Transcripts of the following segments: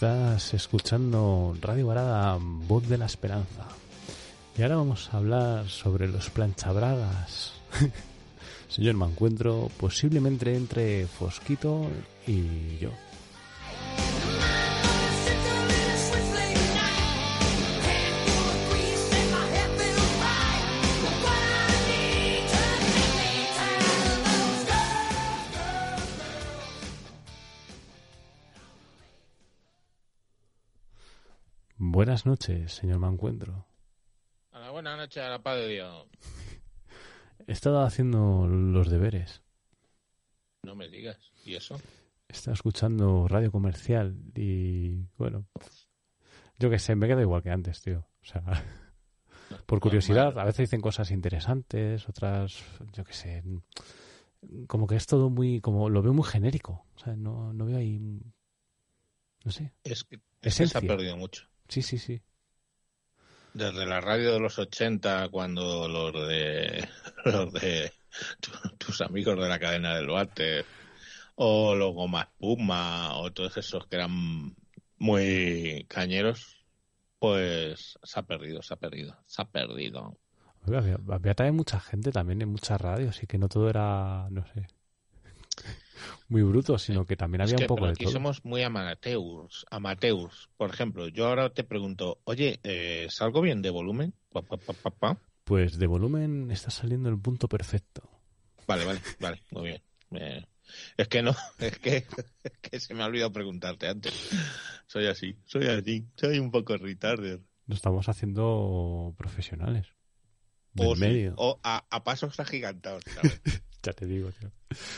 Estás escuchando Radio Varada, Voz de la Esperanza. Y ahora vamos a hablar sobre los planchabragas. Señor, me encuentro posiblemente entre Fosquito y yo. Buenas noches, señor Mancuentro. Hola, buenas noches, a la paz de Dios. He estado haciendo los deberes. No me digas. ¿Y eso? He estado escuchando radio comercial y, bueno, yo qué sé, me queda igual que antes, tío. O sea, por curiosidad, a veces dicen cosas interesantes, otras, yo qué sé, como que es todo muy, como lo veo muy genérico. O sea, no, no veo ahí, no sé. Es que, es que se ha perdido mucho. Sí, sí, sí. Desde la radio de los 80, cuando los de, los de tus amigos de la cadena del bate, o los Gomas Puma, o todos esos que eran muy cañeros, pues se ha perdido, se ha perdido, se ha perdido. Había, había también mucha gente también en muchas radios y que no todo era, no sé, muy bruto, sino que también había Es que, un poco pero de aquí todo. somos muy amateurs, amateurs. Por ejemplo, yo ahora te pregunto, oye, eh, ¿salgo bien de volumen? Pa, pa, pa, pa, pa. Pues de volumen está saliendo el punto perfecto. Vale, vale, vale, muy bien. Eh, es que no, es que, es que se me ha olvidado preguntarte antes. Soy así, soy así, soy un poco retarded. Lo estamos haciendo profesionales. O, sí, medio. o a, a pasos agigantados, ¿sabes? Ya te digo, tío.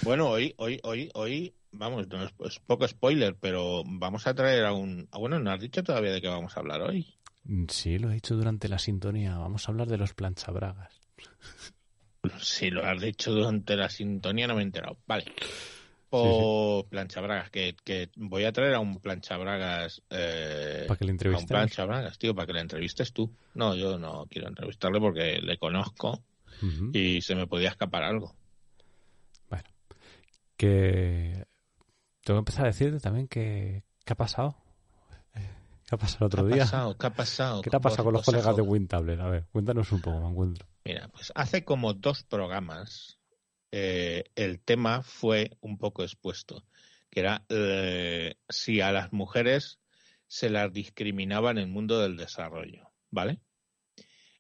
Bueno, hoy, hoy, hoy, hoy, vamos, no es, es poco spoiler, pero vamos a traer a un... bueno, no has dicho todavía de qué vamos a hablar hoy. Mm, Sí, lo he dicho durante la sintonía. Vamos a hablar de los planchabragas. Si lo has dicho durante la sintonía no me he enterado. Vale. O planchabragas, que, que voy a traer a un planchabragas... Eh, Para que le a un planchabragas, tío, para que le entrevistes tú. No, yo no quiero entrevistarle porque le conozco y se me podía escapar algo. Bueno, que tengo que empezar a decirte también que qué ha pasado. ¿Qué ha pasado el otro ¿Qué día? pasado? ¿Qué ha pasado? ¿Qué te ha pasado con los colegas de? Wintablet? A ver, cuéntanos un poco, me encuentro. Mira, pues hace como dos programas eh, el tema fue un poco expuesto, que era eh, si a las mujeres se las discriminaba en el mundo del desarrollo, ¿vale?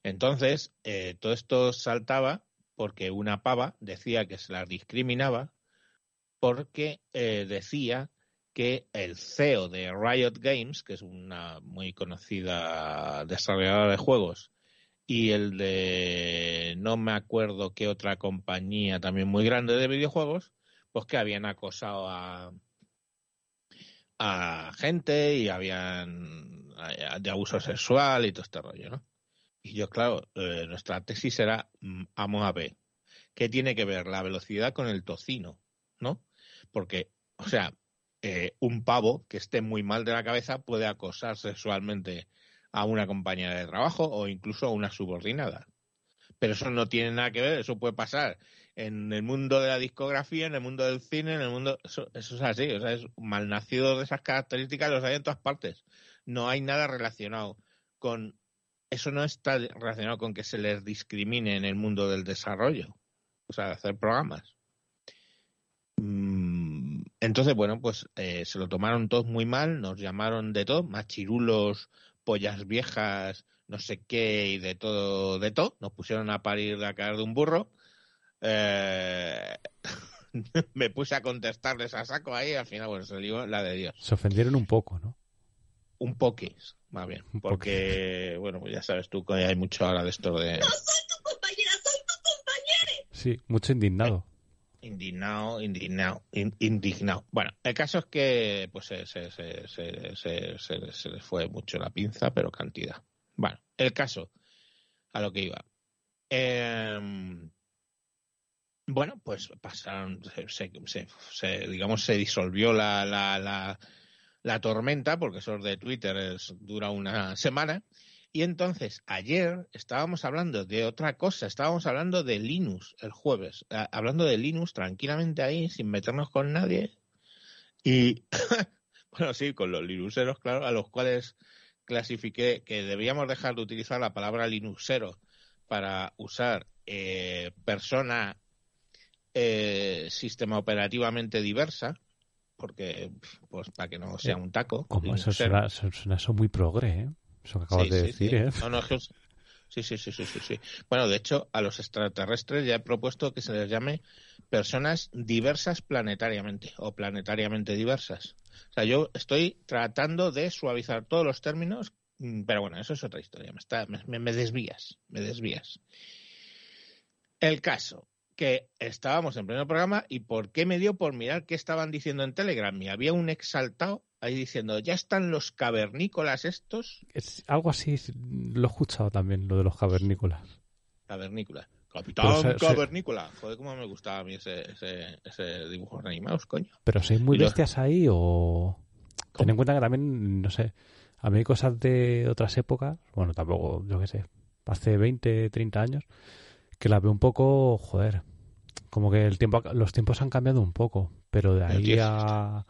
Entonces, eh, todo esto saltaba porque una pava decía que se las discriminaba porque decía que el CEO de Riot Games, que es una muy conocida desarrolladora de juegos, y el de no me acuerdo qué otra compañía también muy grande de videojuegos, pues que habían acosado a, a gente y habían de abuso sexual y todo este rollo, ¿no? Y yo, claro, eh, nuestra tesis era, mm, vamos a ver, ¿qué tiene que ver la velocidad con el tocino? ¿No? Porque, o sea, eh, un pavo que esté muy mal de la cabeza puede acosar sexualmente a una compañera de trabajo o incluso a una subordinada. Pero eso no tiene nada que ver, eso puede pasar en el mundo de la discografía, en el mundo del cine, en el mundo... Eso, eso es así, o sea, es malnacido de esas características, los hay en todas partes. No hay nada relacionado con... Eso no está relacionado con que se les discrimine en el mundo del desarrollo, o sea, de hacer programas. Mm, Entonces, bueno, pues eh, se lo tomaron todos muy mal, nos llamaron de todo, machirulos, pollas viejas, no sé qué y de todo, de todo. Nos pusieron a parir de a caer de un burro. Eh, me puse a contestarles a saco ahí y al final, bueno, se lió la de Dios. Se ofendieron un poco, ¿no? Un poquis, más bien. Un Porque, bueno, pues ya sabes tú que hay mucho ahora de esto de Sí, mucho indignado. Indignado, indignado, in- indignado. Bueno, el caso es que pues se, se, se, se, le fue mucho la pinza, pero cantidad. Bueno, el caso, a lo que iba. Em, bueno, pues pasaron, se, digamos, se disolvió la, la, la, la tormenta, porque eso de Twitter dura una semana. Y entonces, ayer estábamos hablando de otra cosa, estábamos hablando de Linux el jueves, a- hablando de Linux tranquilamente ahí, sin meternos con nadie. Y Bueno, sí, con los linuxeros, claro, a los cuales clasifiqué que debíamos dejar de utilizar la palabra linuxero para usar eh, persona eh, sistema operativamente diversa, porque pues para que no sea un taco. Como eso suena, muy progre, ¿eh? Eso que acabas de decir, ¿eh? No, no, Sí, sí, sí, sí, sí, sí. Bueno, de hecho, a los extraterrestres ya he propuesto que se les llame personas diversas planetariamente o planetariamente diversas. O sea, yo estoy tratando de suavizar todos los términos, mm, pero bueno, eso es otra historia. Me, está, me, me desvías, me desvías. El caso, que estábamos en pleno programa y por qué me dio por mirar qué estaban diciendo en Telegram. Y había un exaltado ahí diciendo, ya están los cavernícolas estos. Es algo así, lo he escuchado también, lo de los cavernícolas. Cavernícolas. Capitán Cavernícola. Joder, cómo me gustaba a mí ese, ese, dibujo animados, coño. Pero sois muy bestias ahí o... Ten en cuenta que también, no sé, a mí hay cosas de otras épocas, bueno, tampoco, yo qué sé, hace 20, 30 años, que la veo un poco, joder, como que el tiempo, los tiempos han cambiado un poco, pero de ahí a,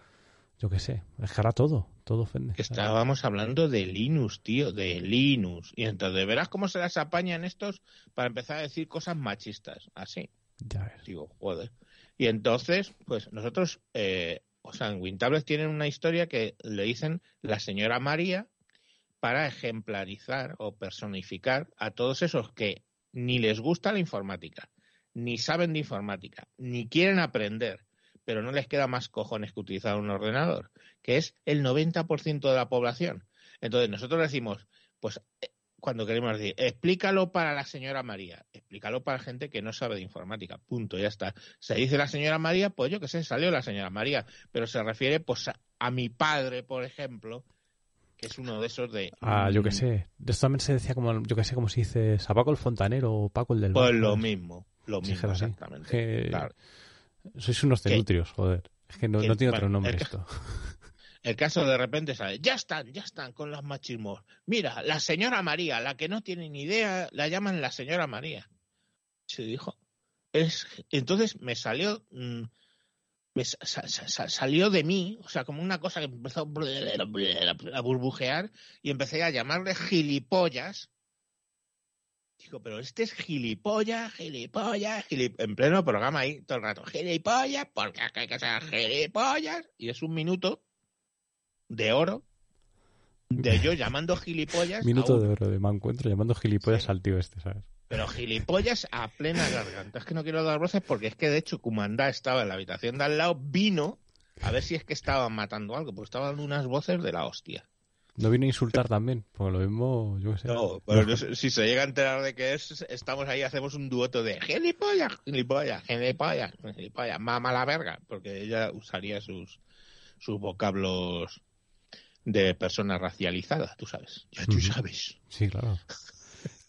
yo qué sé, es que ahora todo, todo ofende. Estábamos hablando de Linux, tío, de Linux. Y entonces verás cómo se las apañan estos para empezar a decir cosas machistas, así. Ya ves. Digo, joder. Y entonces, pues nosotros, eh, o sea, en Wintables tienen una historia que le dicen la señora María para ejemplarizar o personificar a todos esos que ni les gusta la informática, ni saben de informática, ni quieren aprender, pero no les queda más cojones que utilizar un ordenador, que es el 90% de la población. Entonces nosotros decimos, pues eh, cuando queremos decir, explícalo para la señora María, explícalo para gente que no sabe de informática, punto, ya está. Se dice la señora María, pues yo qué sé, salió la señora María, pero se refiere pues a mi padre, por ejemplo, que es uno de esos de... Ah, yo qué mm, sé. De esto también se decía como, yo qué sé, como si dice a Paco el fontanero o Paco el del Pues lo mismo, lo mismo, exactamente. Sois unos cenutrios, joder. Es que no, tiene otro nombre esto. El caso de repente sale, ya están, ya están con los machismos. Mira, la señora María, la que no tiene ni idea, la llaman la señora María. Se dijo. Es, entonces me salió... Mm, salió de mí, o sea, como una cosa que empezó a burbujear y empecé a llamarle gilipollas. Digo, pero este es gilipollas, gilipollas, gilipollas, en pleno programa ahí todo el rato, gilipollas, porque hay que ser gilipollas. Y es un minuto de oro de yo llamando gilipollas. Minuto de oro de me encuentro llamando gilipollas al tío este, ¿sabes? Pero gilipollas a plena garganta. Es que no quiero dar voces porque es que de hecho Kumandá estaba en la habitación de al lado, vino a ver si es que estaban matando algo, porque estaban unas voces de la hostia. No vino a insultar también, porque lo mismo, yo qué sé. No, pero si se llega a enterar de que es, estamos ahí, hacemos un dueto de gilipollas, gilipollas, gilipollas, gilipollas, mama la verga, porque ella usaría sus, sus vocablos de persona racializada, tú sabes. Ya tú sabes. Sí, claro.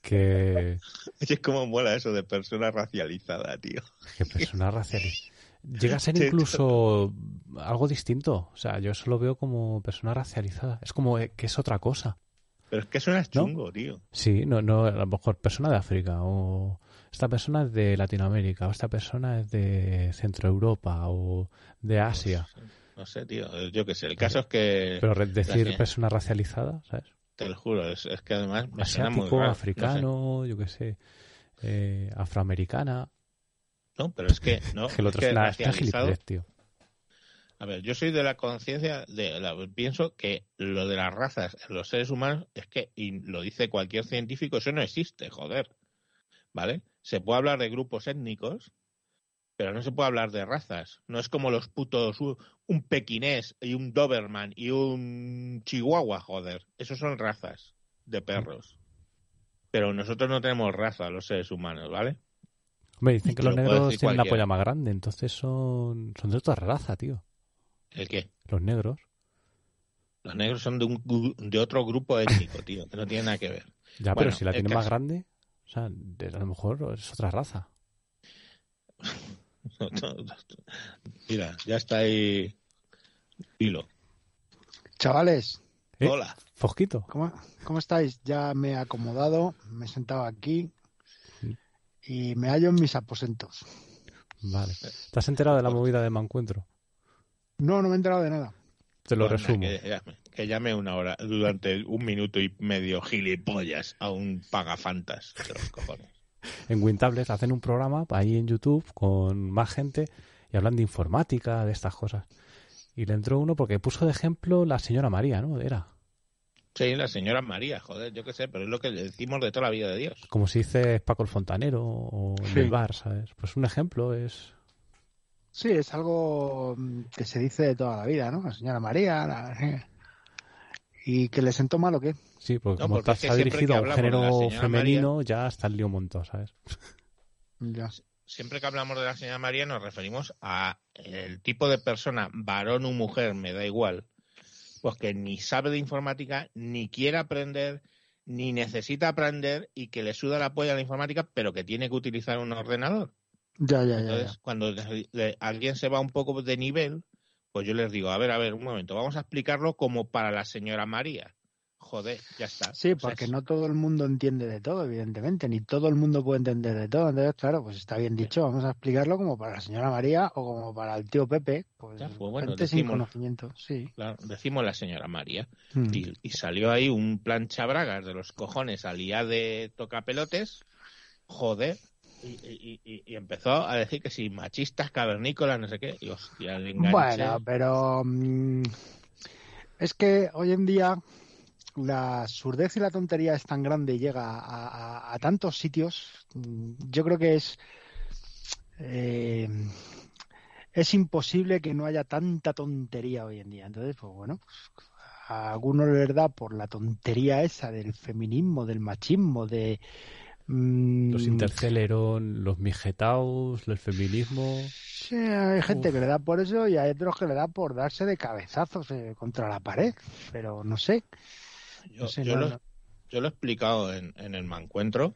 Que. Es como mola eso de persona racializada, tío. Que persona racializada. Llega a ser incluso algo distinto. O sea, yo eso lo veo como persona racializada. Es como que es otra cosa. Pero es que suena chungo, tío. Sí, no, no, a lo mejor persona de África o esta persona es de Latinoamérica o esta persona es de Centro Europa o de Asia. No sé, tío, yo qué sé. El caso es que... Pero decir persona racializada, ¿sabes? Te lo juro, es, que además me Asiático, africano, yo qué sé, eh, afroamericana. No, pero es que no. es que el otro es, que tío. A ver, yo soy de la conciencia de la, pienso que lo de las razas en los seres humanos es que y lo dice cualquier científico, eso no existe, joder. ¿Vale? Se puede hablar de grupos étnicos, pero no se puede hablar de razas. No es como los putos, un pequinés y un Doberman y un chihuahua, joder. Esos son razas de perros. Pero nosotros no tenemos raza, los seres humanos, ¿vale? Me dicen que los negros tienen la polla más grande, entonces son, son de otra raza, tío. ¿El qué? Los negros. Los negros son de, un, de otro grupo étnico, tío, que no tiene nada que ver. Ya, pero si la tiene más grande, o sea, a lo mejor es otra raza. Mira, ya está ahí Hilo. Chavales. ¿Eh? Hola. Fosquito. ¿Cómo, ¿Cómo, estáis? Ya me he acomodado, me he sentado aquí y me hallo en mis aposentos. Vale. ¿Te has enterado de la movida de Mancuentro? No, no me he enterado de nada. Te lo resumo. que, llame, que llame una hora durante un minuto y medio gilipollas a un pagafantas de los cojones. En Wintables hacen un programa ahí en YouTube con más gente y hablan de informática, de estas cosas. Y le entró uno porque puso de ejemplo la señora María, ¿no? Era. Sí, la señora María, joder, yo qué sé, pero es lo que le decimos de toda la vida de Dios. Como se dice Paco el Fontanero o el Sí. del bar, ¿sabes? Pues un ejemplo es... Sí, es algo mm, que se dice de toda la vida, ¿no? La señora María. la- ¿Y que le sentó mal o qué? Sí, porque No, como porque está, es que está siempre dirigido a un género femenino, ya está el lío un montón, ¿sabes? Ya. Siempre que hablamos de la señora María nos referimos a el tipo de persona, varón o mujer, me da igual, pues que ni sabe de informática, ni quiere aprender, ni necesita aprender y que le suda la polla a la informática, pero que tiene que utilizar un ordenador. Ya, ya, ya, Entonces, ya. cuando le- le- alguien se va un poco de nivel, pues yo les digo, a ver, a ver, un momento, vamos a explicarlo como para la señora María. Joder, ya está. Sí, O sea, porque no todo el mundo entiende de todo, evidentemente, ni todo el mundo puede entender de todo. Entonces, claro, pues está bien dicho, vamos a explicarlo como para la señora María o como para el tío Pepe, pues, Ya, pues bueno, gente sin decimos- conocimiento, sí. Claro, decimos la señora María. Mm. Y, y salió ahí un plancha bragas de los cojones al día de tocapelotes, joder, y, y- y- y empezó a decir que si machistas, cavernícolas, no sé qué, y hostia, enganche. Bueno, pero mm, es que hoy en día la surdez y la tontería es tan grande y llega a, a- a tantos sitios. mm, Yo creo que es eh, es imposible que no haya tanta tontería hoy en día. Entonces, pues bueno, pues, a algunos les da por la tontería esa del feminismo, del machismo, de mm, Los interceleron, los mijetaos, el feminismo... Sí, hay gente Uf. que le da por eso y hay otros que le da por darse de cabezazos eh, contra la pared. Pero no sé. Yo, no sé, yo no- lo, no. yo lo he explicado en, en el mancuentro,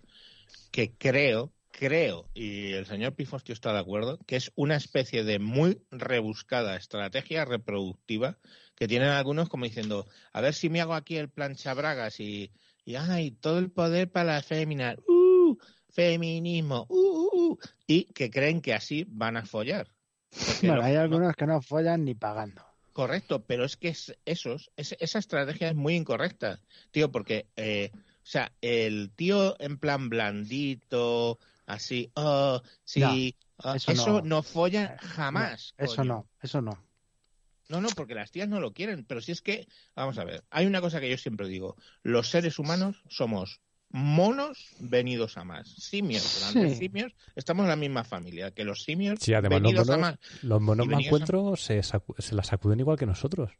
que creo, creo, y el señor Pifostio está de acuerdo, que es una especie de muy rebuscada estrategia reproductiva que tienen algunos como diciendo, a ver si me hago aquí el planchabragas y, y ay, todo el poder para la fémina, uh, feminismo, uh, uh, uh", y que creen que así van a follar. Bueno, hay no- algunos que no follan ni pagando. Correcto, pero es que es- esos, es- esa estrategia es muy incorrecta, tío, porque, eh, o sea, el tío en plan blandito, así, oh, sí, ah, eso eso, no. no. folla jamás. No, eso coño. no, eso no. No, no, porque las tías no lo quieren, pero si es que, vamos a ver, hay una cosa que yo siempre digo, los seres humanos somos monos venidos a más, simios, grandes Sí. simios, estamos en la misma familia, que los simios Sí, además los venidos a monos, más. los monos a- encuentro se, se la sacuden igual que nosotros.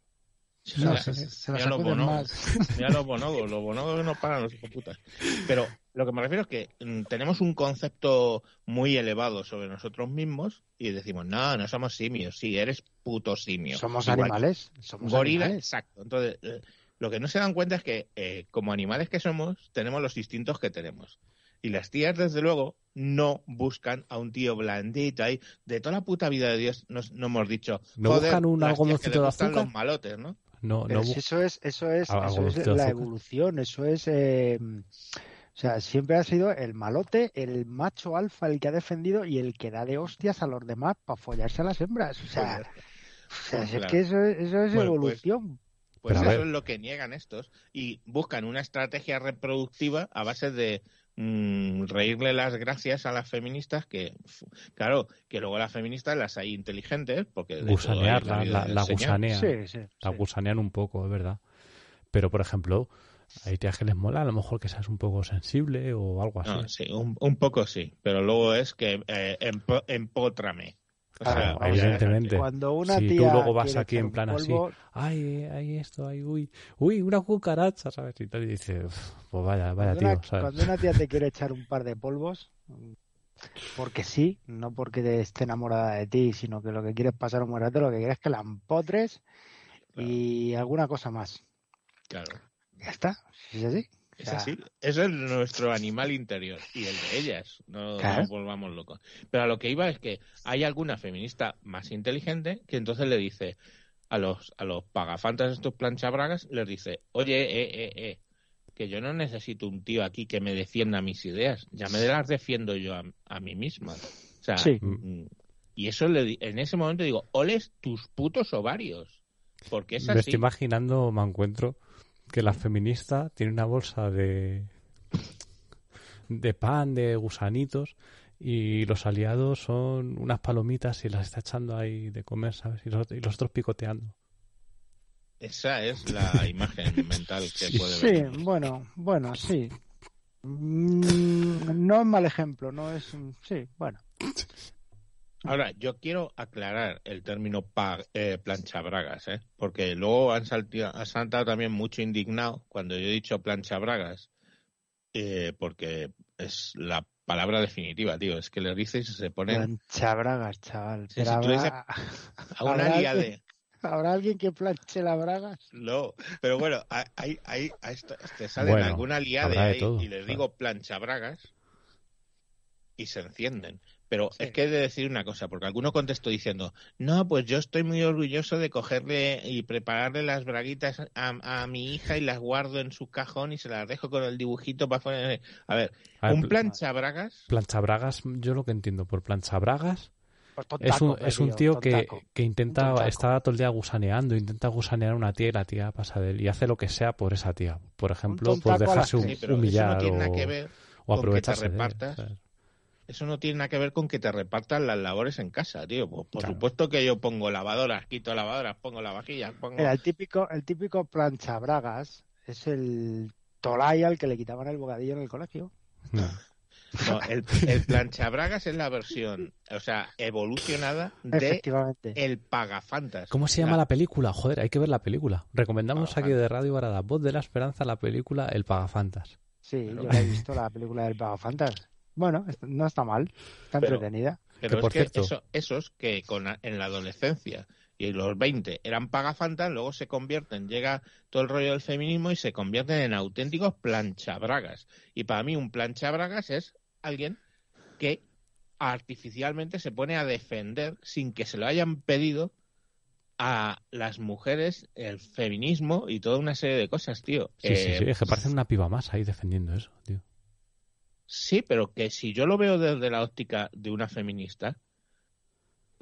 No, se, mira los bonobos. más. Mira los bonobos, los bonobos no paran los hijos putas. Pero lo que me refiero es que mm, tenemos un concepto muy elevado sobre nosotros mismos y decimos, no, no somos simios, sí, eres puto simio. Somos Igual animales. Somos Gorila, animales. exacto. Entonces, eh, lo que no se dan cuenta es que eh, como animales que somos, tenemos los instintos que tenemos. Y las tías, desde luego, no buscan a un tío blandito ahí. De toda la puta vida de Dios nos, no hemos dicho, No joder, buscan un algodoncito de gustan azúcar. los malotes, ¿no? No, no si eso es, eso es, Ah, eso es la evolución, eso es, eh, o sea, siempre ha sido el malote, el macho alfa el que ha defendido y el que da de hostias a los demás para follarse a las hembras. O sea, o sea, es Claro. que eso, es- eso es Bueno, pues, evolución. Pues Pero a eso es lo que niegan estos y buscan una estrategia reproductiva a base de mm, reírle las gracias a las feministas que, claro, que luego las feministas las hay inteligentes porque gusanear, la, la, gusanean. Sí, sí, La sí. gusanean un poco, es verdad. Pero, por ejemplo, hay tías que les mola, a lo mejor que seas un poco sensible o algo así. No, sí, un, un poco sí, pero luego es que eh, empótrame. O sea, Claro, evidentemente. Cuando una Si tú tía luego vas aquí en plan así, polvo, ay, ay, esto, ay, uy, uy, una cucaracha, ¿sabes? Y tal, y dices, "Uf, pues vaya, vaya cuando, una, tío, ¿sabes? cuando una tía te quiere echar un par de polvos, porque sí, no porque te esté enamorada de ti, sino que lo que quieres pasar un buen rato, lo que quieres es que la empotres y alguna cosa más. Claro. Ya está, si es así. Es así. Eso es nuestro animal interior y el de ellas. No, Claro. no volvamos locos. Pero a lo que iba es que hay alguna feminista más inteligente que entonces le dice a los, a los pagafantas estos planchabragas, les dice, oye, eh, eh, eh, que yo no necesito un tío aquí que me defienda mis ideas. Ya me las defiendo yo a, a mí misma. O sea, Sí. mm, y eso le, di- en ese momento digo, oles tus putos ovarios. Porque es Me así. estoy imaginando, me encuentro, que la feminista tiene una bolsa de, de pan, de gusanitos, y los aliados son unas palomitas y las está echando ahí de comer, ¿sabes? Y los, y los otros picoteando. Esa es la imagen mental que puede Sí, ver. bueno, bueno, sí. Mm, No es mal ejemplo, no es. un- Sí, bueno. Ahora, yo quiero aclarar el término pa- eh, planchabragas, ¿eh? porque luego han, saltado, han saltado también mucho indignado cuando yo he dicho planchabragas, eh, porque es la palabra definitiva, tío. Es que les dices y se ponen Planchabragas, chaval. Sí, Pero si tú le habrá, a una habrá liade. alguien- ¿Habrá alguien que planche las bragas? No, pero bueno, hay, hay, esto, te salen Bueno, alguna de ahí todo, y les claro. digo planchabragas y se encienden. Pero Sí. es que he de decir una cosa, porque alguno contestó diciendo, no, pues yo estoy muy orgulloso de cogerle y prepararle las braguitas a, a mi hija y las guardo en su cajón y se las dejo con el dibujito para poner... A ver, A ver, un pl- planchabragas, Planchabragas, yo lo que entiendo por planchabragas Pues es un, es un tío, que, que intenta, está todo el día gusaneando, intenta gusanear a una tía y la tía pasa de él y hace lo que sea por esa tía. Por ejemplo, por las dejarse sí, humillar no o, que te aprovecharse de él, repartas. Eso no tiene nada que ver con que te repartan las labores en casa, tío. Pues, por Claro. supuesto que yo pongo lavadoras, quito lavadoras, pongo lavavajillas, pongo... Mira, el típico, el típico planchabragas es el tolai al que le quitaban el bocadillo en el colegio. No. No, el, el planchabragas es la versión, o sea, evolucionada de Efectivamente. el pagafantas. ¿Cómo se llama la película? Joder, hay que ver la película. Recomendamos aquí de Radio Barada, Voz de la Esperanza, la película El Pagafantas. Sí, Pero- yo la he visto, la película del Pagafantas. Bueno, no está mal, está Pero- entretenida. Pero que, es por que cierto- eso- esos que con, en la adolescencia y en los 20 eran pagafantas, luego se convierten, llega todo el rollo del feminismo y se convierten en auténticos planchabragas. Y para mí un planchabragas es alguien que artificialmente se pone a defender sin que se lo hayan pedido a las mujeres, el feminismo y toda una serie de cosas, tío. Sí, sí, Eh, sí, es que parece una piba más ahí defendiendo eso, tío. Sí, pero que si yo lo veo desde la óptica de una feminista,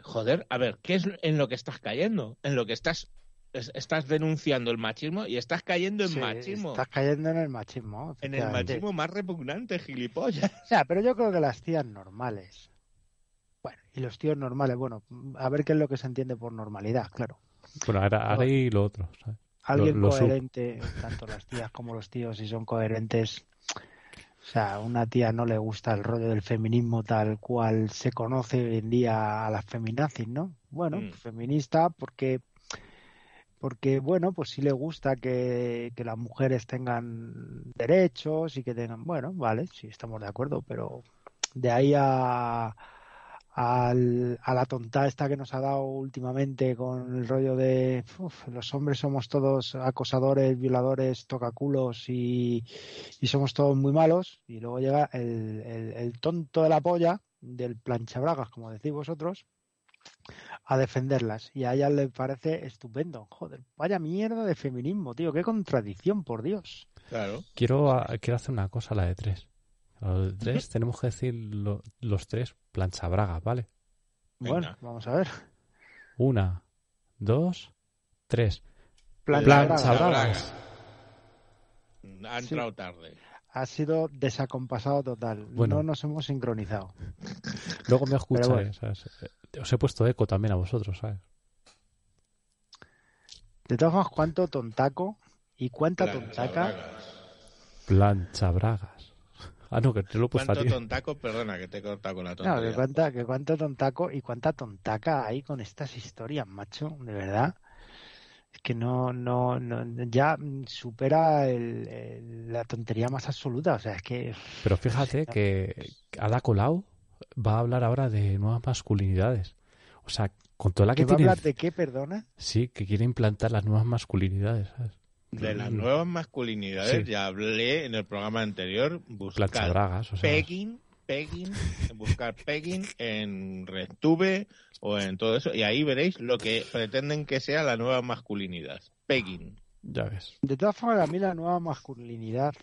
joder, a ver, ¿qué es en lo que estás cayendo? En lo que estás es- estás denunciando el machismo y estás cayendo en Sí, machismo, Estás cayendo en el machismo. en el machismo más repugnante, gilipollas. O sea, pero yo creo que las tías normales. Bueno, y los tíos normales, bueno, a ver qué es lo que se entiende por normalidad, claro. Bueno, ahora, ahora y lo otro, ¿sabes? Alguien Lo- lo sub. coherente, tanto las tías como los tíos, si son coherentes. O sea, a una tía no le gusta el rollo del feminismo tal cual se conoce hoy en día a las feminazis, ¿no? Bueno, Mm. feminista porque porque bueno, pues sí le gusta que, que las mujeres tengan derechos y que tengan, bueno, vale, sí estamos de acuerdo, pero de ahí a al- a la tonta esta que nos ha dado últimamente con el rollo de "Uf, los hombres somos todos acosadores, violadores, tocaculos y, y somos todos muy malos y luego llega el, el- el tonto de la polla del planchabragas, como decís vosotros, a defenderlas y a ella le parece estupendo. Joder, vaya mierda de feminismo, tío, qué contradicción, por Dios. Claro. Quiero, a- quiero hacer una cosa, la de tres. A tres tenemos que decir lo- los tres planchabragas, ¿vale? Venga. Bueno, vamos a ver. Una, dos, tres. Planchabragas. Planchabragas. Ha entrado tarde. Ha sido desacompasado total. Bueno. No nos hemos sincronizado. Luego me escucháis, bueno. ¿sabes? Eh, Os he puesto eco también a vosotros, ¿sabes? De todas formas, cuánto tontaco y cuánta tontaca. Planchabragas. Planchabragas. Ah, no, que te lo he puesto a ¿Cuánto ti. tontaco? Perdona, que te he cortado con la No, tontería. que cuánta, que cuánto tontaco y cuánta tontaca hay con estas historias, macho, de verdad. Es que no, no, no ya supera el- el- la tontería más absoluta. O sea, es que Pero fíjate que Ada Colau va a hablar ahora de nuevas masculinidades. O sea, con toda la ¿que que va a tiene... hablar de qué, perdona? Sí, que quiere implantar las nuevas masculinidades, ¿sabes? De las Mm. nuevas masculinidades Sí. ya hablé en el programa anterior. Buscar Planchabragas, o sea... pegging, pegging, buscar pegging en RedTube o en todo eso y ahí veréis lo que pretenden que sea la nueva masculinidad. Pegging. Ya ves. De todas formas, a mí la nueva masculinidad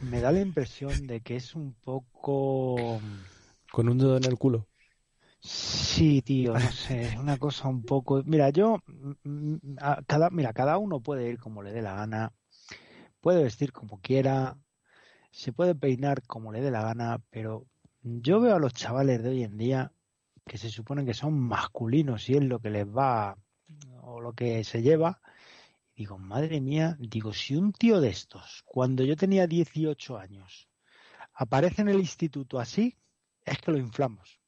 me da la impresión de que es un poco... Con un dedo en el culo. Sí, tío, no sé, una cosa un poco. Mira, yo, mm, mm, a cada, mira, cada uno puede ir como le dé la gana, puede vestir como quiera, se puede peinar como le dé la gana, pero yo veo a los chavales de hoy en día que se supone que son masculinos y es lo que les va o lo que se lleva. Y digo, madre mía, digo, si un tío de estos, cuando yo tenía 18 años, aparece en el instituto así, es que lo inflamos.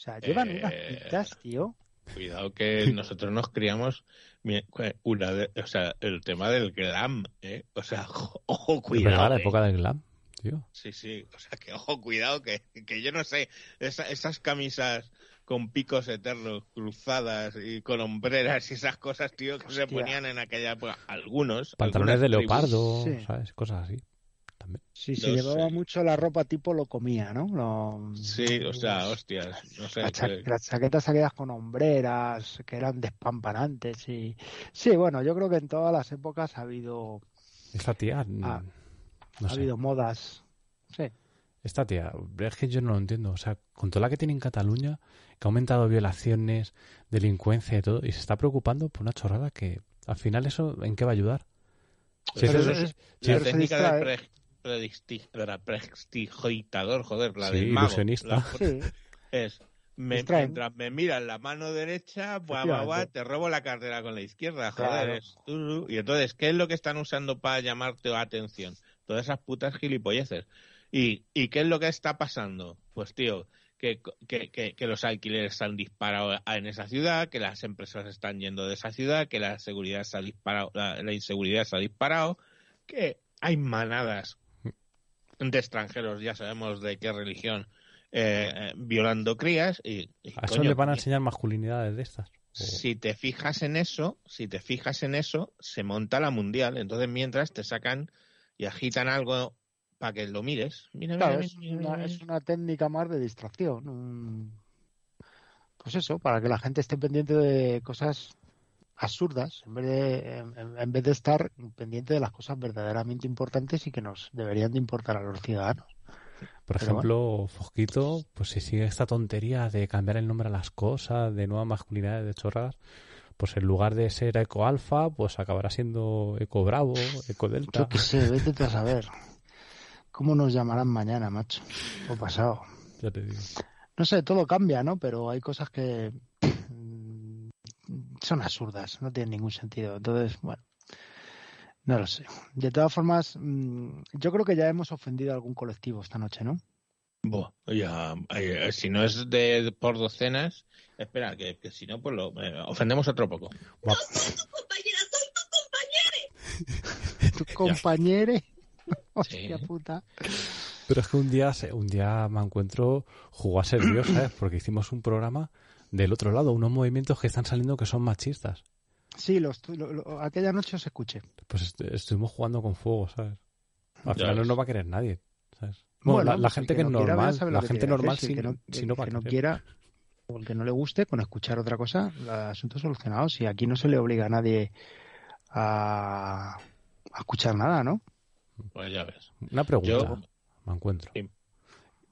O sea, llevan unas Eh, pintas, tío. Cuidado que nosotros nos criamos una de- o sea, el tema del glam, ¿eh? O sea, ojo, cuidado. la ¿eh? época del glam, tío. Sí, sí, o sea, que ojo, cuidado, que, que yo no sé, esa- esas camisas con picos eternos, cruzadas y con hombreras y esas cosas, tío, que se ponían en aquella época. Algunos. Pantalones de leopardo, Sí. ¿sabes? Cosas así. También. Si No se llevaba sé. mucho la ropa tipo lo comía, ¿no? Lo- Sí, o sea, hostias, no sé. las, cha- que- las chaquetas aquellas con hombreras que eran despampanantes y sí, bueno, yo creo que en todas las épocas ha habido Esta tía, Ah, no ha sé. habido modas. Sí. Esta tía, es que yo no lo entiendo. O sea, con toda la que tiene en Cataluña, que ha aumentado violaciones, delincuencia y todo, y se está preocupando por una chorrada que al final eso, ¿en qué va a ayudar? Si Pero eso es- es- es- si la técnica. Del pre- predisti- era prestigitador, joder, la Sí, del mago. ilusionista. La- sí, es, me, mientras me miras la mano derecha, te robo la cartera con la izquierda, joder. Claro. es tú. Y entonces, ¿qué es lo que están usando para llamarte la atención? Todas esas putas gilipolleces. ¿Y, ¿Y qué es lo que está pasando? Pues, tío, que, que, que, que los alquileres se han disparado en esa ciudad, que las empresas están yendo de esa ciudad, que la seguridad se ha disparado, la, la inseguridad se ha disparado, que hay manadas de extranjeros, ya sabemos de qué religión, eh, eh, violando crías y, y, ¿A eso coño, le van a enseñar masculinidades de estas? Si te fijas en eso, si te fijas en eso, se monta la mundial. Entonces, mientras te sacan y agitan algo para que lo mires. Mira, claro, mira, es mira, una, mira. es una técnica más de distracción. un- Pues eso, para que la gente esté pendiente de cosas absurdas en vez de en, en vez de estar pendiente de las cosas verdaderamente importantes y que nos deberían de importar a los ciudadanos. Por Pero ejemplo, Fosquito, pues si sigue esta tontería de cambiar el nombre a las cosas, de nuevas masculinidades, de chorradas, pues en lugar de ser Eco Alfa, pues acabará siendo Eco Bravo, Eco Delta. Yo qué sé, vete a saber. ¿Cómo nos llamarán mañana, macho? O pasado. Ya te digo. No sé, todo cambia, ¿no? Pero hay cosas que son absurdas, no tienen ningún sentido. Entonces, bueno, no lo sé. De todas formas, mm, yo creo que ya hemos ofendido a algún colectivo esta noche, ¿no? Buah, ya, eh, si no es de por docenas, espera, que, que si no, pues lo eh, ofendemos otro poco. Guap. Tu compañere. Sí. Hostia puta. Pero es que un día, se- un día me encuentro jugó a ser Dios, ¿sabes? Porque hicimos un programa del otro lado, unos movimientos que están saliendo que son machistas. Sí, lo estu- lo- lo- aquella noche os escuché. Pues est- estuvimos jugando con fuego, ¿sabes? Al final no va a querer nadie, ¿sabes? Bueno, la, gente que, es no normal, la que gente normal si, no, si el no va a que no quiera o el que no le guste con escuchar otra cosa, el asunto solucionado. Si aquí no se le obliga a nadie a, a escuchar nada, ¿no? Pues ya ves. Una pregunta, Yo- me encuentro. Sí.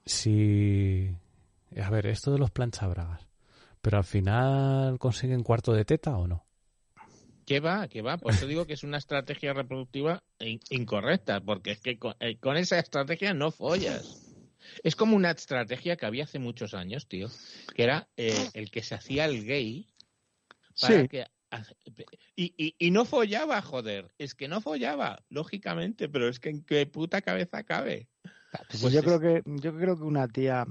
Si... A ver, esto de los planchabragas, ¿pero al final consiguen cuarto de teta o no? ¿Qué va? ¿Qué va? Por eso digo que es una estrategia reproductiva in- incorrecta, porque es que con, eh, con esa estrategia no follas. Es como una estrategia que había hace muchos años, tío, que era eh, el que se hacía el gay para Sí. que y, y, y no follaba, joder. Es que no follaba, lógicamente, pero es que en qué puta cabeza cabe. Pues Pues yo es- creo que yo creo que una tía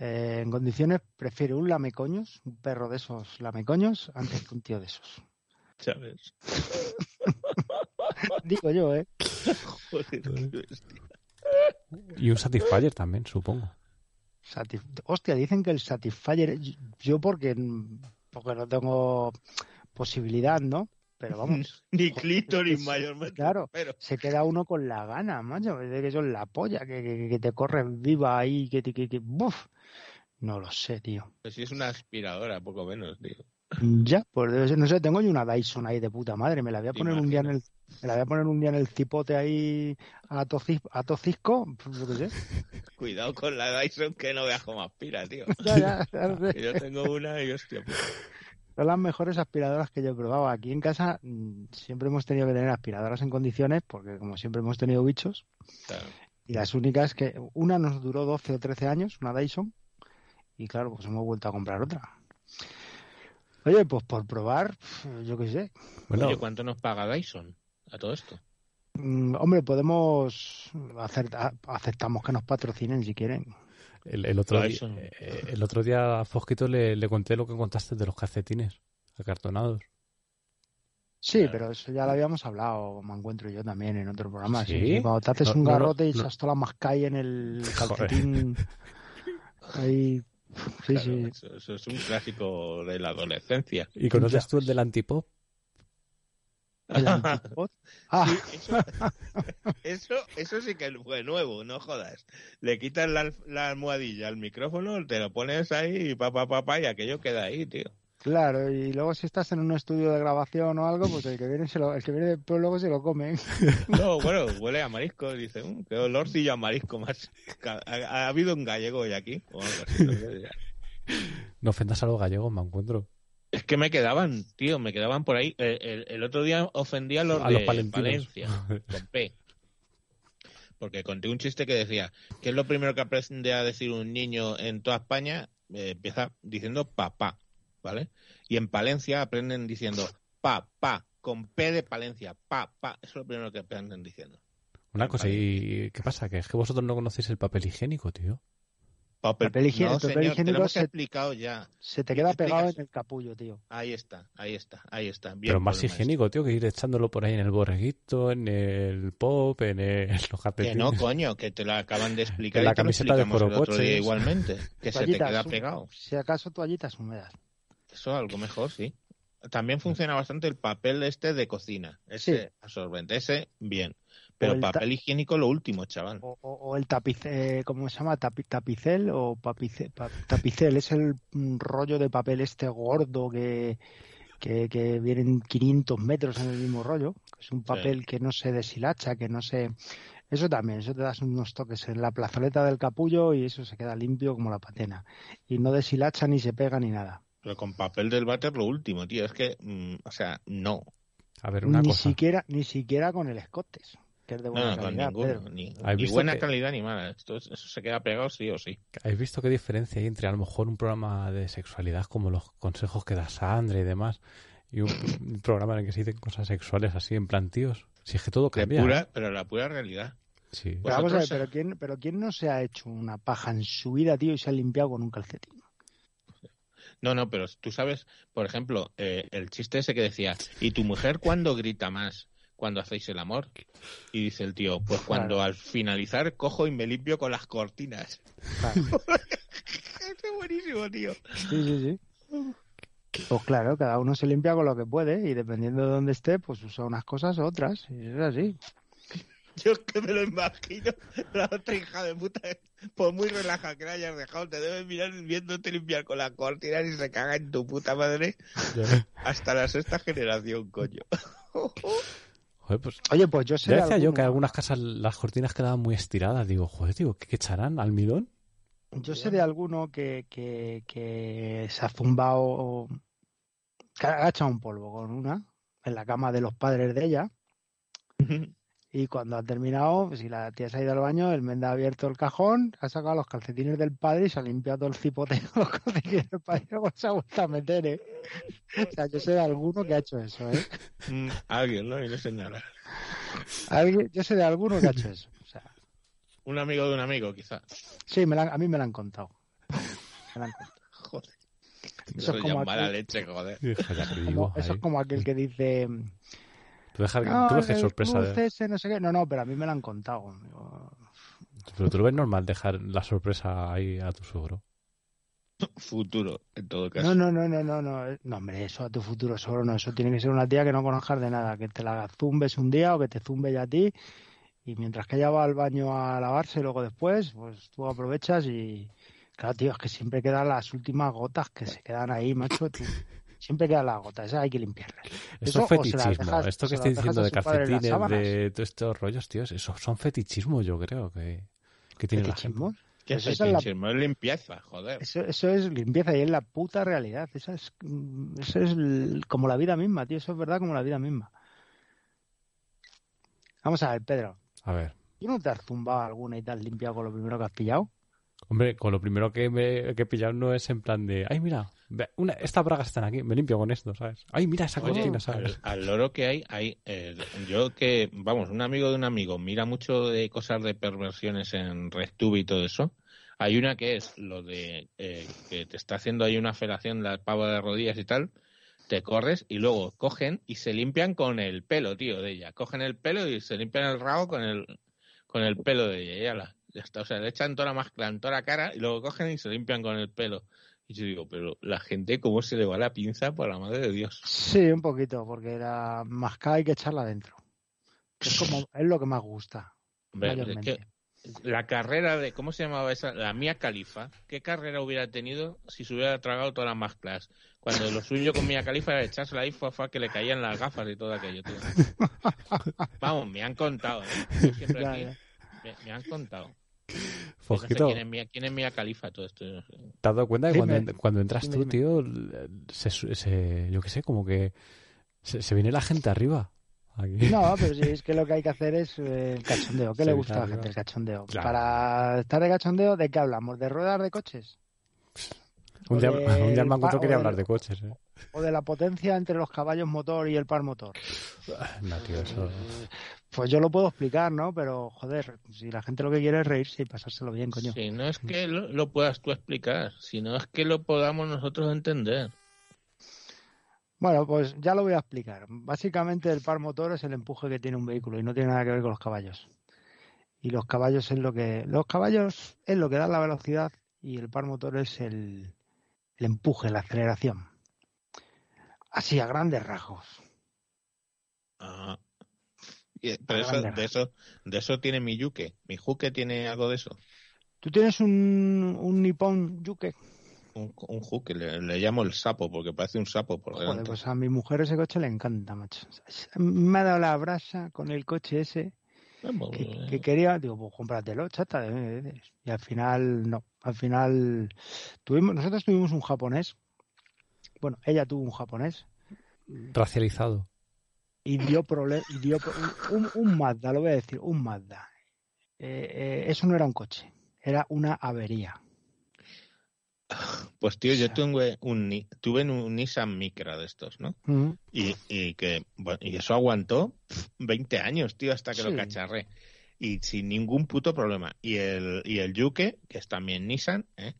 eh, en condiciones prefiere un lamecoños, un perro de esos lamecoños, antes que un tío de esos. ¿Sabes? Digo yo, ¿eh? Joder, qué bestia. Y un Satisfyer también, supongo. Hostia, dicen que el Satisfyer, yo porque, porque no tengo posibilidad, ¿no? Pero vamos, Ni clítoris mayormente. claro. Pero se queda uno con la gana, macho, de que es la polla, que, que, que te corre viva ahí, que te, que, que- buf. No lo sé, tío. sí es una aspiradora, poco menos, tío. Ya, pues debe ser, no sé, tengo yo una Dyson ahí de puta madre, me la voy a poner un día en el, me la voy a poner un día en el cipote ahí a, tocis, a tocisco, yo qué sé. Cuidado con la Dyson que no veas cómo aspira, tío. Ya, Yo tengo una y hostia, puta. Son las mejores aspiradoras que yo he probado. Aquí en casa mm, siempre hemos tenido que tener aspiradoras en condiciones, porque como siempre hemos tenido bichos, Claro. y las únicas que, una nos duró 12 o 13 años, una Dyson, y claro, pues hemos vuelto a comprar otra. Oye, pues por probar, yo qué sé. Bueno, Oye, ¿cuánto nos paga Dyson a todo esto? Mm, Hombre, podemos hacer, aceptamos que nos patrocinen si quieren. El, el otro, día, eh, el otro día a Fosquito le, le conté lo que contaste de los calcetines acartonados. Sí, Claro. pero eso ya lo habíamos hablado, me encuentro yo también en otro programa. ¿Sí? sí. Cuando te haces No, un no, no, garrote y no. echas toda la mascai en el calcetín. Ahí. Sí, Claro, sí. Eso, eso es un clásico de la adolescencia. ¿Y conoces tú el del antipop? El antipod. Ah, Sí, eso, eso, eso sí que fue nuevo, no jodas. Le quitas la, la almohadilla al micrófono, te lo pones ahí y pa, pa, pa, pa, y aquello queda ahí, tío. claro. Y luego si estás en un estudio de grabación o algo, pues el que viene, se lo, el que viene luego se lo come. No, bueno, huele a marisco, dice, "Mm, qué olorcillo a marisco más. ¿Ha, ha habido un gallego hoy aquí? O algo así, no. No ofendas a los gallegos, me encuentro. Es que me quedaban, tío, me quedaban por ahí. El, el- el otro día ofendí a los A de los. Valencia, con P. Porque conté un chiste que decía, ¿qué es lo primero que aprende a decir un niño en toda España? Eh, empieza diciendo papá, ¿vale? Y en Palencia aprenden diciendo papá, con P de Palencia, papá. Eso es lo primero que aprenden diciendo. Una cosa, ¿y qué pasa? Que es que vosotros no conocéis el papel higiénico, tío. Papel higiénico- no, el papel te higiénico lo hemos se- explicado ya. Se te ¿Qué queda te pegado explicas? en el capullo, tío. Ahí está, ahí está, ahí está. Bien Pero más maestro. higiénico, tío, que ir echándolo por ahí en el borreguito, en el pop, en el, los Que no, coño, que te lo acaban de explicar En la y te lo camiseta de explicamos el otro Forocoches. día igualmente. Que se te queda pegado. Si acaso toallitas húmedas. Eso algo mejor, sí. También funciona bastante el papel este de cocina. Ese Sí. absorbente. Ese, bien. Pero el papel higiénico, lo último, chaval. O, o- o el tapiz, eh, ¿cómo se llama? Tapi- tapicel o papice- pa- tapicel. Es el mm, rollo de papel este gordo que, que, que vienen 500 metros en el mismo rollo. Es un papel que no se deshilacha, que no se... Eso también, eso te das unos toques en la plazoleta del capullo y eso se queda limpio como la patena. Y no deshilacha ni se pega ni nada. Pero con papel del váter, lo último, tío. Es que, mm, o sea, no. A ver, una Ni cosa. siquiera, ni siquiera con el escotes, que es de No, buena no, con calidad, ninguno. Pedro. Ni, ¿Has ni visto buena que- calidad ni mala. Esto, es- eso se queda pegado sí o sí. ¿Habéis visto qué diferencia hay entre a lo mejor un programa de sexualidad como los consejos que da Sandra y demás y un, un programa en el que se dicen cosas sexuales así en plantíos? Si es que todo cambia. pura, pero la pura realidad. Sí. Pero vamos a ver, Vosotros, pero ¿quién, pero ¿quién no se ha hecho una paja en su vida, tío, y se ha limpiado con un calcetín? No, no, pero tú sabes, por ejemplo, eh, el chiste ese que decía, ¿y tu mujer cuándo grita más cuando hacéis el amor? Y dice el tío, pues cuando Claro. al finalizar cojo y me limpio con las cortinas. Claro. es buenísimo, tío. Sí, sí, sí. Pues claro, cada uno se limpia con lo que puede y dependiendo de dónde esté, pues usa unas cosas u otras. Y es así. Yo es que me lo imagino, la otra hija de puta, por muy relajada que la hayas dejado, te debes mirar viéndote limpiar con las cortinas y se caga en tu puta madre hasta la sexta generación, coño. Joder, pues Oye, pues yo sé ya de decía yo alguno, que en algunas casas las cortinas quedaban muy estiradas. Digo, joder, digo, ¿qué, qué echarán? ¿Almidón? yo sé de alguno que, que, que se ha zumbado, que ha echado un polvo con una en la cama de los padres de ella. Y cuando ha terminado, pues, si la tía se ha ido al baño, el menda ha abierto el cajón, ha sacado los calcetines del padre y se ha limpiado todo el cipote con los calcetines del padre y luego se ha vuelto a meter, ¿eh? O sea, yo sé de alguno que ha hecho eso, ¿eh? Mm, Alguien, ¿no? Y no sé nada. Alguien- yo sé de alguno que ha hecho eso. O sea, Un amigo de un amigo, quizá. sí, me la han- a mí me lo han contado. Me la han contado. Joder. Eso Eso es como ya mala aquel- leche, joder. Eso es como aquel que dice, Tú dejas, no, tú dejas el sorpresa. de- ese, no sé qué. No, no, pero a mí me lo han contado. Pero tú lo ves normal dejar la sorpresa ahí a tu suegro. Futuro, en todo caso. No, no, no, no, no, no, no, hombre, eso a tu futuro solo no, eso tiene que ser una tía que no conozcas de nada, que te la zumbes un día o que te zumbe ya a ti y mientras que ella va al baño a lavarse luego después, pues tú aprovechas y claro, tío, es que siempre quedan las últimas gotas que se quedan ahí, macho, tú. siempre queda la gota, esa hay que limpiarla. Eso Eso, es fetichismo. dejas- Esto que estoy diciendo de calcetines, de todos estos rollos, tíos, eso son fetichismo, yo creo que, que tiene la gente. Fetichismo. ¿Qué es esa es la- fetichismo? Es limpieza, joder. Eso, eso es limpieza y es la puta realidad. Eso es, mm, eso es l- como la vida misma, tío. Eso es verdad como la vida misma. Vamos a ver, Pedro. A ver. ¿Tú no te has zumbado alguna y te has limpiado con lo primero que has pillado? Hombre, con lo primero que me que he pillado no es en plan de, ay, mira, una, estas bragas están aquí, me limpio con esto, ¿sabes? Ay, mira esa Oye, cortina, ¿sabes? al, al loro que hay, hay eh, yo que, vamos, un amigo de un amigo mira mucho de cosas de perversiones en RedTube y todo eso. Hay una que es lo de eh, que te está haciendo ahí una felación la pava de rodillas y tal, te corres y luego cogen y se limpian con el pelo, tío, de ella. Cogen el pelo y se limpian el rabo con el con el pelo de ella. y ala, ya está. O sea, le echan toda la máscara en toda la cara y luego cogen y se limpian con el pelo. Y yo digo, pero la gente, ¿cómo se le va la pinza por la madre de Dios? Sí, un poquito, porque la mascada hay que echarla adentro. Es como, es lo que más gusta. Hombre, es mayormente. que la carrera de, ¿cómo se llamaba esa? La Mía Califa. ¿Qué carrera hubiera tenido si se hubiera tragado todas las máscaras? Cuando lo suyo con Mía Califa era echársela ahí, fue, fue que le caían las gafas y todo aquello, tío. Vamos, me han contado, ¿eh? Siempre aquí, me han contado. Quién es Mía, quién es Mía Califa todo esto. ¿te has dado cuenta que Dime. cuando, cuando entras Dime, tú, dime. tío, se, se- yo qué sé, como que se, se viene la gente arriba? Aquí. No, pero sí, es que lo que hay que hacer es eh, el cachondeo. ¿Qué Sí, le gusta a la gente el cachondeo? Claro. Para estar de cachondeo, ¿de qué hablamos? ¿De ruedas de coches? un, día, de- un día o quería hablar de coches, ¿eh? ¿O de la potencia entre los caballos motor y el par motor? No, tío, eso... Pues yo lo puedo explicar, ¿no? Pero, joder, si la gente lo que quiere es reírse y pasárselo bien, coño. Si no es que lo, lo puedas tú explicar, sino es que lo podamos nosotros entender. Bueno, pues ya lo voy a explicar. Básicamente el par motor es el empuje que tiene un vehículo y no tiene nada que ver con los caballos. Y los caballos es lo que los caballos es lo que da la velocidad y el par motor es el, el empuje, la aceleración. Así a grandes rasgos. Ah. Y- Pero A eso, grandes de eso, de eso tiene mi yuque. Mi juque tiene algo de eso. ¿Tú tienes un, un Nippon Yuke? Un, un juque, le, le llamo el sapo porque parece un sapo por Joder, delante. pues a mi mujer ese coche le encanta, macho. Me ha dado la brasa con el coche ese Vamos, que, eh, que quería, digo, pues cómpratelo, chata. eh, Y al final, no. Al final, tuvimos, nosotros tuvimos un japonés. Bueno, ella tuvo un japonés Racializado. y dio problemas. Y dio pro- un, un, Mazda, lo voy a decir, un Mazda. Eh, eh, eso no era un coche, era una avería. Pues tío, yo tuve un, tuve un Nissan Micra de estos, ¿no? Mm. Y, y que bueno, y eso aguantó pf, 20 años, tío, hasta que Sí. lo cacharré. Y sin ningún puto problema. Y el, y el Yuke, que es también Nissan, ¿eh?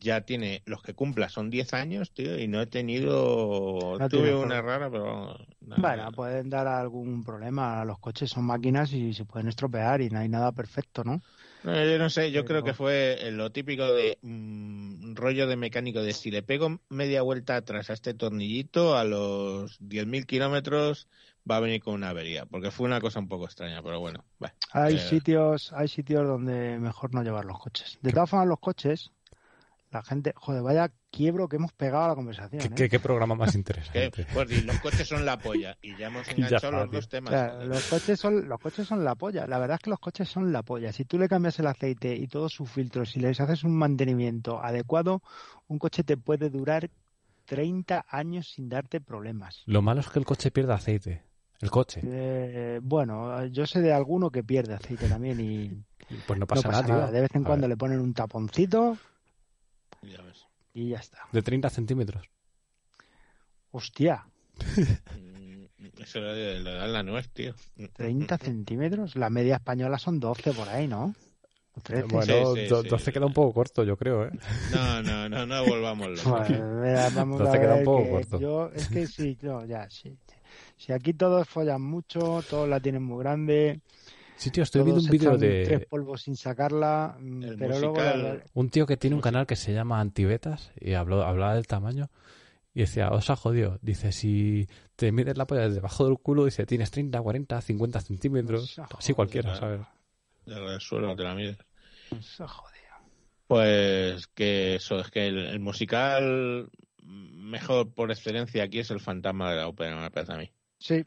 Ya tiene, los que cumpla son 10 años, tío, y no he tenido, No tuve tiene una rara, pero nada. Bueno, pueden dar algún problema. Los coches son máquinas y se pueden estropear y no hay nada perfecto, ¿no? No, yo no sé, yo Pero- creo que fue lo típico de mm, rollo de mecánico de si le pego media vuelta atrás a este tornillito a los 10.000 kilómetros va a venir con una avería, porque fue una cosa un poco extraña, pero bueno. Hay Eh. sitios, hay sitios donde mejor no llevar los coches. De todas formas, los coches, la gente, joder, vaya quiebro que hemos pegado a la conversación. ¿Qué, ¿eh? qué- qué programa más interesante? pues di, los coches son la polla y ya hemos Ya enganchado está, los tío. dos temas. Claro, joder. los coches son, los coches son la polla. La verdad es que los coches son la polla. Si tú le cambias el aceite y todos sus filtros, si les haces un mantenimiento adecuado, un coche te puede durar 30 años sin darte problemas. Lo malo es que el coche pierde aceite. El coche. Eh, bueno, yo sé de alguno que pierde aceite también y Pues no no pasa, pasa nada, nada. tío. De vez en A cuando ver, le ponen un taponcito Ya ves. y ya está. De 30 centímetros. Hostia, Mm, Eso le le da la nuez, tío. 30 centímetros. La media española son 12 por ahí, ¿no? O 13. Bueno, Sí, sí, do- sí. 12 queda un poco corto, yo creo, ¿eh? No, no, no, no volvamos locos. Bueno, mira, vamos Entonces a queda un poco que corto. Yo, es que sí, no, ya, sí. Si aquí todos follan mucho, todos la tienen muy grande, Sí, tío, estoy viendo un vídeo echan tres de polvos sin sacarla, mm, El pero luego musical- un tío que tiene un canal que se llama Antibetas y habló, hablaba del tamaño y decía, os ha jodido. Dice, si te mides la polla desde debajo del culo, dice, tienes 30, 40, 50 centímetros. Así cualquiera, ¿sabes? Del suelo te la mides. ha jodido. Pues que eso, es que el, el musical mejor por excelencia aquí es el fantasma de la ópera, me parece a mí. Sí,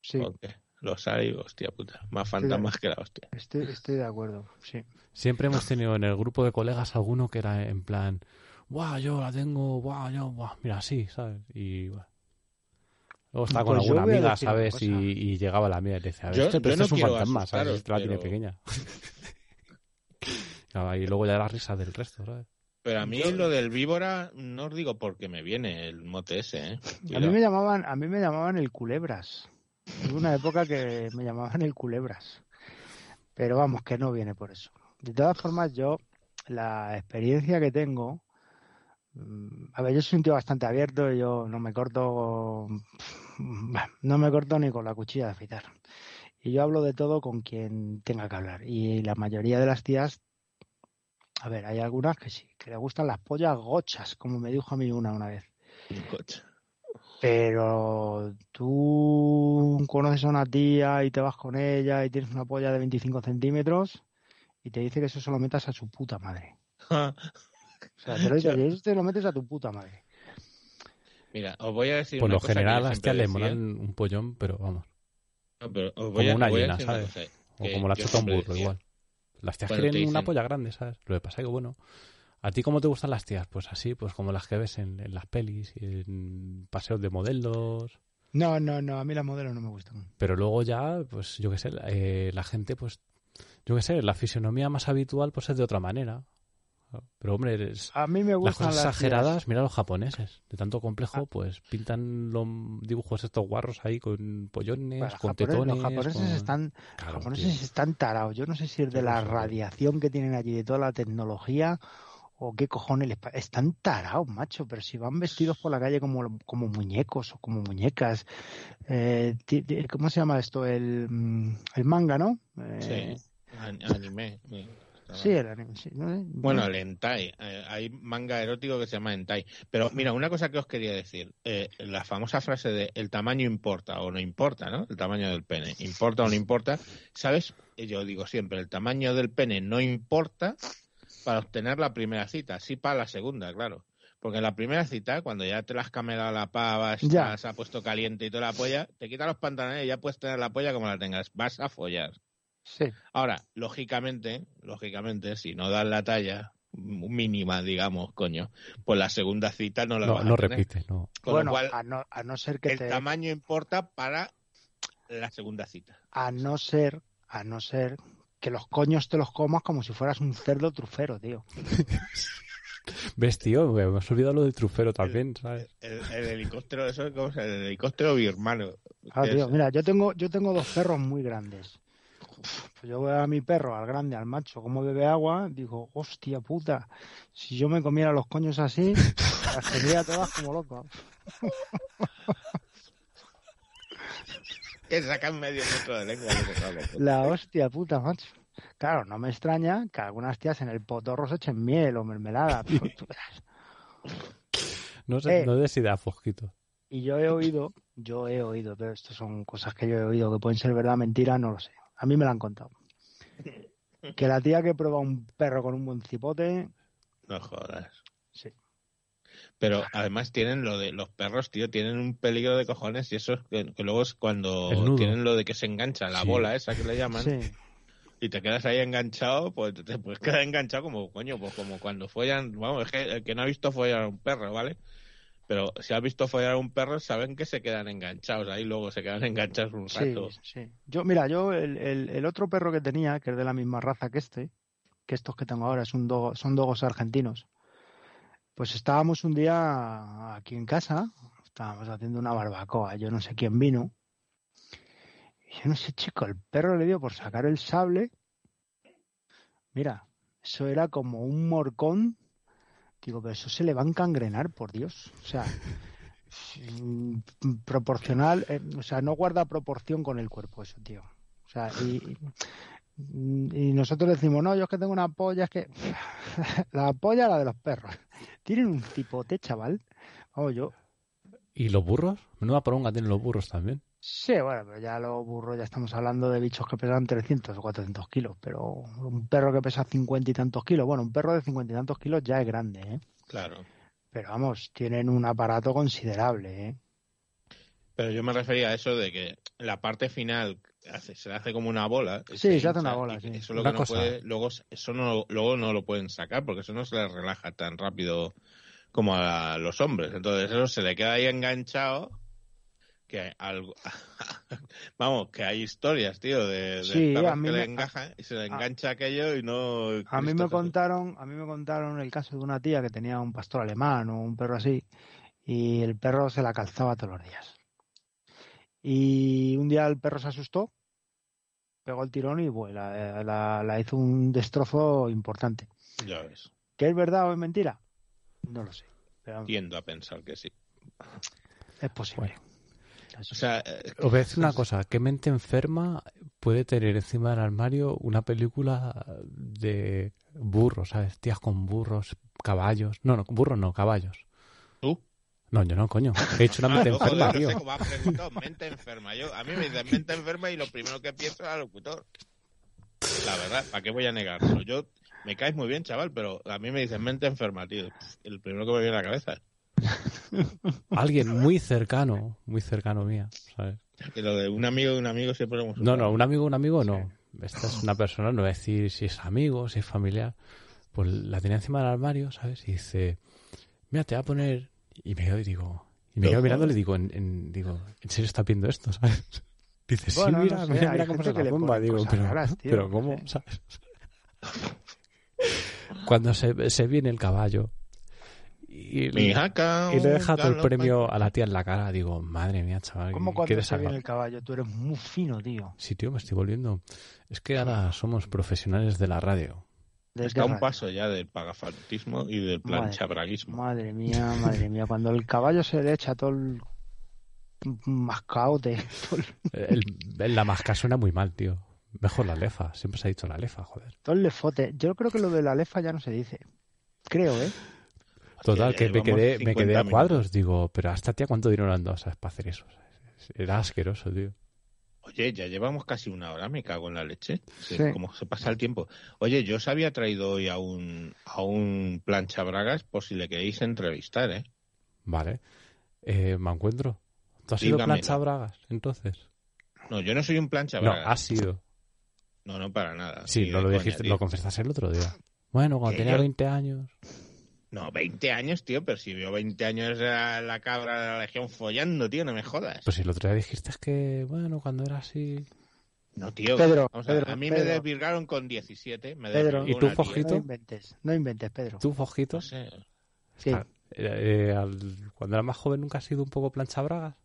sí. Porque los hay, hostia puta, más fantasmas que la hostia. Estoy, estoy de acuerdo, sí. Siempre hemos tenido en el grupo de colegas alguno que era en plan, ¡buah, yo la tengo, buah, yo, buah, mira, sí, ¿sabes? Y bueno. Luego estaba con Pues alguna amiga, ¿sabes? Y, y llegaba la mía y le decía, a ver, Yo- este, pero yo esto no es un fantasma, ¿sabes? Este la tiene pequeña. Claro, y luego ya la risa del resto, ¿sabes? Pero a mí Yo- lo del víbora no os digo porque me viene el mote ese, ¿eh? A mí me llamaban, a mí me llamaban el culebras. Una época que me llamaban el culebras. Pero vamos, que no viene por eso. De todas formas, yo, la experiencia que tengo, mm, a ver, yo soy un tío bastante abierto y yo no me corto, no me corto ni con la cuchilla de afeitar. Y yo hablo de todo con quien tenga que hablar. Y la mayoría de las tías, a ver, hay algunas que sí, que le gustan las pollas gochas, como me dijo a mí una una vez. Pero tú conoces a una tía y te vas con ella y tienes una polla de 25 centímetros y te dice que eso se lo metas a su puta madre. O sea, te lo, dice, y eso te lo metes a tu puta madre. Mira, os voy a decir Por una lo cosa que general las tías le molan un pollón, pero vamos. No, pero os voy Como a- una os voy a hiena, decir una ¿sabes? cosa, O que como la chota un burro, decía. igual. Las tías quieren una polla grande, ¿sabes? Lo que pasa es que, bueno, ¿a ti cómo te gustan las tías? Pues así, pues como las que ves en, en las pelis en paseos de modelos. No, no, no, a mí las modelos no me gustan. Pero luego ya, pues yo qué sé, eh, la gente, pues, yo qué sé, la fisionomía más habitual pues es de otra manera. Pero hombre, es- A mí me las gustan cosas las exageradas, tías- mira los japoneses. De tanto complejo, Ah. pues pintan los dibujos estos guarros ahí con pollones, Bueno, con japoneses- tetones. los japoneses con- están, Claro, los japoneses tío. están tarados. Yo no sé si es de la radiación que tienen allí, de toda la tecnología, o qué cojones les Están tarados, macho, pero si van vestidos por la calle como, como muñecos o como muñecas. Eh, ¿Cómo se llama esto? El, mm, el manga, ¿no? Eh, Sí, an- anime. sí. sí, el anime, sí, ¿no? Bueno, el hentai. Eh, hay manga erótico que se llama hentai. Pero mira, una cosa que os quería decir. Eh, la famosa frase de el tamaño importa o no importa, ¿no? El tamaño del pene. ¿Importa o no importa? ¿Sabes? Yo digo siempre, el tamaño del pene no importa para obtener la primera cita. Sí para la segunda, claro. Porque en la primera cita, cuando ya te la has camelado la pava, Ya. se ha puesto caliente y toda la polla, te quitas los pantalones y ya puedes tener la polla como la tengas. Vas a follar. Sí. Ahora, lógicamente, lógicamente, si no das la talla mínima, digamos, coño, pues la segunda cita no la No, vas a no tener. repites, no. Con bueno, lo cual, a, no, a no ser que el te, tamaño importa para la segunda cita. a no ser, a no ser que los coños te los comas como si fueras un cerdo trufero, tío. ¿Ves, tío? Me has olvidado lo del trufero también, ¿sabes? El, el helicóptero, eso es como el helicóptero birmano. Ah, tío, es- mira, yo tengo, yo tengo dos perros muy grandes. Pues yo veo a mi perro, al grande, al macho, como bebe agua, digo, hostia puta, si yo me comiera los coños así, las tendría todas como loco. que sacan medio metro de lengua. La hostia puta, macho. Claro, no me extraña que algunas tías en el potorro se echen miel o mermelada. Pues tú verás. No sé, Eh. no des idea, Fosquito. Y yo he oído, yo he oído, pero esto son cosas que yo he oído que pueden ser verdad, mentira, no lo sé. A mí me lo han contado. Que la tía que prueba un perro con un buen cipote, No jodas. Sí. Pero además tienen lo de los perros, tío, tienen un peligro de cojones y eso es que, que luego es cuando tienen lo de que se engancha la Sí. bola esa que le llaman Sí, y te quedas ahí enganchado, pues te puedes quedar enganchado como coño, pues como cuando follan, vamos, es que el que no ha visto follar a un perro, ¿vale? Pero si has visto follar a un perro, saben que se quedan enganchados, ahí luego se quedan enganchados un sí, rato. sí. Yo, mira, yo el, el- el otro perro que tenía, que es de la misma raza que este, que estos que tengo ahora es un dogo- son dogos argentinos, pues estábamos un día aquí en casa, estábamos haciendo una barbacoa, yo no sé quién vino, y yo no sé, chico, el perro le dio por sacar el sable, mira, eso era como un morcón, digo, pero eso se le va a encangrenar, por Dios, o sea, proporcional, eh, o sea, no guarda proporción con el cuerpo eso, tío. O sea, y, y nosotros decimos, no, yo es que tengo una polla, es que la polla la de los perros. Tienen un tipote, chaval. Vamos, yo. ¿Y los burros? Menuda poronga tienen los burros también. Sí, bueno, pero ya los burros, ya estamos hablando de bichos que pesan 300 o 400 kilos, pero un perro que pesa 50 y tantos kilos, bueno, un perro de 50 y tantos kilos ya es grande, ¿eh? Claro. pero vamos, tienen un aparato considerable, ¿eh? Pero yo me refería a eso de que la parte final hace, se hace como una bola. Sí, se se hace una bola, sí. Eso lo Una que no puede, luego, eso no, luego no lo pueden sacar porque eso no se les relaja tan rápido como a los hombres. Entonces eso se le queda ahí enganchado. Que algo, vamos, que hay historias, tío, de, de Sí, a mí que le me- engajan y se le a- engancha aquello y no. A mí me contaron, a mí me contaron el caso de una tía que tenía un pastor alemán o un perro así, y el perro se la calzaba todos los días. Y un día el perro se asustó, pegó el tirón y pues, la, la- la hizo un destrozo importante. Ya ves, ¿Que es verdad o es mentira? No lo sé. Pero tiendo a pensar que sí. es posible. Bueno. O sea, eh, Os voy a decir una cosa, ¿qué mente enferma puede tener encima del armario una película de burros, ¿sabes? Tías con burros, caballos. No, no, burros no, caballos. ¿Tú? No, yo no, coño. He dicho una Ah, mente no, enferma, joder, no tío. sé cómo has preguntado, mente enferma. Yo, a mí me dicen mente enferma y lo primero que pienso es al locutor. La verdad, ¿para qué voy a negarlo? Yo, me caes muy bien, chaval, pero a mí me dicen mente enferma, tío. El primero que me viene a la cabeza. Alguien muy cercano, muy cercano mía, ¿sabes? Que lo de un amigo de un amigo siempre lo hemos No, no, un amigo, un amigo no. Esta es una persona, no voy a decir si es amigo, si es familiar. Pues la tenía encima del armario, ¿sabes? Y dice, mira, te voy a poner... Y me quedo y digo... Y me quedo mirando y le digo, en, en- digo, ¿en serio estás viendo esto, sabes? Dice, sí, no mira, sé, mira, mira cómo se la le bomba. Digo, pero, raras, tío, pero ¿cómo? sé. ¿Sabes? Cuando se, se viene el caballo y, jaca. y le deja todo el premio a la tía en la cara, digo, madre mía, chaval, ¿Cómo cuando se viene el caballo? Tú eres muy fino, tío. Sí, tío, me estoy volviendo. Es que ahora somos profesionales de la radio. Desde Está un paso ya del pagafantismo y del planchabraguismo. Madre mía, madre mía. Cuando el caballo se le echa todo el mascaote, todo el, la masca suena muy mal, tío. Mejor la lefa. Siempre se ha dicho la lefa, joder. todo el lefote. Yo creo que lo de la lefa ya no se dice. Creo, ¿eh? Total, que me quedé, me 50 quedé a cuadros. Digo, pero a esta tía, ¿cuánto dinero le han dado ¿sabes, para hacer eso? Era asqueroso, tío. Oye, ya llevamos casi una hora, me cago en la leche. Sí. Como se pasa el tiempo. Oye, yo os había traído hoy a un, a un plancha bragas por si le queréis entrevistar, ¿eh? Vale. Eh, me encuentro. ¿Tú has sido plancha bragas, entonces? No, yo no soy un plancha No, bragas. has sido. No, no, para nada. Sí, no lo coña, dijiste, tío. lo confesaste el otro día. Bueno, cuando tenía yo- 20 años. No, 20 años, tío, pero si vio 20 años a la cabra de la legión follando, tío, no me jodas. Pues si el otro día dijiste es que, bueno, cuando era así. no, tío. Pedro, Vamos a, ver, Pedro, a mí me desvirgaron con 17. Me Pedro. ¿Y tú. Fojito? No inventes, no inventes, Pedro. ¿Tú, Fojito? No sé. Sí, Ah, eh, eh, al- cuando era más joven nunca has sido un poco plancha bragas,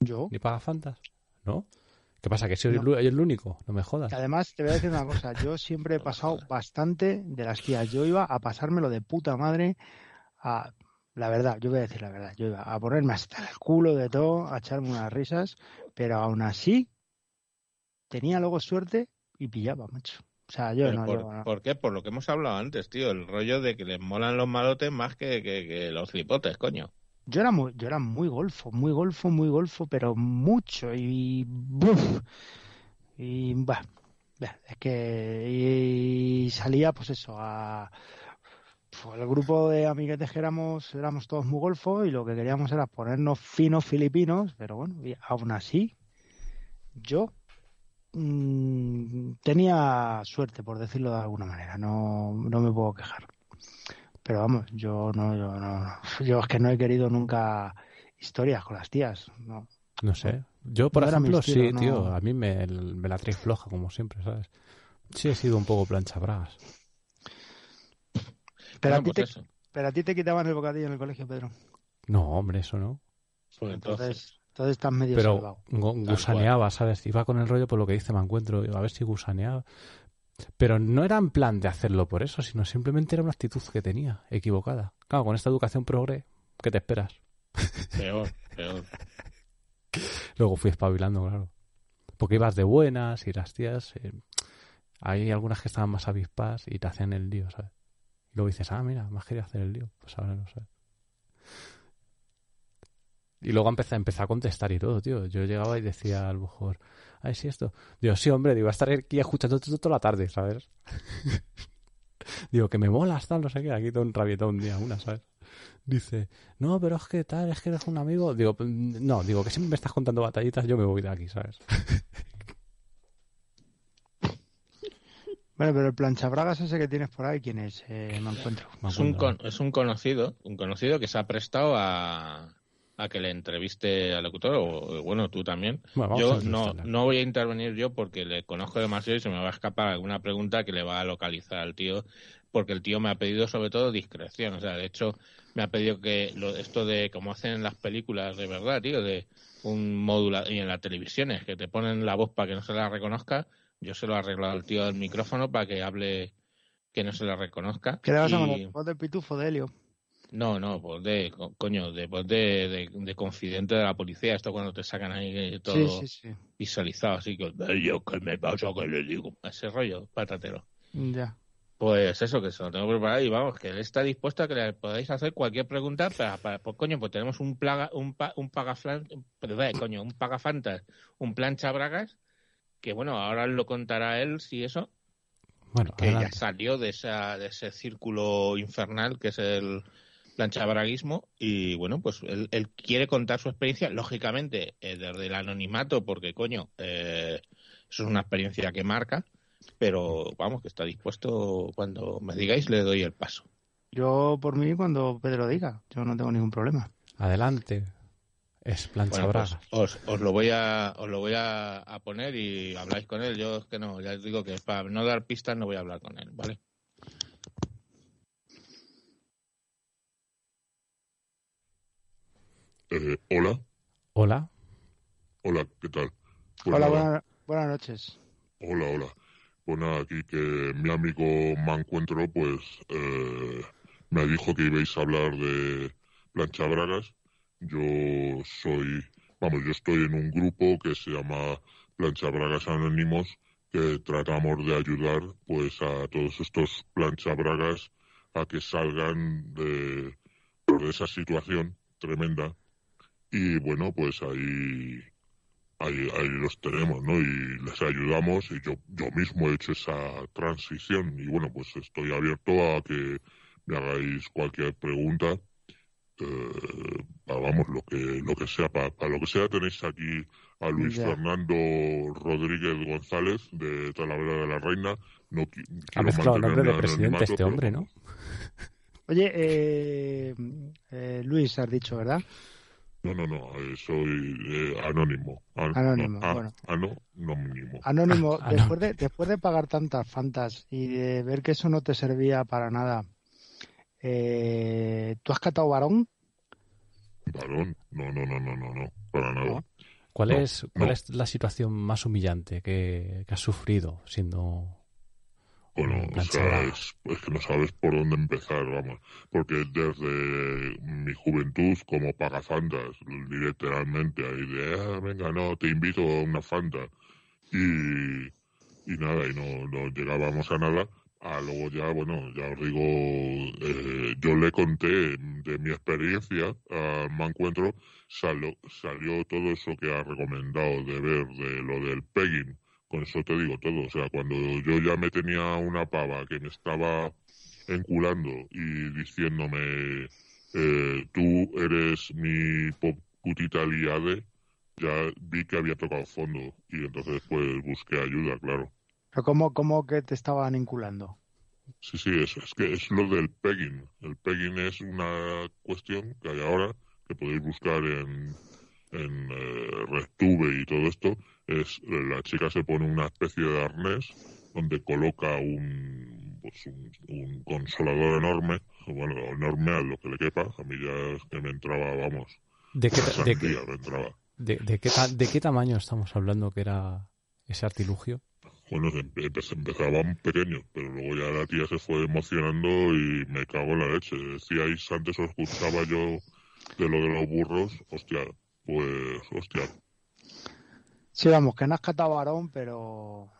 yo. ni pagafantas, ¿no? ¿Qué pasa? ¿Que soy No. el, único? No me jodas. Además, te voy a decir una cosa. Yo siempre he pasado bastante de las tías. Yo iba a pasármelo de puta madre a... La verdad, yo voy a decir la verdad. Yo iba a ponerme hasta el culo de todo, a echarme unas risas, pero aún así tenía luego suerte y pillaba, macho. O sea, yo Pero no, por, yo no. ¿Por qué? Por lo que hemos hablado antes, tío. El rollo de que les molan los malotes más que, que- que los flipotes, coño. Yo era muy, yo era muy golfo, muy golfo, muy golfo, pero mucho y buf, y bah, es que y salía pues eso a pues, el grupo de amiguetes que éramos éramos todos muy golfos y lo que queríamos era ponernos finos filipinos, pero bueno, y aún así yo mm, tenía suerte por decirlo de alguna manera, no no me puedo quejar. Pero vamos, yo no, yo no, yo es que no he querido nunca historias con las tías, no. No sé. Yo, por No ejemplo, estilo, sí, no. tío. A mí me, me la trae floja, como siempre, ¿sabes? Sí he sido un poco plancha bragas. Pero, Bueno, a ti pues te, eso. pero a ti te quitaban el bocadillo en el colegio, Pedro. No, hombre, eso no. Pues entonces, Entonces, estás medio Pero salvado. gusaneaba, ¿sabes? Iba con el rollo por lo que dice me encuentro, a ver si gusaneaba. Pero no era en plan de hacerlo por eso, sino simplemente era una actitud que tenía, equivocada. Claro, con esta educación progre, ¿qué te esperas? peor, peor. Luego fui espabilando, claro. Porque ibas de buenas y las tías... eh, hay algunas que estaban más avispas y te hacían el lío, ¿sabes? Y luego dices, ah, mira, más quería hacer el lío. Pues ahora no sé. Y luego empecé, empecé a contestar y todo, tío. Yo llegaba y decía a lo mejor, ay, sí, esto. Digo, sí, hombre, digo, a estar aquí escuchando todo toda la tarde, ¿sabes? Digo, que me molas, tal, no sé qué. Aquí todo un rabietón un día, una, ¿sabes? Dice, no, pero es que tal, es que eres un amigo. Digo, no, digo, que siempre me estás contando batallitas, yo me voy de aquí, ¿sabes? Bueno, pero el planchabragas ese que tienes por ahí, ¿quién es? Eh, me encuentro. Es un, es un conocido, un conocido que se ha prestado a, a que le entreviste al locutor, o bueno, tú también. yo no, no voy a intervenir yo porque le conozco demasiado y se me va a escapar alguna pregunta que le va a localizar al tío, porque el tío me ha pedido sobre todo discreción. O sea, de hecho, me ha pedido que lo, esto de como hacen en las películas de verdad, tío, de un módulo y en las televisiones que te ponen la voz para que no se la reconozca, yo se lo he arreglado al tío del micrófono para que hable que no se la reconozca. ¿Qué le vas a voz de pitufo de Helio? No, no, pues de, coño, de, pues de, de, confidente de la policía, esto cuando te sacan ahí todo visualizado, así que yo que me pasa que le digo, ese rollo patatero. Ya. Pues eso, que se lo tengo preparado y vamos, que él está dispuesto a que le podáis hacer cualquier pregunta, para, pues coño, pues tenemos un plaga, un, un pagaflan, coño, un pagafantas, un plancha bragas, que bueno, ahora lo contará él si eso, bueno, que ya salió de, esa, de ese círculo infernal que es el planchabraguismo y bueno, pues él, quiere contar su experiencia, lógicamente eh, desde el anonimato, porque coño, eh, eso es una experiencia que marca, pero vamos, que está dispuesto cuando me digáis, le doy el paso. Yo por mí cuando Pedro diga, yo no tengo ningún problema. Adelante. Es plancha pues os, os, lo voy a os lo voy a, a, poner y habláis con él. Yo es que no, ya os digo que para no dar pistas no voy a hablar con él, ¿vale? Eh, hola. Hola. Hola, ¿qué tal? Pues hola, buenas noches. Hola, hola. Bueno, pues aquí que mi amigo Mancuentro, pues, eh, me dijo que ibais a hablar de plancha bragas. Yo soy, vamos, yo estoy en un grupo que se llama Plancha Bragas Anónimos, que tratamos de ayudar, pues, a todos estos plancha bragas a que salgan de, de esa situación tremenda y bueno, pues ahí, ahí, ahí los tenemos, ¿no? Y les ayudamos y yo, yo mismo he hecho esa transición y bueno, pues estoy abierto a que me hagáis cualquier pregunta. Eh, vamos, lo que, lo que sea, para, lo que sea tenéis aquí a Luis Fernando Rodríguez González de Talavera de la Reina. No, ha mezclado el nombre de presidente este hombre, ¿no? Oye, eh, eh, Luis, has dicho, ¿verdad? No, no, no, soy eh, anónimo. anónimo, bueno. Anónimo. Anónimo, después, de, después de pagar tantas fantas y de ver que eso no te servía para nada, eh, ¿tú has catado varón? Varón, no, no, no, no, no, no, para nada. ¿Cuál, es, ¿Cuál es la situación más humillante que, que has sufrido siendo bueno, o sea, es, que no sabes por dónde empezar, vamos. Porque desde mi juventud como pagafantas, literalmente, ahí de, ah, venga, no, te invito a una fanta. Y, y nada, y no, no llegábamos a nada. A luego ya, bueno, ya os digo, eh, yo le conté de mi experiencia al encuentro salió, salió todo eso que ha recomendado de ver de lo del pegging con eso te digo todo. O sea, cuando yo ya me tenía una pava que me estaba enculando y diciéndome, eh, tú eres mi putita liade, ya vi que había tocado fondo y entonces pues busqué ayuda, claro. ¿Pero cómo, cómo que te estaban inculando? Sí, sí, es, es que es lo del pegging. El pegging es una cuestión que hay ahora que podéis buscar en, en eh, y todo esto, es la chica se pone una especie de arnés donde coloca un, pues un, consolador enorme, bueno, enorme a lo que le quepa, a mí ya es que me entraba, vamos, ¿De qué, de, de, qué, ¿De qué tamaño estamos hablando que era ese artilugio? Bueno, empezaban pequeños, pero luego ya la tía se fue emocionando y me cago en la leche. Decíais antes, os escuchaba yo de lo de los burros, hostia, pues, hostia, Sí, vamos, que no has catado varón, pero...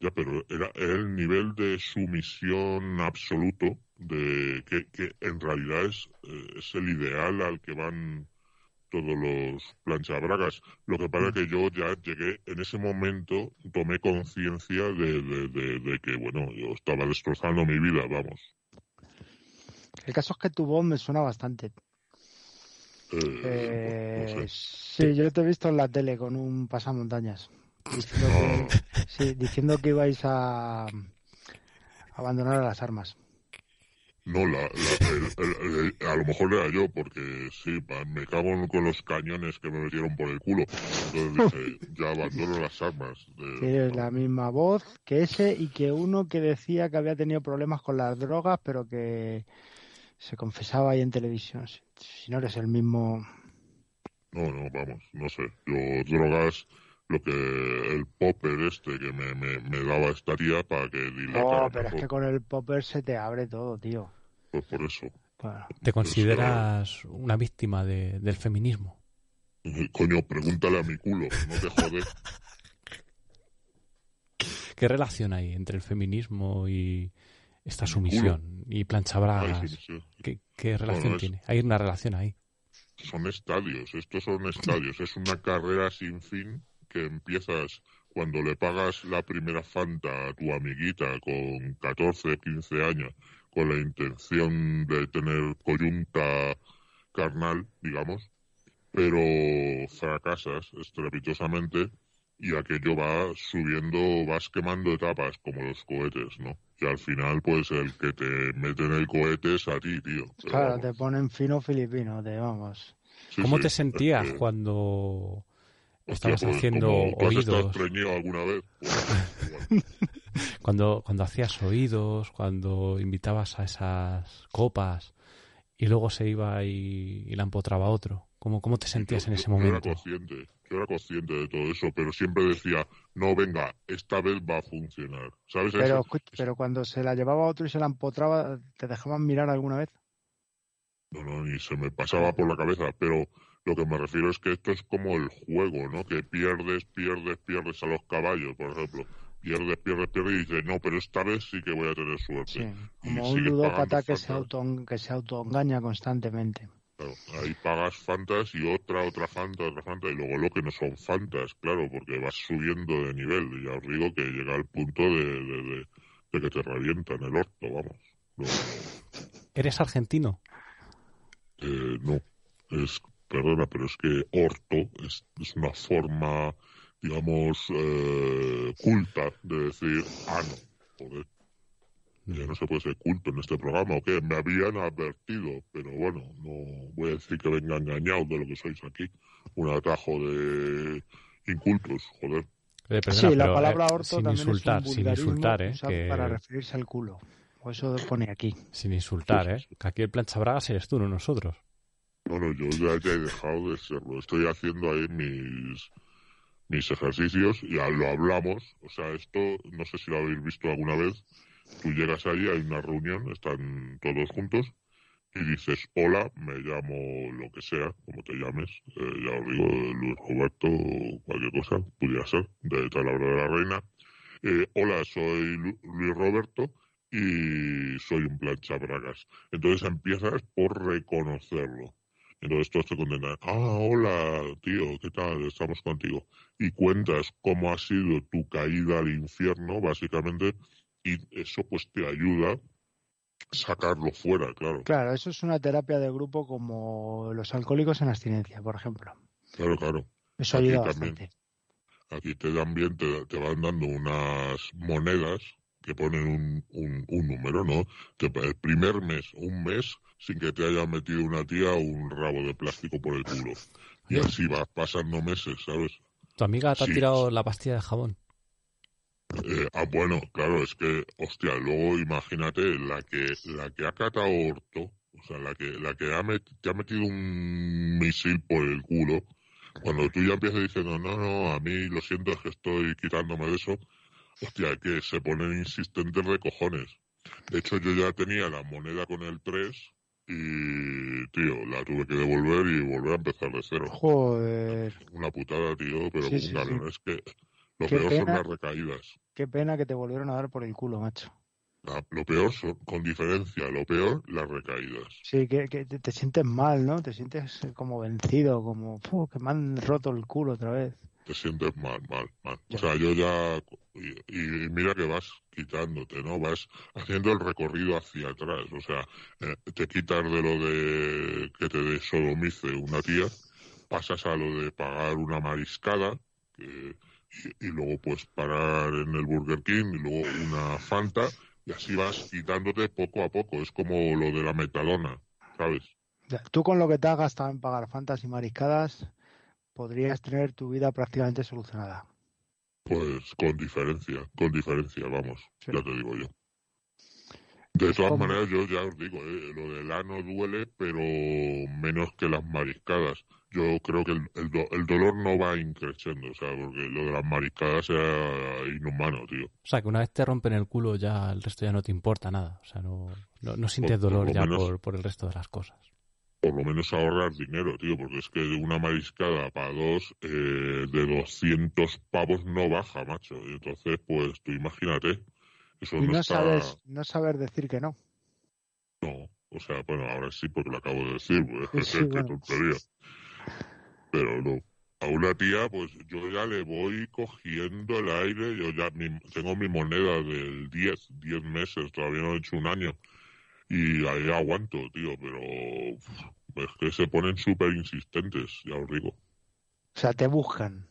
Ya, pero era, el nivel de sumisión absoluto de que, que en realidad es, eh, es el ideal al que van todos los planchabragas. Lo que pasa es que yo ya llegué, en ese momento tomé conciencia de, de, de, que, bueno, yo estaba destrozando mi vida, vamos. El caso es que tu voz me suena bastante. Eh, Sí, yo te he visto en la tele con un pasamontañas. Diciendo que, sí, diciendo que ibais a abandonar las armas. No, la, la- el- el- el- a lo mejor era yo, porque sí, me cago con los cañones que me metieron por el culo. Entonces dije, ya abandono las armas. de- Tienes la misma voz que ese y que uno que decía que había tenido problemas con las drogas, pero que se confesaba ahí en televisión. Si, si no eres el mismo. No, no, vamos, no sé. Yo drogas, lo que el popper este que me, me, me daba esta tía para que dilatara No, pero es que con el popper se te abre todo, tío. Pues por eso. Bueno, ¿Te consideras una víctima de- del feminismo? Coño, pregúntale a mi culo, no te jodes. ¿Qué relación hay entre el feminismo y esta Mi sumisión y plancha Ay, bragas? sí, sí. ¿Qué, qué relación es- tiene? Hay una relación ahí. Son estadios, estos son estadios. Es una carrera sin fin que empiezas cuando le pagas la primera Fanta a tu amiguita con 14, 15 años, con la intención de tener coyunta carnal, digamos, pero fracasas estrepitosamente y aquello va subiendo, vas quemando etapas como los cohetes, ¿no? Y al final, pues el que te mete en el cohete es a ti, tío. Pero claro, vamos, te ponen fino filipino, te vamos. sí, ¿Cómo sí, te es sentías que- cuando Hostia, estabas pues, haciendo oídos? alguna vez. pues. Cuando, cuando hacías oídos, cuando invitabas a esas copas y luego se iba y, y la empotraba otro. ¿Cómo, ¿Cómo te sentías Yo- en ese yo- Yo era momento? consciente, yo era consciente de todo eso, pero siempre decía, no, venga, esta vez va a funcionar. ¿Sabes? Pero, Eso- pero cuando se la llevaba a otro y se la empotraba, ¿te dejaban mirar alguna vez? No, no, ni se me pasaba por la cabeza, pero lo que me refiero es que esto es como el juego, ¿no? Que pierdes, pierdes, pierdes a los caballos, por ejemplo. Pierdes, pierdes, pierdes y dices, no, pero esta vez sí que voy a tener suerte. Sí, Y como un sigues ludópata que se, auto, que se autoengaña constantemente. Claro, ahí pagas fantas y otra, otra fanta, otra fanta, y luego lo que no son fantas, claro, porque vas subiendo de nivel. Y ya os digo que llega al punto de, de, de- de que te revientan el orto, vamos. No, ¿Eres argentino? eh, no, es, perdona, pero es que orto es, es una forma, digamos, eh, culta de decir ano. Joder, ya no se puede ser culto en este programa, ¿o qué? Me habían advertido, pero bueno, no voy a decir que venga engañado de lo que sois aquí. Un atajo de incultos, joder. Eh, perdona, sí, la pero, palabra eh, orto sin también insultar, es un sin insultar, ¿eh? que- para referirse al culo. O eso pone aquí. Sin insultar, ¿eh? Que aquí el plancha bragas eres tú, no nosotros. Bueno, yo ya, ya he dejado de serlo. Estoy haciendo ahí mis, mis ejercicios, ya lo hablamos. O sea, esto no sé si lo habéis visto alguna vez. Tú llegas ahí, hay una reunión, están todos juntos y dices, hola, me llamo lo que sea, como te llames. Eh, ya os digo, Luis Roberto, o cualquier cosa, pudiera ser, de Talavera de la Reina. Eh, hola, soy Lu- Luis Roberto y soy un plancha bragas. Entonces empiezas por reconocerlo. Entonces todos te contentan. Ah, hola, tío, ¿qué tal? Estamos contigo. Y cuentas cómo ha sido tu caída al infierno, básicamente, y eso pues te ayuda a sacarlo fuera, claro. Claro, eso es una terapia de grupo como los alcohólicos en abstinencia, por ejemplo. Claro, claro. Eso Aquí ayuda también. bastante. Aquí te dan bien, te, te van dando unas monedas que ponen un, un, un número, ¿no? Te- el primer mes, un mes, sin que te haya metido una tía un rabo de plástico por el culo. Y así vas pasando meses, ¿sabes? Tu amiga te ha Sí. tirado la pastilla de jabón. Eh, ah, bueno, claro, es que, hostia, luego imagínate la que la que ha catado orto, o sea, la que la que ha met- te ha metido un misil por el culo, cuando tú ya empiezas diciendo, no, no, a mí lo siento, es que estoy quitándome de eso, hostia, que se ponen insistentes de cojones. De hecho, yo ya tenía la moneda con el 3 y, tío, la tuve que devolver y volver a empezar de cero. Joder, Una putada, tío, pero Sí, con sí, ganas. Es que lo Qué peor son las recaídas. Qué pena que te volvieron a dar por el culo, macho. La- lo peor son, con diferencia, lo peor, las recaídas. Sí, que, que te, te sientes mal, ¿no? Te sientes eh, como vencido, como "Fu, que me han roto el culo otra vez. Te sientes mal, mal, mal. Ya. O sea, yo ya... Y, y mira que vas quitándote, ¿no? Vas haciendo el recorrido hacia atrás. O sea, eh, te quitas de lo de que te sodomice una tía, pasas a lo de pagar una mariscada, que- y, luego pues parar en el Burger King, y luego una Fanta, y así vas quitándote poco a poco. Es como lo de la metadona, ¿sabes? Tú con lo que te has gastado en pagar fantas y mariscadas, podrías tener tu vida prácticamente solucionada. Pues con diferencia, con diferencia, vamos, Sí. ya te digo yo. De todas maneras, yo ya os digo, eh, lo del ano duele, pero menos que las mariscadas. Yo creo que el, el, do- el dolor no va increciendo, o sea, porque lo de las mariscadas era inhumano, tío. O sea, que una vez te rompen el culo ya el resto ya no te importa nada. O sea, no, no, no sientes Por- dolor lo ya menos- por, por el resto de las cosas. Por lo menos ahorrar dinero, tío, porque es que de una mariscada para dos, eh, de 200 pavos no baja, macho. Y entonces, pues tú imagínate, eso Y no, no está... sabes, no saber decir que no. No, o sea, bueno, ahora sí porque lo acabo de decir, pues, Sí, qué bueno. tontería. Pero no. A una tía, pues yo ya le voy cogiendo el aire, yo ya mi- tengo mi moneda del 10, 10 meses, todavía no he hecho un año. Y ahí aguanto, tío, pero es que se ponen súper insistentes, ya os digo. O sea, te buscan.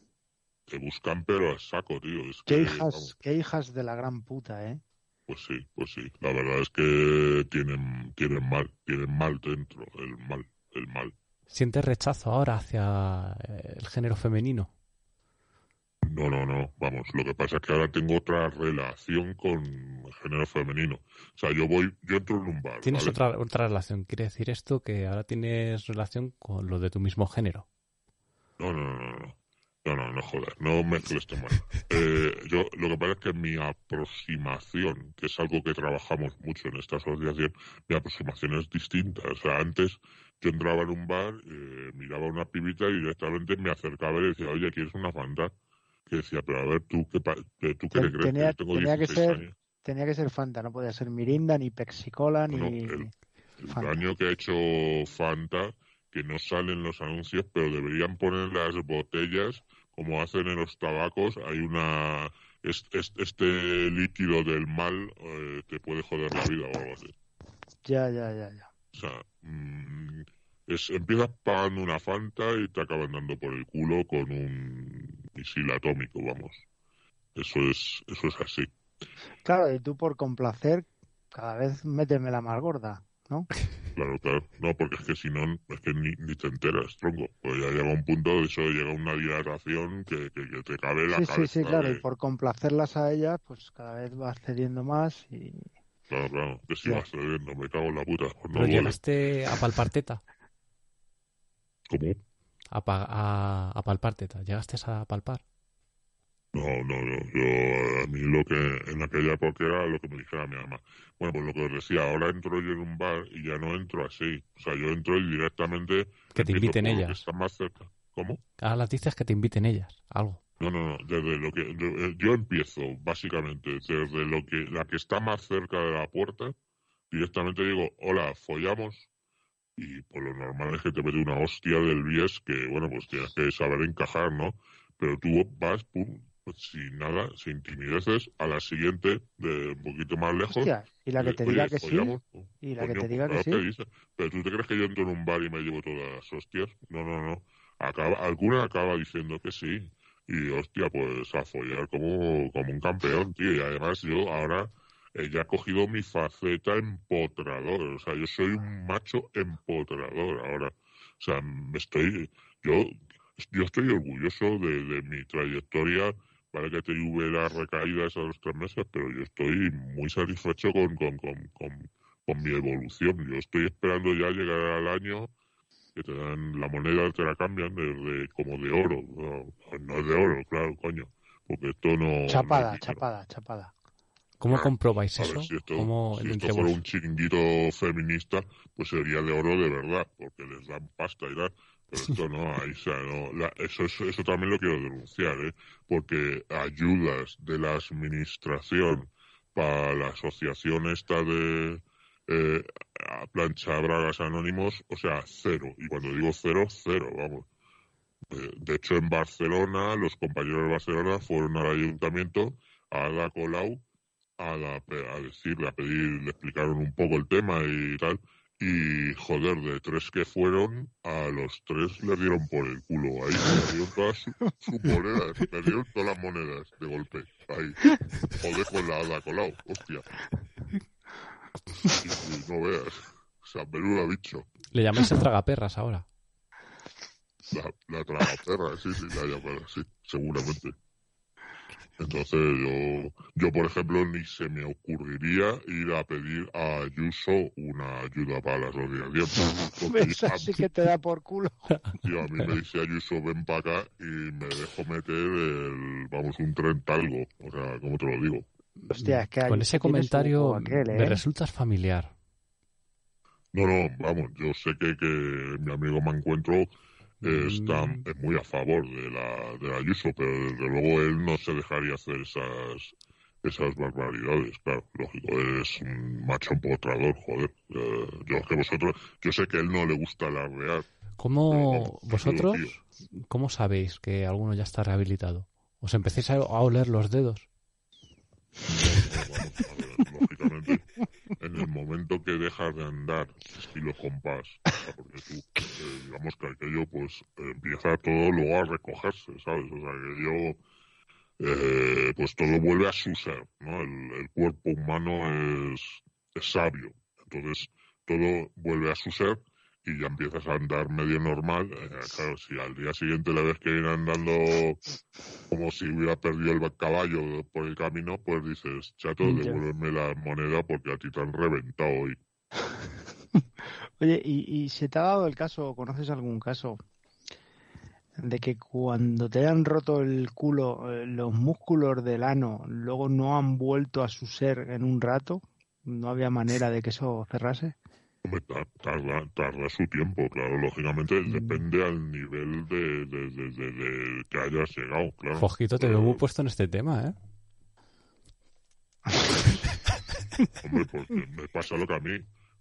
Te buscan pero a saco, tío. Es Qué que, hijas, vamos, qué hijas de la gran puta, ¿eh? pues sí, pues sí. La verdad es que tienen, tienen mal, tienen mal dentro, el mal, el mal. ¿Sientes rechazo ahora hacia eh, el género femenino? No, no, no, vamos, lo que pasa es que ahora tengo otra relación con el género femenino. O sea, yo voy, yo entro en un bar, Tienes ¿vale? otra, otra relación. Quiere decir esto que ahora tienes relación con lo de tu mismo género. No, no, no, no, no, no, no, no jodas, no mezcles tu mano. Eh, yo, lo que pasa es que mi aproximación, que es algo que trabajamos mucho en esta asociación, mi aproximación es distinta. O sea, antes yo entraba en un bar, eh, miraba a una pibita y directamente me acercaba y le decía, oye, ¿quieres una Fanta? Que decía, pero a ver, ¿tú qué, pa- que- ¿tú qué te crees? tenía- yo tengo tenía que 16 ser- años. Tenía que ser Fanta, no podía ser Mirinda, ni Pexicola, ni... el- El daño que ha hecho Fanta, que no salen los anuncios, pero deberían poner las botellas como hacen en los tabacos. Hay una. es- es- Este, líquido del mal eh, te puede joder la vida o algo así. Ya, ya, ya, ya. O sea, mm, es, empiezas pagando una Fanta y te acaban dando por el culo con un misil atómico, vamos. Eso es, eso es así. Claro, y tú por complacer, cada vez méteme la más gorda, ¿no? Claro, claro. No, porque es que si no, es que ni, ni te enteras, tronco. Pues ya llega un punto de eso, llega una dilatación que, que, que te cabe la Sí, sí, cabeza. sí, claro, de- y por complacerlas a ellas, pues cada vez vas cediendo más y... Claro, claro, que si vas cediendo, me cago en la puta. Pues no Pero llegaste a palpar teta. ¿Cómo? A, pa- a, a palpar teta. ¿Llegaste a palpar? No, no, no. Yo, a mí lo que en aquella época era lo que me dijera mi mamá. Bueno, pues lo que os decía, ahora entro yo en un bar y ya no entro así. O sea, yo entro y directamente. Que te inviten lo que ellas. está más cerca. ¿Cómo? Ahora las dices que te inviten ellas. Algo. No, no, no. Desde lo que yo, eh, yo empiezo, básicamente, desde lo que la que está más cerca de la puerta, directamente digo, hola, follamos. Y por lo normal es que te mete una hostia del bies que, bueno, pues tienes que saber encajar, ¿no? Pero tú vas, pum, pues sin nada, sin timideces, a la siguiente, de un poquito más lejos. Hostia, y la que te diga que sí, y la que te diga que pues, claro, sí. Pero tú te crees que yo entro en un bar y me llevo todas las hostias. No, no, no. Acaba, alguna acaba diciendo que sí. Y hostia, pues a follar como, como un campeón, tío. Y además yo ahora eh, ya he cogido mi faceta empotrador. O sea, yo soy un macho empotrador ahora. O sea, me estoy, yo, yo estoy orgulloso de, de mi trayectoria. Vale que te hubiera recaídas a los tres meses, pero yo estoy muy satisfecho con, con, con, con, con mi evolución. Yo estoy esperando ya llegar al año que te dan la moneda, te la cambian de, de- como de oro. No, no es de oro, claro, coño. Porque esto no. Chapada, chapada, chapada. ¿Cómo comprobáis A ver, eso? si esto, ¿Cómo si esto fuera un chiringuito feminista, pues sería de oro de verdad, porque les dan pasta y tal. Pero esto no, sea, no, la- eso, eso, eso también lo quiero denunciar, ¿eh? Porque ayudas de la administración para la asociación esta de eh, plancha bragas anónimos, o sea, cero. Y cuando digo cero, cero, vamos. De hecho, en Barcelona, los compañeros de Barcelona fueron al ayuntamiento a la Colau a, a decirle, a pedir, le explicaron un poco el tema y tal. Y joder, de tres que fueron, a los tres le dieron por el culo. Ahí le dieron todas sus monedas, le dieron todas las monedas de golpe. Ahí. Joder con la Ada Colau, hostia. No veas. O sea, menuda bicho. ¿Le llamáis el tragaperras ahora? La, la tragaperras, sí, sí, la llamará, sí, seguramente. Entonces yo, yo, por ejemplo, ni se me ocurriría ir a pedir a Ayuso una ayuda para la asociación. Así que te da por culo. Tío, a mí me dice Ayuso, ven para acá y me dejo meter el, vamos, un tren talgo. O sea, ¿cómo te lo digo? Hostia, es que Con ese comentario me ¿eh? resultas familiar. No, no, vamos, yo sé que, que mi amigo me encuentro está Mm. muy a favor de la, de la Ayuso, pero desde luego él no se dejaría hacer esas esas barbaridades, claro, lógico, es un macho empotrador, joder. Eh, yo que vosotros, yo sé que a él no le gusta alardear. ¿Cómo Pero, vosotros, cómo sabéis que alguno ya está rehabilitado? ¿Os empecéis a, a oler los dedos? Lógicamente, en el momento que dejas de andar estilo compás, porque tú, eh, digamos que aquello pues empieza todo luego a recogerse, ¿sabes? O sea, que yo, eh, pues todo vuelve a su ser, ¿no? El, el cuerpo humano es, es sabio, entonces todo vuelve a su ser y ya empiezas a andar medio normal. Eh, claro, si al día siguiente le ves que viene andando como si hubiera perdido el caballo por el camino, pues dices, chato, Ya. devuélveme la moneda porque a ti te han reventado hoy. Oye, ¿y, y se te ha dado el caso, conoces algún caso, de que cuando te han roto el culo, eh, los músculos del ano luego no han vuelto a su ser en un rato? ¿No había manera de que eso cerrase? Tarda, tarda su tiempo, claro, lógicamente Mm. depende al nivel de, de, de, de- de que hayas llegado, claro. Fojito, te veo muy puesto en este tema, ¿eh? Hombre, porque me pasa lo que a mí,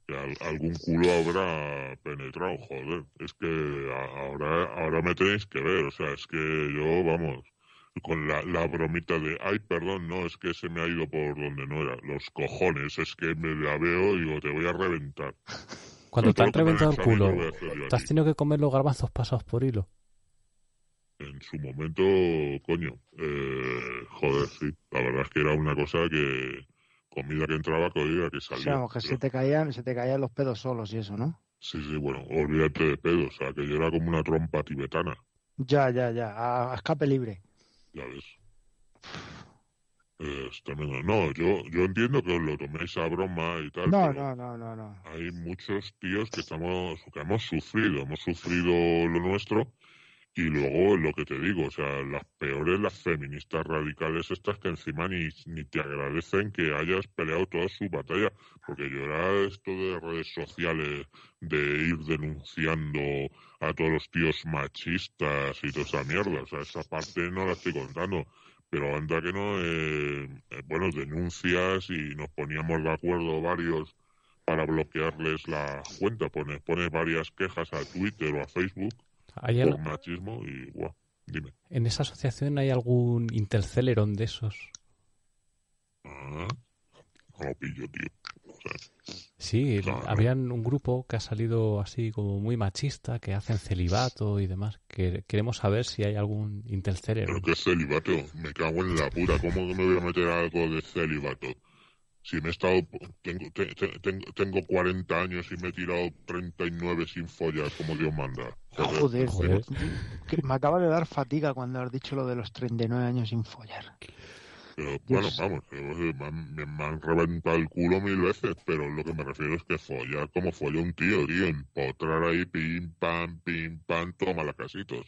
que al- algún culo habrá penetrado, joder. Es que ahora, ahora me tenéis que ver, o sea, es que yo, vamos, con la, la bromita de, ay, perdón, no, es que se me ha ido por donde no era. Los cojones, es que me la veo y digo, te voy a reventar. Cuando te han reventado el culo, ¿te has tenido que comer los garbanzos pasados por hilo? En su momento, coño, eh, joder, sí. La verdad es que era una cosa que, comida que entraba, comida que O salía. sea, vamos, que Pero- se te caían, se te caían los pedos solos y eso, ¿no? Sí, sí, bueno, olvídate de pedo, o sea, que yo era como una trompa tibetana, Ya, ya, ya, a, a escape libre. Ya ves. Es tremendo. No, yo, yo entiendo que os lo toméis a broma y tal, No, no, no, no, no. hay muchos tíos que estamos, que hemos sufrido, hemos sufrido lo nuestro y luego lo que te digo, o sea, las peores, las feministas radicales estas que encima ni, ni te agradecen que hayas peleado toda su batalla, porque yo era esto de redes sociales, de ir denunciando a todos los tíos machistas y toda esa mierda, o sea, esa parte no la estoy contando. Pero anda que no, eh, eh, bueno, denuncias y nos poníamos de acuerdo varios para bloquearles la cuenta. Pones, pones varias quejas a Twitter o a Facebook ¿Hay al- por machismo y guau, dime. ¿En esa asociación hay algún Interceleron de esos? Ah, no lo pillo, tío. Sí, Claro. habían un grupo que ha salido así como muy machista, que hacen celibato y demás. Que queremos saber si hay algún pero Interceleron. que celibato, me cago en la puta. ¿Cómo que me voy a meter algo de celibato? Si me he estado, tengo, te- te- tengo, tengo 40 años y me he tirado 39 sin follar, como Dios manda. Joder, Joder. que me acaba de dar fatiga cuando has dicho lo de los 39 años sin follar. Pero bueno, vamos, eh, me han, me han reventado el culo mil veces, pero lo que me refiero es que follar como folla un tío, tío, empotrar ahí, pim, pam, pim, pam, toma las casitos.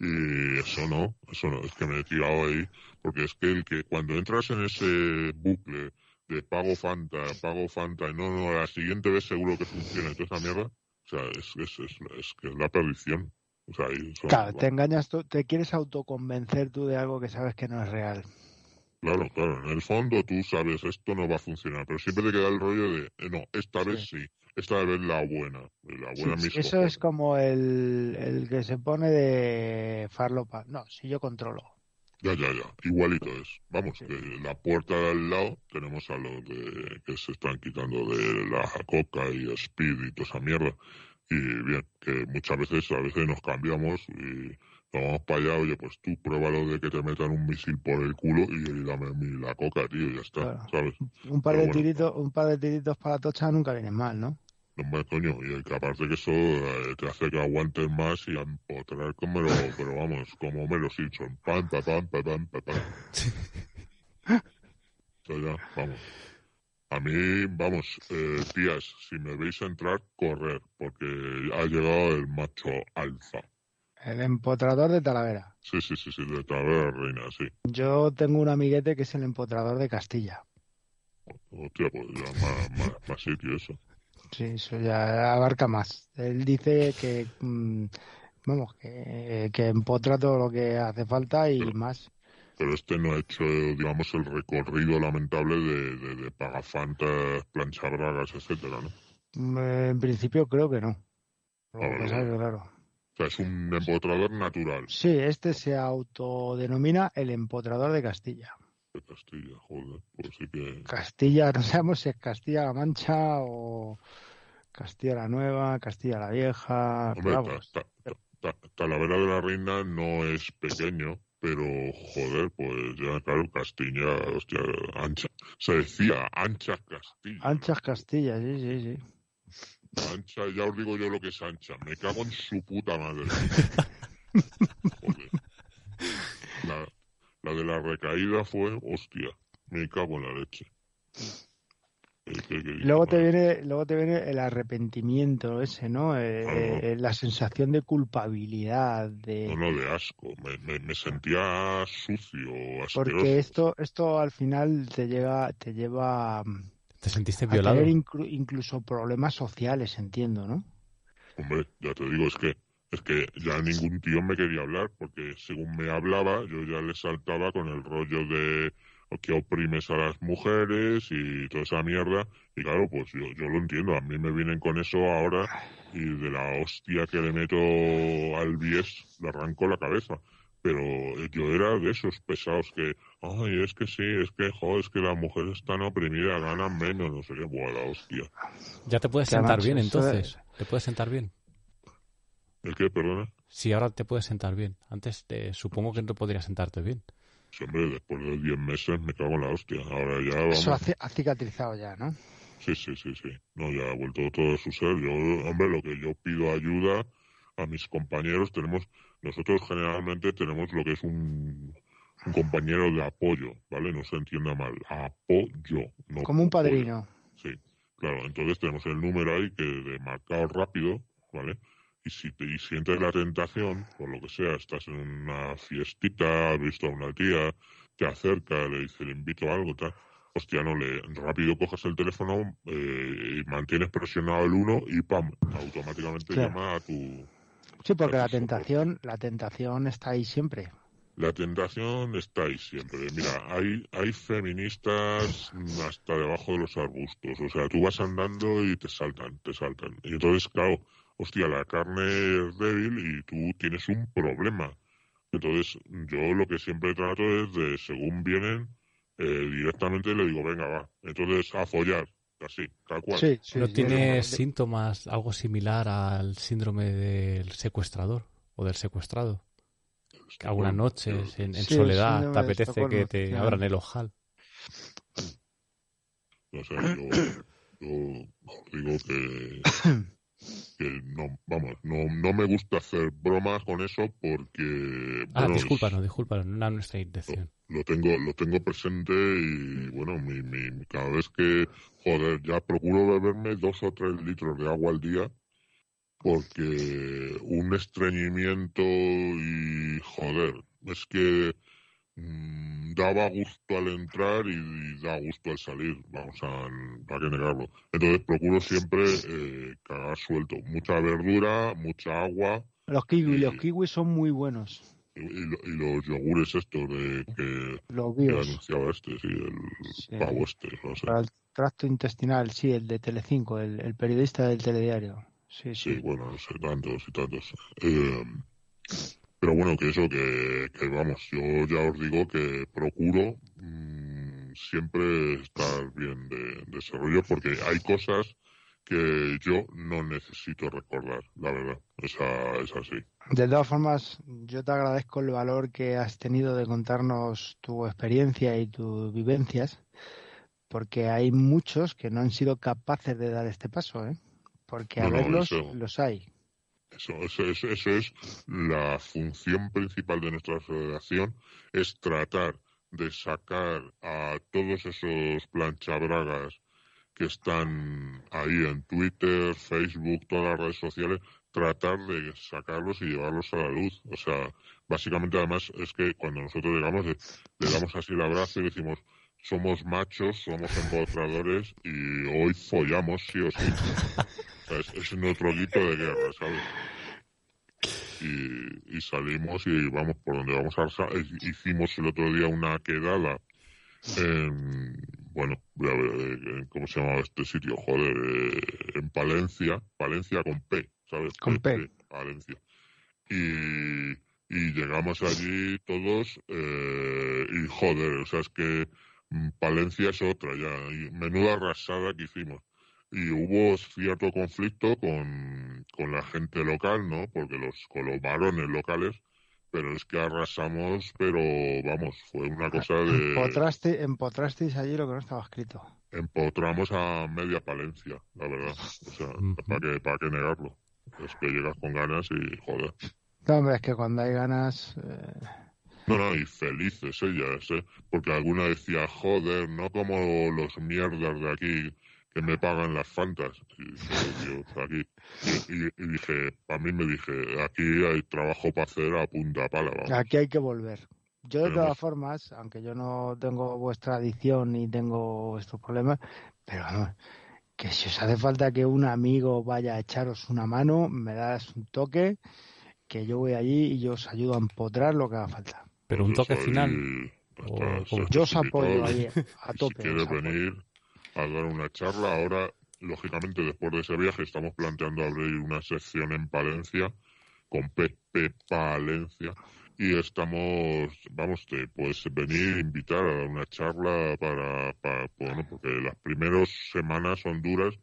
Y eso no, eso no, es que me he tirado ahí, porque es que el que cuando entras en ese bucle de pago Fanta, pago Fanta, y no, no, la siguiente vez seguro que funciona toda esa mierda, o sea, es, es, es, es que es la perdición. O sea, son- Claro, te engañas te quieres autoconvencer tú de algo que sabes que no es real. Claro, claro. En el fondo tú sabes, esto no va a funcionar, pero siempre te queda el rollo de, eh, no, esta vez sí, esta vez la buena. La buena Sí, eso cojones. es como el, el que se pone de farlopa. No, si yo controlo. Ya, ya, ya. Igualito es. Vamos, que la puerta de al lado tenemos a los de, que se están quitando de la coca y speed y toda esa mierda. Y bien, que muchas veces, a veces nos cambiamos y nos vamos para allá, oye, pues tú pruébalo de que te metan un misil por el culo y dame la coca, tío, y ya está, Claro. ¿sabes? Un par Pero de bueno. tiritos, un par de tiritos para la tocha nunca viene mal, ¿no? No me coño, y que aparte que eso eh, te hace que aguantes más y empotrar como lo, pero vamos, como Mero Simpson. Pam, pam, pam, pam, pam, pam, pam. Esto ya, vamos. A mí, vamos, eh, tías, si me veis entrar, correr, porque ha llegado el macho alfa. El empotrador de Talavera. Sí, sí, sí, sí, de Talavera Reina, sí. Yo tengo un amiguete que es el empotrador de Castilla. Hostia, pues ya más, más, más sitio eso. Sí, eso ya abarca más. Él dice que, mm, vamos, que, que empotra todo lo que hace falta y Pero- más. Pero este no ha hecho, digamos, el recorrido lamentable de, de, de pagafantas, planchabragas, etcétera, ¿no? Mm, En principio creo que no. Lo Ah, que, claro. O sea, es un empotrador natural Sí, este se autodenomina el empotrador de Castilla. de Castilla, joder, pues sí que... Castilla, no sabemos si es Castilla-La Mancha o Castilla la Nueva, Castilla la Vieja. Hombre, pero Ta- vamos. Ta- Ta- Ta- Talavera de la Reina no es pequeño, pero joder, pues ya, claro, Castilla, hostia, ancha. Se decía ancha Castilla. Anchas Castilla, sí, sí, sí. Ancha, ya os digo yo lo que es ancha. Me cago en su puta madre. Joder. La, la de la recaída fue, hostia, me cago en la leche. Eh, que- que- Y luego te viene, luego te viene el arrepentimiento ese, ¿no? Eh, Claro. eh, la sensación de culpabilidad, de No, no, de asco. Me, me, me sentía sucio, asqueroso. porque esto, esto al final te llega, te lleva a ¿Te sentiste violado? tener inclu- incluso problemas sociales, entiendo, ¿no? Hombre, ya te digo, es que es que ya ningún tío me quería hablar, porque según me hablaba, yo ya le saltaba con el rollo de que oprimes a las mujeres y toda esa mierda. Y claro, pues yo, yo lo entiendo, a mí me vienen con eso ahora y de la hostia que le meto al bies le arranco la cabeza. Pero yo era de esos pesados que, ay, es que sí, es que, joder, es que las mujeres están oprimidas, ganan menos, no sé qué, buah, la hostia. Ya te puedes sentar bien entonces. Te puedes sentar bien. ¿El qué, perdona? Sí, ahora te puedes sentar bien. Antes te, supongo que no podrías sentarte bien. Sí, hombre, después de 10 meses me cago en la hostia. Ahora ya vamos. Eso ha, ci- ha cicatrizado ya, ¿no? Sí, sí, sí, sí. No, ya ha vuelto todo a su ser. Yo, hombre, lo que yo pido ayuda a mis compañeros, tenemos, nosotros generalmente tenemos lo que es un, un compañero de apoyo, ¿vale? No se entienda mal. Apoyo. No Como un apoyo. padrino. Sí, claro. Entonces tenemos el número ahí que de marcado rápido, ¿vale? Y si te y sientes la tentación, por lo que sea, estás en una fiestita, has visto a una tía, te acerca, le dice, le invito a algo, tal. Hostia, no, le, rápido coges el teléfono eh, y mantienes presionado el 1 y ¡pam! Automáticamente Claro. llama a tu... Sí, porque la tentación, la tentación está ahí siempre. La tentación está ahí siempre. Mira, hay, hay feministas hasta debajo de los arbustos. O sea, tú vas andando y te saltan, te saltan. Y entonces, claro, hostia, la carne es débil y tú tienes un problema. Entonces, yo lo que siempre trato es de, según vienen, eh, directamente le digo, venga, va. Entonces, a follar, así, tal cual. Sí, sí. ¿No tiene sí. síntomas algo similar al síndrome del secuestrador o del secuestrado? Algunas Bueno, noches en, en Sí, soledad te apetece Estocolmo, que te abran el ojal. O sea, yo, digo que, que no, vamos, no, no me gusta hacer bromas con eso porque, Ah, bueno, discúlpanos, discúlpanos, no era nuestra intención. lo tengo, lo tengo presente y bueno, mi, mi, cada vez que, joder, ya procuro beberme dos o tres litros de agua al día porque un estreñimiento y joder, es que daba gusto al entrar y, y da gusto al salir, vamos a, para que negarlo. Entonces procuro siempre eh, cagar suelto, mucha verdura, mucha agua, Los kiwis, los kiwis son muy buenos. y, lo- y los yogures estos de que, Los que anunciaba este, sí, el Sí. pavo este, no sé. Para el tracto intestinal, sí, el de Telecinco, el, el periodista del telediario. Sí, Sí, sí. bueno, no sé, tantos y tantos. Eh, pero bueno, que eso, que, que vamos, yo ya os digo que procuro mm, siempre estar bien de, de ese rollo porque hay cosas que yo no necesito recordar, la verdad. Esa, es así. De todas formas, yo te agradezco el valor que has tenido de contarnos tu experiencia y tus vivencias, porque hay muchos que no han sido capaces de dar este paso, ¿eh? Porque a No, no, verlos eso- los hay. Eso, eso, eso, eso es la función principal de nuestra federación, es tratar de sacar a todos esos planchabragas que están ahí en Twitter, Facebook, todas las redes sociales, tratar de sacarlos y llevarlos a la luz. O sea, básicamente además es que cuando nosotros llegamos le damos así el abrazo y decimos somos machos, somos empotradores y hoy follamos sí o sí. O sea, es, es nuestro grito de guerra, ¿sabes? Y, y salimos y vamos por donde vamos a hicimos el otro día una quedada en bueno voy a ver cómo se llamaba este sitio joder eh, en Palencia Palencia con P sabes Con P. Palencia. Y y llegamos allí todos eh, y joder o sea es que mm, Palencia es otra ya y menuda arrasada que hicimos y hubo cierto conflicto con, con la gente local, ¿no? Porque los, con los varones locales, pero es que arrasamos, pero vamos, fue una cosa de... Empotraste, empotrasteis allí lo que no estaba escrito. Empotramos a media Palencia, la verdad. O sea. ¿para qué, para qué negarlo? Es que llegas con ganas y joder. No, hombre, es que cuando hay ganas... eh, No, no, y felices ellas, ¿eh? Porque alguna decía, joder, no como los mierdas de aquí que me pagan las fantas. Y, "Dios, aquí. Y, y- y dije, para mí me dije, aquí hay trabajo para hacer a punta pala, vamos. Aquí hay que volver. Yo de todas formas, aunque yo no tengo vuestra adicción ni tengo estos problemas, pero vamos, que si os hace falta que un amigo vaya a echaros una mano, me das un toque, que yo voy allí y yo os ayudo a empotrar lo que haga falta. Pero un Pues toque final. o Yo os apoyo ahí a tope. Si quieres venir a dar una charla, ahora, lógicamente, después de ese viaje, estamos planteando abrir una sección en Palencia, con PP Palencia, y estamos, vamos, te puedes venir, invitar a dar una charla para, para bueno, porque las primeras semanas son duras,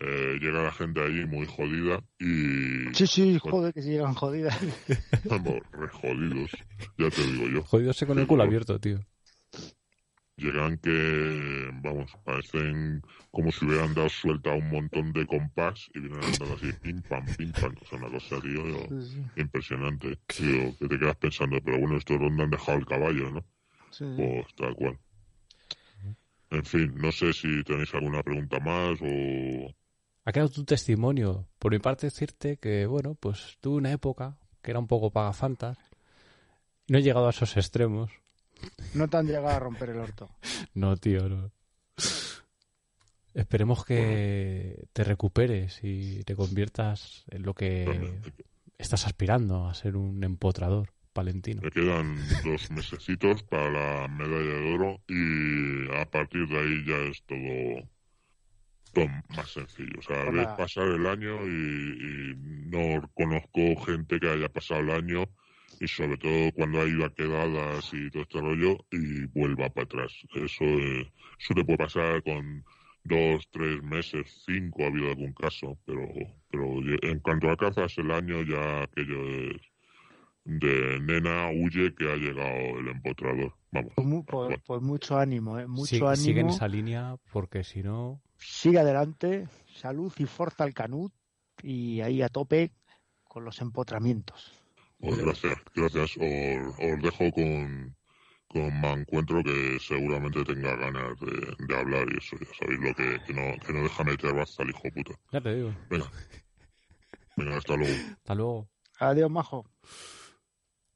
eh, llega la gente allí muy jodida y Sí, sí, joder, que si llegan jodidas. estamos re jodidos, ya te digo yo. Jodidos con el culo abierto, tío. Llegan que, vamos, parecen como si hubieran dado suelta a un montón de compás y vienen andando así, pim pam, pim pam, o sea, una cosa, tío, Sí, sí, impresionante. Tío, que te quedas pensando, pero bueno, estos dónde han dejado el caballo, ¿no? sí, sí. Pues tal cual. En fin, no sé si tenéis alguna pregunta más o... Ha quedado tu testimonio. Por mi parte, decirte que, bueno, pues tuve una época que era un poco pagafantas. No he llegado a esos extremos. No te han llegado a romper el orto. No, tío, no. Esperemos que te recuperes y te conviertas en lo que estás aspirando a ser un empotrador palentino. Me quedan dos mesecitos para la medalla de oro y a partir de ahí ya es todo, todo más sencillo. O sea, Pues ves pasar el año y, y no conozco gente que haya pasado el año y sobre todo cuando ha ido a quedadas y todo este rollo y vuelva para atrás. Eso, eh, eso te puede pasar con dos, tres meses, cinco ha habido algún caso, pero, pero en cuanto alcanzas el año ya aquello es de nena huye que ha llegado el empotrador. Vamos. Pues, mu- pues- Bueno. pues mucho ánimo, ¿eh? Mucho Sí- ánimo. Sigue en esa línea porque si no... Sigue adelante, salud y fuerza al canut y ahí a tope con los empotramientos. Pues gracias, gracias. Os, os dejo con, con Mancuentro que seguramente tenga ganas de, de hablar y eso, ya sabéis lo que, que no, que no deja meter baza al hijo puta. Ya te digo. Venga. Venga, hasta luego. Hasta luego. Adiós, majo.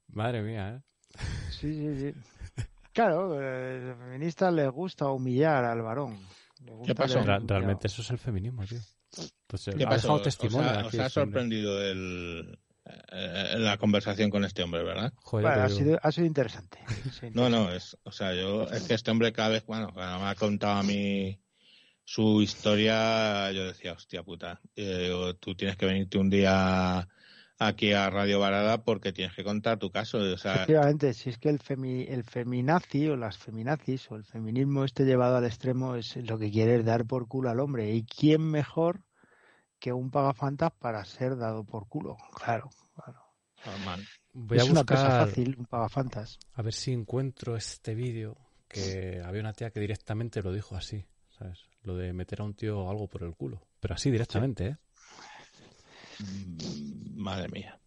Madre mía, ¿eh? Sí, sí, sí. Claro, eh, a los feministas les gusta humillar al varón. Gusta pasó? Ra- realmente eso es el feminismo, tío. Eh, ¿Qué ha pasó? dejado ¿Os testimonio ha, aquí os ha sorprendido el, la conversación con este hombre, ¿verdad? Joder, ha, sido, ha sido interesante. No, no, es, o sea, yo, es que este hombre cada vez, bueno, cuando me ha contado a mí su historia, yo decía, hostia puta, eh, digo, tú tienes que venirte un día aquí a Radio Varada porque tienes que contar tu caso, o sea, Efectivamente, si es que el, femi, el feminazi o las feminazis o el feminismo este llevado al extremo es lo que quiere es dar por culo al hombre. ¿Y quién mejor que un pagafantas para ser dado por culo? Claro, claro. normal. Voy a es una cosa fácil, un pagafantas. a ver si encuentro este vídeo que había una tía que directamente lo dijo así, ¿sabes? Lo de meter a un tío algo por el culo. Pero así directamente, ¿eh? Mm, Madre mía.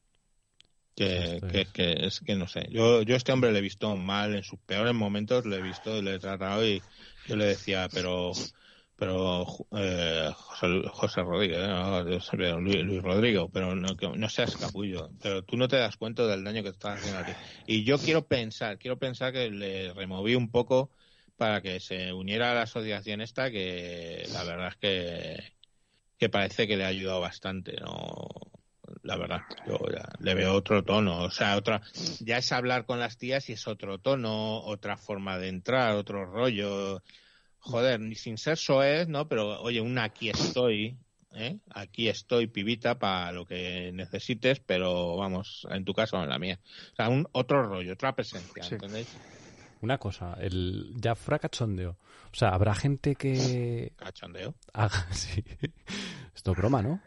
Que, que, es. que es que no sé. Yo, yo a este hombre le he visto mal en sus peores momentos, le he visto y le he tratado y yo le decía, pero pero eh, José, Rodríguez, ¿eh? No, Dios, pero Luis, Luis Rodrigo, pero no, no seas capullo, pero tú no te das cuenta del daño que te estás haciendo a ti. Y yo quiero pensar, quiero pensar que le removí un poco para que se uniera a la asociación esta, que la verdad es que, que parece que le ha ayudado bastante, ¿no? La verdad, yo ya le veo otro tono, o sea, otra, ya es hablar con las tías y es otro tono, otra forma de entrar, otro rollo, joder, ni sin ser soez, ¿no? Pero oye, un aquí estoy, ¿eh? Aquí estoy, pibita, para lo que necesites, pero vamos, en tu caso o en la mía. O sea, un otro rollo, otra presencia, Sí. ¿entendéis? Una cosa, el ya fuera cachondeo. O sea, habrá gente que Cachondeo. haga sí. Esto es broma, ¿no?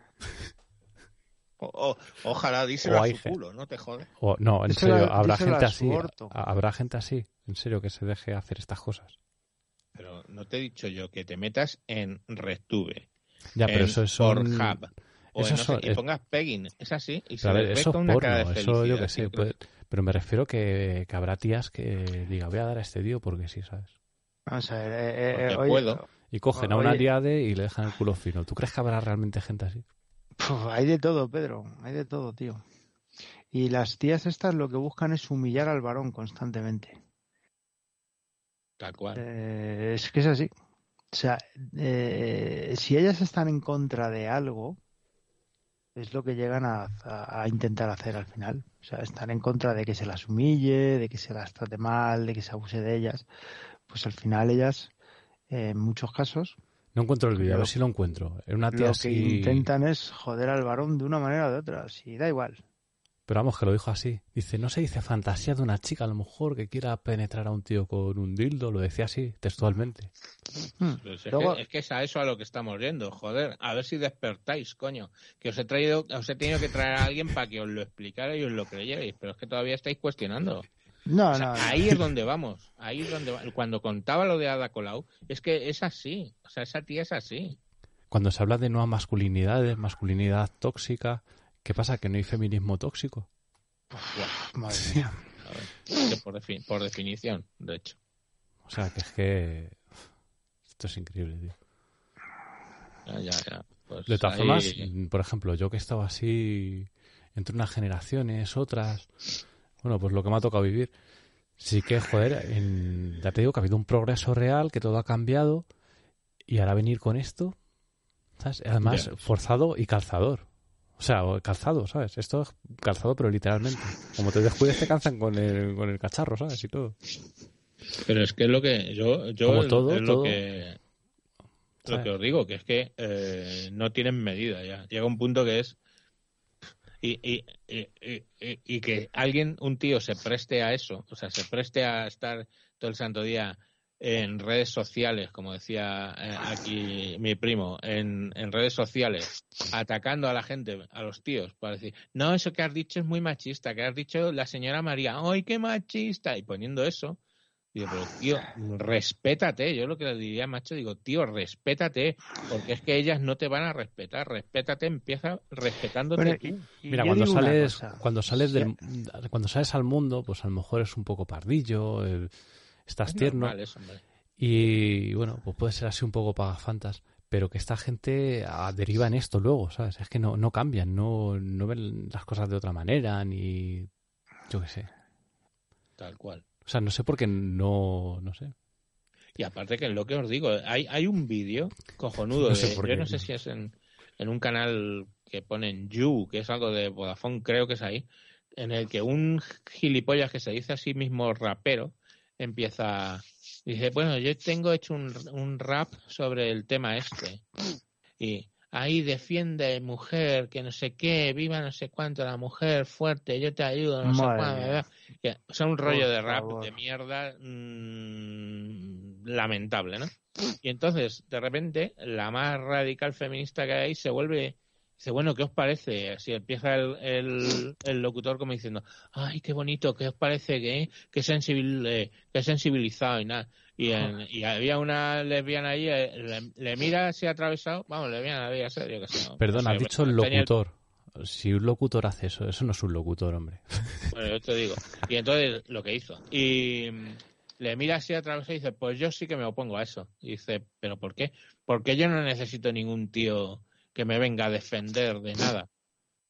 O- o- ojalá díselo O a su culo, no te jode. O no, en Díselo- serio, habrá gente así. orto. Habrá gente así, en serio, que se deje hacer estas cosas. Pero no te he dicho yo que te metas en RedTube, Ya, pero en eso es son... Pornhub, o en eso no sé, son- y pongas Pegging, es así, y se a ver, eso con es una porno, cara de eso yo felicidad, que sé. pues- pero me refiero que, que habrá tías que diga, voy a dar a este tío porque sí, ¿sabes? Vamos a ver, eh, eh, oye, puedo. Y cogen a una aliade y le dejan el culo fino. ¿Tú crees que habrá realmente gente así? puf, hay de todo, Pedro, hay de todo, tío. Y las tías estas lo que buscan es humillar al varón constantemente. Tal cual. Eh, es que es así. O sea, eh, si ellas están en contra de algo, es lo que llegan a, a- a intentar hacer al final. O sea, están en contra de que se las humille, de que se las trate mal, de que se abuse de ellas. Pues al final ellas, eh, en muchos casos, No encuentro el vídeo, a ver si lo encuentro. Una tía lo que intentan es joder al varón de una manera o de otra. Si da igual. Pero vamos, que lo dijo así. Dice, no se dice fantasía de una chica, a lo mejor que quiera penetrar a un tío con un dildo. Lo decía así, textualmente. Hmm. Pues es, Luego- que, es que es a eso a lo que estamos yendo, joder. A ver si despertáis, coño. Que os he traído, os he tenido que traer a alguien para que os lo explicara y os lo creyerais, pero es que todavía estáis cuestionando. No, O sea, no, no. ahí es donde vamos. Ahí es donde va- Cuando contaba lo de Ada Colau, es que es así. O sea, esa tía es así. Cuando se habla de nuevas masculinidades, masculinidad tóxica, ¿qué pasa? ¿Que no hay feminismo tóxico? Madre mía. A ver, es que por, defi- por definición, de hecho. O sea, que es que... Esto es increíble, tío. Ya, ya, ya. Pues De todas ahí- formas, por ejemplo, yo que he estado así entre unas generaciones, otras, bueno, pues lo que me ha tocado vivir, sí que, joder, en- ya te digo que ha habido un progreso real, que todo ha cambiado, y ahora venir con esto, ¿sabes? Además, forzado y calzador. O sea, calzado, ¿sabes? Esto es calzado, pero literalmente. Como te descuides, te calzan con el, con el cacharro, ¿sabes? Y todo. Pero es que es lo que yo, yo Como es- todo, es lo que lo que os digo, que es que eh, no tienen medida ya. Llega un punto que es y, y, y, y- y- y que alguien, un tío, se preste a eso, o sea, se preste a estar todo el santo día en redes sociales, como decía eh, aquí mi primo, en, en redes sociales, atacando a la gente, a los tíos, para decir, no, eso que has dicho es muy machista, que has dicho la señora María, ¡ay, qué machista! Y poniendo eso, digo, pero tío, respétate, yo lo que le diría, macho, digo, tío, respétate, porque es que ellas no te van a respetar, respétate, empieza respetándote Bueno, tú. y- y Mira, cuando sales, cuando sales del, cuando sales al mundo, pues a lo mejor es un poco pardillo, eh, estás Es tierno. eso. Y bueno, pues puede ser así un poco pagafantas, pero que esta gente ah, deriva en esto luego, ¿sabes? Es que no, no cambian, no, no ven las cosas de otra manera, ni yo qué sé. Tal cual. O sea, no sé por qué no, no sé. Y aparte que lo que os digo, hay, hay un vídeo cojonudo, No sé de- yo qué. no sé si es en, en un canal que ponen You, que es algo de Vodafone, creo que es ahí, en el que un gilipollas que se dice a sí mismo rapero empieza, dice, bueno, yo tengo hecho un, un rap sobre el tema este. Y ahí defiende mujer, que no sé qué, viva no sé cuánto, la mujer fuerte, yo te ayudo, no sé cuánto. o sea, un rollo Por de rap favor. de mierda mm, lamentable, ¿no? Y entonces, de repente, la más radical feminista que hay se vuelve... Dice, bueno, ¿qué os parece? Así empieza el, el, el locutor como diciendo, ay, qué bonito, ¿qué os parece que, que, sensibil, eh, que sensibilizado y nada? Y, en- y había una lesbiana ahí, eh, le, le mira así atravesado, vamos, lesbiana debía ser, yo qué sé. ¿no? Perdón, No sé, has dicho el locutor. Si un locutor hace eso, eso no es un locutor, hombre. Bueno, yo te digo. Y entonces lo que hizo. Y mm, le mira así atravesado y dice, pues yo sí que me opongo a eso. Y dice, ¿pero por qué? Porque yo no necesito ningún tío que me venga a defender de nada.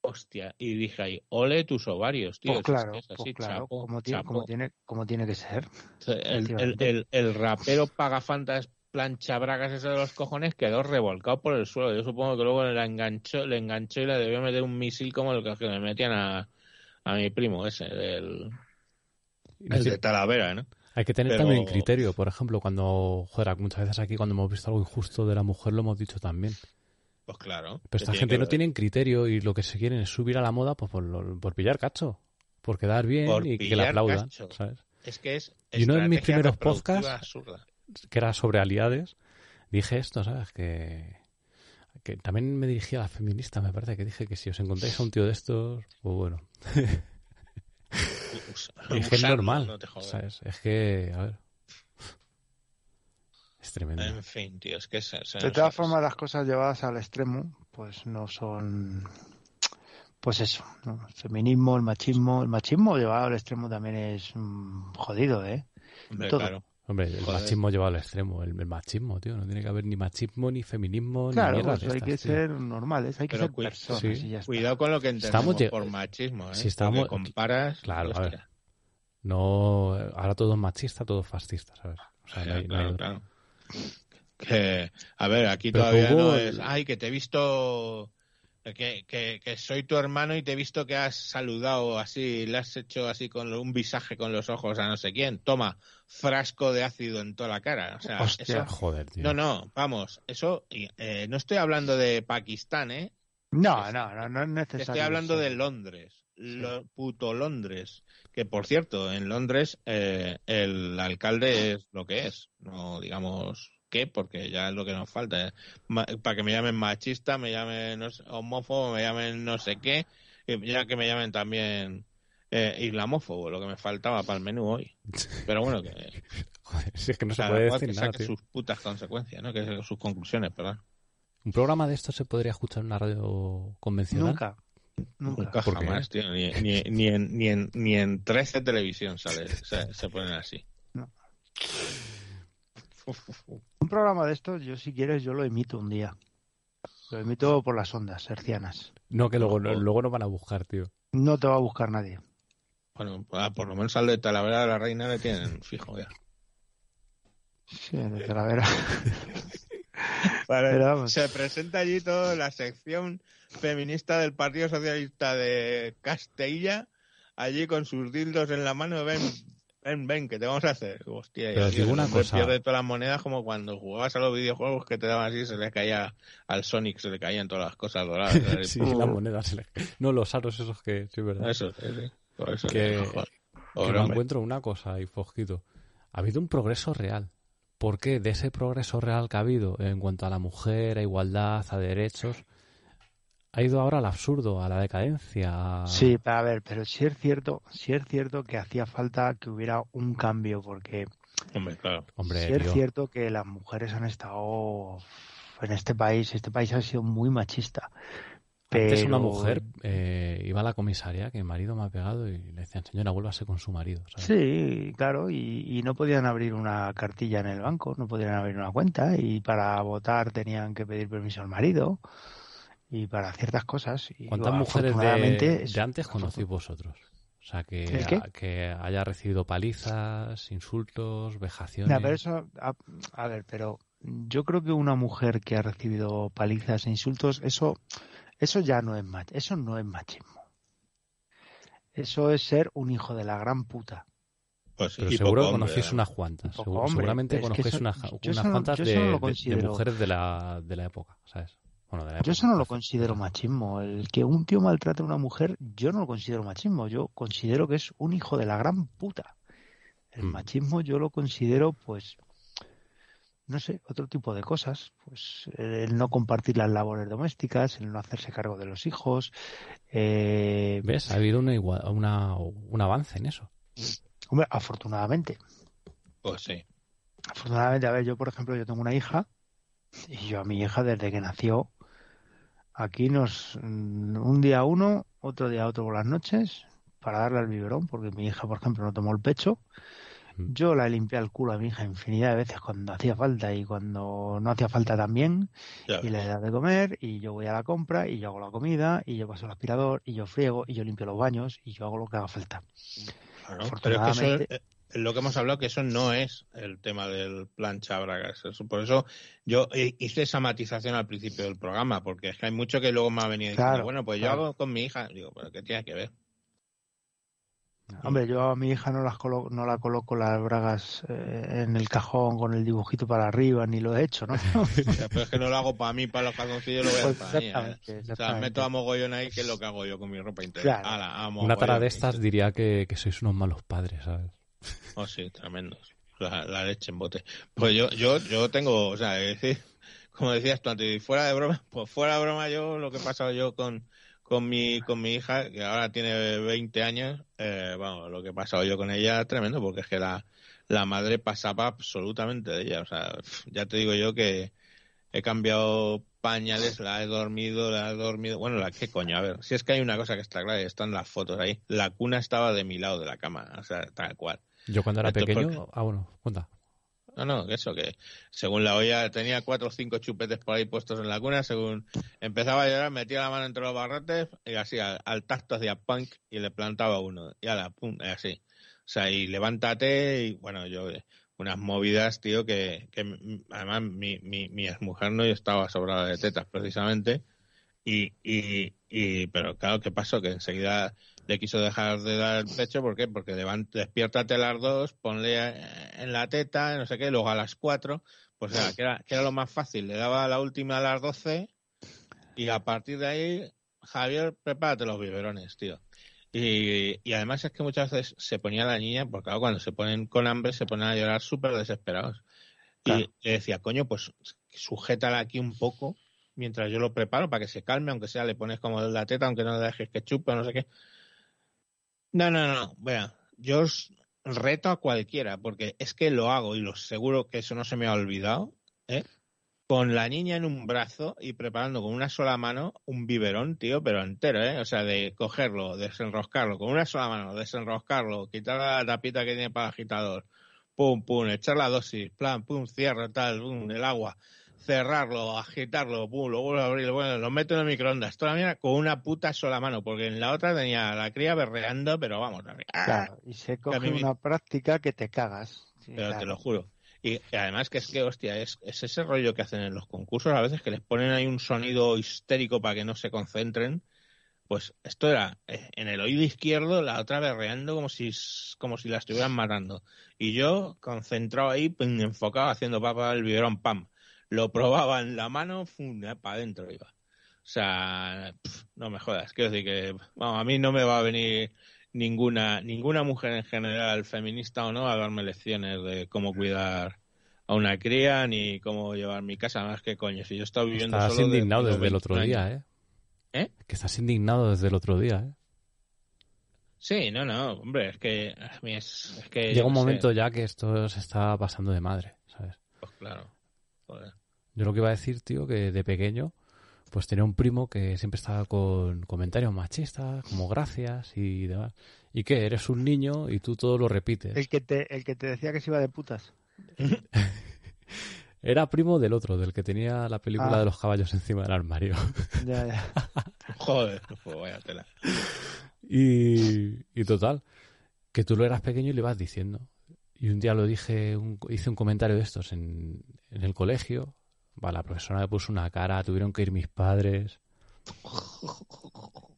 Hostia. Y dije ahí, ole tus ovarios, tío. Pues claro, es así, pues claro, chapo, como, tiene, chapo. como, tiene, como tiene que ser. El, el, el, el rapero pagafantas plancha bragas ese de los cojones quedó revolcado por el suelo. Yo supongo que luego le enganchó, le enganchó y le debió meter un misil como el que le metían a, a mi primo ese, el, el de Talavera, ¿no? Hay que tener Pero- también criterio. Por ejemplo, cuando, joder, muchas veces aquí cuando hemos visto algo injusto de la mujer lo hemos dicho también. Pues claro. Pero esta gente no tiene criterio y lo que se quieren es subir a la moda pues, por, pillar cacho. Por quedar bien Por y que le pillar aplaudan. ¿sabes? Es que es. Y uno de mis primeros podcasts- absurda. Que era sobre aliades. Dije esto, ¿sabes? Que, que también me dirigí a la feminista, me parece que dije que si os encontráis a un tío de estos, pues bueno. Es que es normal. no. ¿sabes? Es que, a ver. Es tremendo. En fin, tío, es que es, es- De todas formas, las cosas llevadas al extremo, pues no son. Pues eso, ¿no? el feminismo, el machismo. El machismo llevado al extremo también es mm, jodido, ¿eh? Hombre, todo. claro. Hombre, el Joder. machismo llevado al extremo. El, el machismo, tío. No tiene que haber ni machismo, ni feminismo, ni Claro, mierdas pues de hay que tío. ser normales, hay que Pero ser cui- personas sí. y ya está. Cuidado con lo que entendemos Estamos por machismo, ¿eh? si estamos- comparas. Claro, a ver. No, ahora todo es machista, todo es fascista, ¿sabes? O sea, no hay- no claro, hay- claro. Que, a ver, aquí Pero todavía no es. Ay, que te he visto. Que, que, que soy tu hermano y te he visto que has saludado así, le has hecho así con lo- un visaje con los ojos a no sé quién. Toma, frasco de ácido en toda la cara. O sea, Hostia. eso- Joder, tío. No, no, vamos, eso. eh, no estoy hablando de Pakistán, ¿eh? No, no, no, no es necesario. Estoy hablando de Londres, lo, puto Londres. Que por cierto, en Londres eh, el alcalde es lo que es, no digamos qué, porque ya es lo que nos falta. eh. Ma- para que me llamen machista, me llamen no sé, homófobo, me llamen no sé qué, y ya que me llamen también eh, islamófobo, lo que me faltaba para el menú hoy. Pero bueno, que Joder, si es que no se puede decir que nada, saque tío. sus putas consecuencias, ¿no? Que sus conclusiones, perdón. ¿Un programa de esto se podría escuchar en una radio convencional? Nunca. Nunca. Jamás, tío. Ni, ni, ni en, ni, en, ni en 13 televisión sale, se, se ponen así. No. Un programa de estos, yo si quieres, yo lo emito un día. Lo emito por las ondas hercianas. No, que luego, No. luego nos van a buscar, tío. No te va a buscar nadie. Bueno, ah, por lo menos al de Talavera de la Reina le tienen fijo ya. Sí, de Talavera. Vale, Pero vamos. Se presenta allí toda la sección feminista del Partido Socialista de Castilla, allí con sus dildos en la mano, ven, ven, ven, que te vamos a hacer. Hostia, y Pero digo el una cosa. pierde todas las monedas como cuando jugabas a los videojuegos que te daban así, se le caía al Sonic, se le caían todas las cosas doradas. sí, Pum. la moneda. se le- No, los aros esos que... Sí, verdad. Eso, sí, sí. Por eso Que- que me encuentro una cosa y Fosquito. Ha habido un progreso real. ¿Por qué? De ese progreso real que ha habido en cuanto a la mujer, a igualdad, a derechos, ha ido ahora al absurdo, a la decadencia. a- Sí, a ver, pero sí es cierto, sí es cierto que hacía falta que hubiera un cambio, porque Hombre, claro. Hombre, sí es tío. cierto que las mujeres han estado en este país, este país ha sido muy machista. Antes Pero... una mujer eh, iba a la comisaría que mi marido me ha pegado y le decían, señora, vuélvase con su marido. ¿sabes? Sí, claro, y, y no podían abrir una cartilla en el banco, no podían abrir una cuenta y para votar tenían que pedir permiso al marido y para ciertas cosas. Y ¿Cuántas mujeres de, es- de antes conocéis vosotros? O sea, que, que haya recibido palizas, insultos, vejaciones. Pero eso, a, a ver, pero yo creo que una mujer que ha recibido palizas e insultos, eso, eso ya no es mach, eso no es machismo. Eso es ser un hijo de la gran puta. Pues Pero seguro conocéis unas cuantas. Seguro- seguramente conocéis unas, yo unas no- cuantas de, no mujeres de la, de la época, ¿sabes? Bueno, de la Yo eso no lo hace- considero machismo. El que un tío maltrate a una mujer, yo no lo considero machismo. Yo considero que es un hijo de la gran puta. El Mm. machismo yo lo considero, pues, no sé, otro tipo de cosas. Pues el no compartir las labores domésticas, el no hacerse cargo de los hijos. Eh, ¿Ves? Ha habido una igua- una- un avance en eso. hombre, afortunadamente. Pues sí. Afortunadamente, a ver, yo por ejemplo, yo tengo una hija y yo a mi hija desde que nació, aquí nos, mm, un día uno, otro día otro por las noches, para darle al biberón, porque mi hija, por ejemplo, no tomó el pecho. Yo la he limpiado el culo a mi hija infinidad de veces cuando hacía falta y cuando no hacía falta también, y le dado de comer, y yo voy a la compra, y yo hago la comida, y yo paso el aspirador, y yo friego, y yo limpio los baños, y yo hago lo que haga falta. Claro, pero es que eso lo que hemos hablado, que eso no es el tema del plancha bragas. Por eso yo hice esa matización al principio del programa, porque es que hay mucho que luego me ha venido diciendo, Claro, bueno, pues yo hago con mi hija. Digo, pero ¿qué tiene que ver? Hombre, yo a mi hija no las colo- no la coloco las bragas eh, en el cajón con el dibujito para arriba, ni lo he hecho, ¿no? Pero es que no lo hago para mí, para los calzoncillos, lo voy a Pues hacer para mí. ¿eh? O sea, meto a mogollón ahí, que es lo que hago yo con mi ropa interior. Claro. Ala, a Una tara de estas diría que, que sois unos malos padres, ¿sabes? Oh, sí, tremendos. La, la leche en bote. Pues yo, yo, yo tengo, o sea, es decir, como decías tú antes, fuera de broma, pues fuera de broma yo lo que he pasado yo con, con mi, con mi hija, que ahora tiene 20 años, eh, vamos, lo que he pasado yo con ella es tremendo, porque es que la, la madre pasaba absolutamente de ella. O sea, ya te digo yo que he cambiado pañales, la he dormido, la he dormido. Bueno, la qué coño, a ver, si es que hay una cosa que está clara, y están las fotos ahí. La cuna estaba de mi lado de la cama, o sea, tal cual. Yo cuando era Esto pequeño... Ah, bueno, cuenta. No, no, que eso, que según la olla tenía cuatro o cinco chupetes por ahí puestos en la cuna, según empezaba a llorar, metía la mano entre los barrotes y así al, al tacto hacía punk y le plantaba uno. Y a la pum, así. O sea, y levántate y bueno, yo, eh, unas movidas, tío, que, además mi, mi, mi exmujer no estaba sobrada de tetas precisamente. Y, y, y, pero claro, ¿qué pasó? Que enseguida le quiso dejar de dar el pecho, ¿por qué? Porque despiértate a las dos, ponle eh, en la teta, no sé qué, luego a las cuatro, pues era, que era, que era lo más fácil, le daba la última a las doce y a partir de ahí, Javier, prepárate los biberones, tío. Y, y además es que muchas veces se ponía la niña, porque claro, cuando se ponen con hambre se ponen a llorar súper desesperados. Claro. Y le decía, coño, pues sujétala aquí un poco mientras yo lo preparo para que se calme, aunque sea le pones como la teta, aunque no le dejes que chupe o no sé qué. No, no, no, vea, yo os reto a cualquiera, porque es que lo hago y lo seguro que eso no se me ha olvidado, ¿eh? Con la niña en un brazo y preparando con una sola mano un biberón, tío, pero entero, ¿eh? O sea, de cogerlo, desenroscarlo con una sola mano, desenroscarlo, quitar la tapita que tiene para el agitador, pum, pum, echar la dosis, plan, pum, cierra, tal, pum, el agua, cerrarlo, agitarlo, pum, lo vuelvo a abrir, bueno, lo meto en el microondas, toda la con una puta sola mano, porque en la otra tenía la cría berreando, pero vamos, ¡ah! Claro, y se coge mí una práctica que te cagas. Sí, pero te lo juro. Y además que es que, hostia, es, es ese rollo que hacen en los concursos a veces que les ponen ahí un sonido histérico para que no se concentren. Pues esto era eh, en el oído izquierdo, la otra berreando como si, como si la estuvieran matando. Y yo concentrado ahí, enfocado, haciendo papa el biberón, pam. Lo probaba en la mano, para adentro iba. O sea, no me jodas. Quiero decir que, vamos, a mí no me va a venir ninguna ninguna mujer en general, feminista o no, a darme lecciones de cómo cuidar a una cría ni cómo llevar mi casa. Más que coño, si yo he estado viviendo Estás solo indignado desde el 20 otro día, ¿eh? ¿Eh? Que estás indignado desde el otro día, ¿eh? Sí, no, no, hombre, es que a mí es, es que Llega un sé, momento ya que esto se está pasando de madre, ¿sabes? pues claro. Joder. Yo lo que iba a decir, tío, que de pequeño, pues tenía un primo que siempre estaba con comentarios machistas, como gracias y demás. ¿Y qué? Eres un niño y tú todo lo repites. El que, te, el que te decía que se iba de putas. Era primo del otro, del que tenía la película Ah. de los caballos encima del armario. Ya, ya. Joder, pues vaya tela. y, y total, que tú lo eras pequeño y le ibas diciendo. Y un día lo dije, un- hice un comentario de estos en, en el colegio, la profesora me puso una cara, tuvieron que ir mis padres.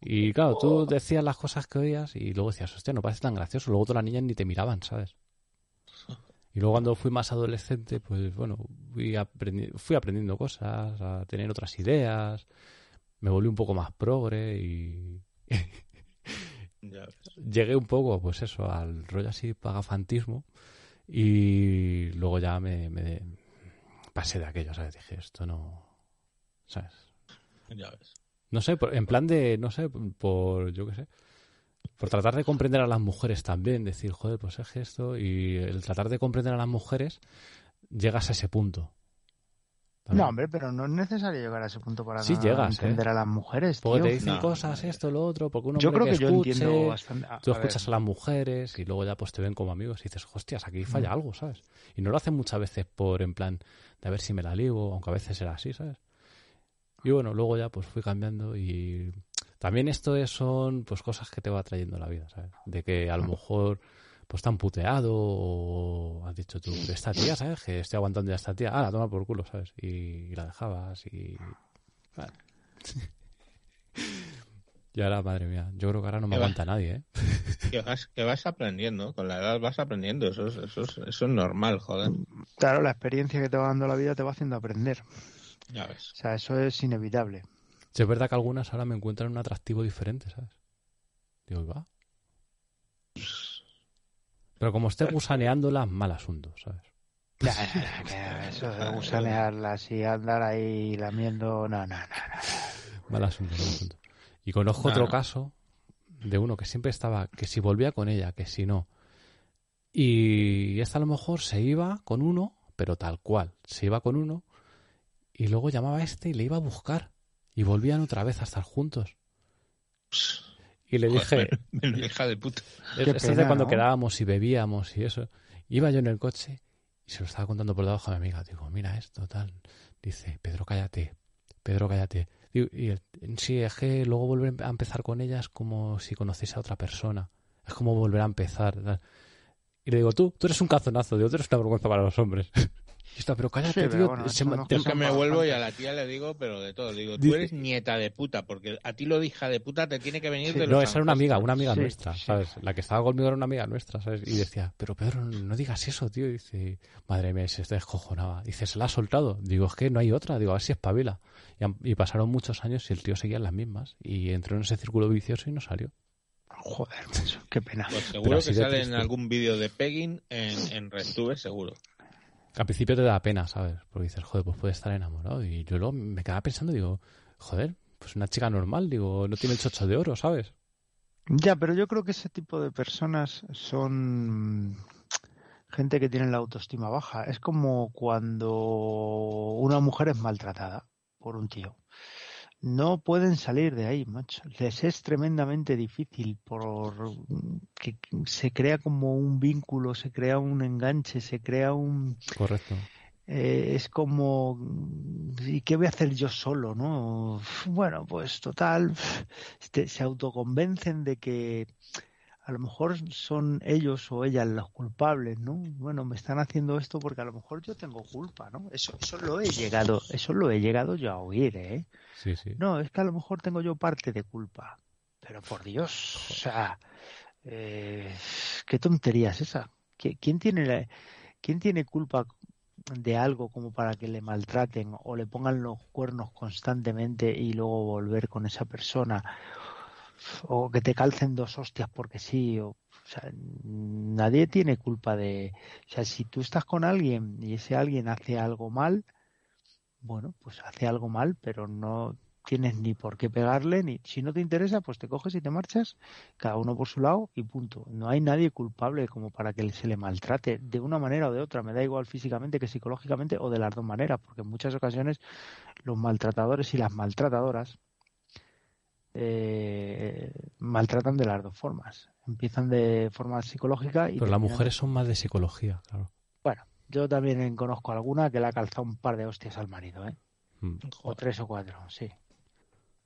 Y claro, tú decías las cosas que oías y luego decías, hostia, no parece tan gracioso. Luego todas las niñas ni te miraban, ¿sabes? Y luego cuando fui más adolescente, pues bueno, fui, aprendi- fui aprendiendo cosas, a tener otras ideas, me volví un poco más progre y llegué un poco, pues eso, al rollo así pagafantismo y luego ya me, me pasé de aquello, ¿sabes? Dije, esto no, ¿sabes? Ya ves. No sé, por- en plan de, no sé, por, yo qué sé, por tratar de comprender a las mujeres también, decir, joder, pues es esto, y el tratar de comprender a las mujeres, llegas a ese punto. También. No, hombre, pero no es necesario llegar a ese punto para Sí llegas, entender ¿eh? a las mujeres, Porque tío. te dicen No, cosas, esto, lo otro, porque uno Yo creo que, yo entiendo bastante. a- Tú a ver, escuchas a las mujeres y luego ya pues te ven como amigos y dices, hostias, aquí falla algo, ¿sabes? Y no lo hacen muchas veces por en plan de a ver si me la ligo, aunque a veces era así, ¿sabes? Y bueno, luego ya pues fui cambiando y también esto es, son pues cosas que te va trayendo la vida, ¿sabes? De que a lo mejor pues te han puteado o has dicho tú, esta tía, ¿sabes? Que estoy aguantando ya esta tía, ah, la toma por culo, ¿sabes? Y, y la dejabas y... vale. y ahora, madre mía, yo creo que ahora no me aguanta nadie, ¿eh? Que vas, que vas aprendiendo, con la edad vas aprendiendo, eso es, eso es, eso es normal, joder. Claro, la experiencia que te va dando la vida te va haciendo aprender. Ya ves. O sea, eso es inevitable. Sí, es verdad que algunas ahora me encuentran un atractivo diferente, ¿sabes? Digo, "Y va. Pero como esté gusaneándolas, mal asunto, ¿sabes? Ya, que eso de gusanearlas y andar ahí lamiendo, no, no, no. no. Mal asunto, mal asunto. Y conozco No, otro no. caso de uno que siempre estaba, que si volvía con ella, que si no. Y esta a lo mejor se iba con uno, pero tal cual. Se iba con uno y luego llamaba a este y le iba a buscar. Y volvían otra vez a estar juntos. Y le dije, Menuda hija de puta. Es- Qué Esto es de cuando ¿no? quedábamos y bebíamos y eso. Iba yo en el coche y se lo estaba contando por debajo a mi amiga. Digo, mira esto, tal. Dice, Pedro, cállate. Pedro, cállate. Y el- sí, es que luego volver a empezar con ella es como si conociese a otra persona. Es como volver a empezar. Y le digo, tú, tú eres un cazonazo. Digo, tú eres una vergüenza para los hombres. Y está, pero cállate, Sí, tío. bueno, se no- te- que me vuelvo y a la tía le digo, pero de todo. Le digo, tú eres nieta de puta, porque a ti lo de hija de puta te tiene que venir Sí, de los No, esa era una amiga, una amiga Sí, nuestra, sí. ¿sabes? La que estaba conmigo era una amiga nuestra, ¿sabes? Y decía, pero Pedro, no digas eso, tío. Y dice, madre mía, se está descojonaba. Dice, se la ha soltado. Digo, es que no hay otra. Digo, a ver si espabila. Y, y pasaron muchos años y el tío seguía en las mismas. Y entró en ese círculo vicioso y no salió. Joder, qué pena. Pues seguro que sale en algún vídeo de pegging en, en RedTube, seguro. Al principio te da pena, ¿sabes? Porque dices, joder, pues puede estar enamorado. Y yo luego me quedaba pensando, digo, joder, pues una chica normal, digo, no tiene el chocho de oro, ¿sabes? Ya, pero yo creo que ese tipo de personas son gente que tiene la autoestima baja. Es como cuando una mujer es maltratada por un tío. No pueden salir de ahí, macho. Les es tremendamente difícil por que se crea como un vínculo, se crea un enganche, se crea un Correcto. eh, es como ¿y qué voy a hacer yo solo, no? Bueno, pues total, se autoconvencen de que a lo mejor son ellos o ellas los culpables, ¿no? Bueno, me están haciendo esto porque a lo mejor yo tengo culpa, ¿no? Eso, eso lo he llegado, eso lo he llegado yo a oír, ¿eh? Sí, sí. No, es que a lo mejor tengo yo parte de culpa. Pero por Dios, o sea, eh, qué tontería es esa. ¿Qui- ¿Quién tiene, la- ¿Quién tiene culpa de algo como para que le maltraten o le pongan los cuernos constantemente y luego volver con esa persona? O que te calcen dos hostias porque sí. O, nadie tiene culpa de... O sea, si tú estás con alguien y ese alguien hace algo mal, bueno, pues hace algo mal, pero no tienes ni por qué pegarle, ni si no te interesa, pues te coges y te marchas, cada uno por su lado y punto. No hay nadie culpable como para que se le maltrate de una manera o de otra, me da igual físicamente que psicológicamente o de las dos maneras, porque en muchas ocasiones los maltratadores y las maltratadoras eh, maltratan de las dos formas. Empiezan de forma psicológica y Pero las mujeres son más de psicología, claro. Bueno, yo también conozco alguna que le ha calzado un par de hostias al marido, ¿eh? Mm. O tres o cuatro, sí.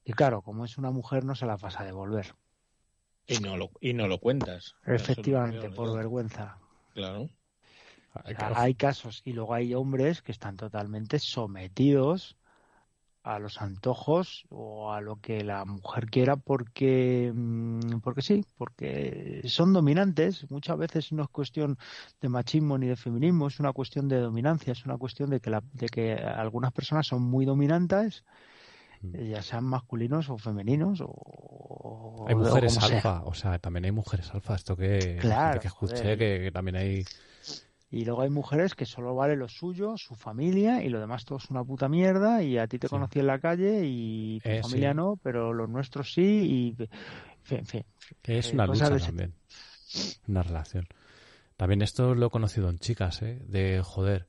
Y claro, como es una mujer, no se la vas a devolver. Y no lo, y no lo cuentas. Lo Efectivamente, por vergüenza. Claro. Hay casos y luego hay hombres que están totalmente sometidos a los antojos o a lo que la mujer quiera porque mm, porque sí, porque son dominantes. Muchas veces no es cuestión de machismo ni de feminismo, es una cuestión de dominancia, es una cuestión de que, la, de que algunas personas son muy dominantes, Mm. ya sean masculinos o femeninos o Hay o mujeres sea. alfa, o sea, también hay mujeres alfa. Esto que, Claro, que escuché, que también hay. Y luego hay mujeres que solo vale lo suyo, su familia, y lo demás todo es una puta mierda, y a ti te Sí. conocí en la calle y tu Eh, familia sí. no, pero los nuestros sí, y en fin. Que es Eh, una lucha de también. Una relación. También esto lo he conocido en chicas, ¿eh? De joder.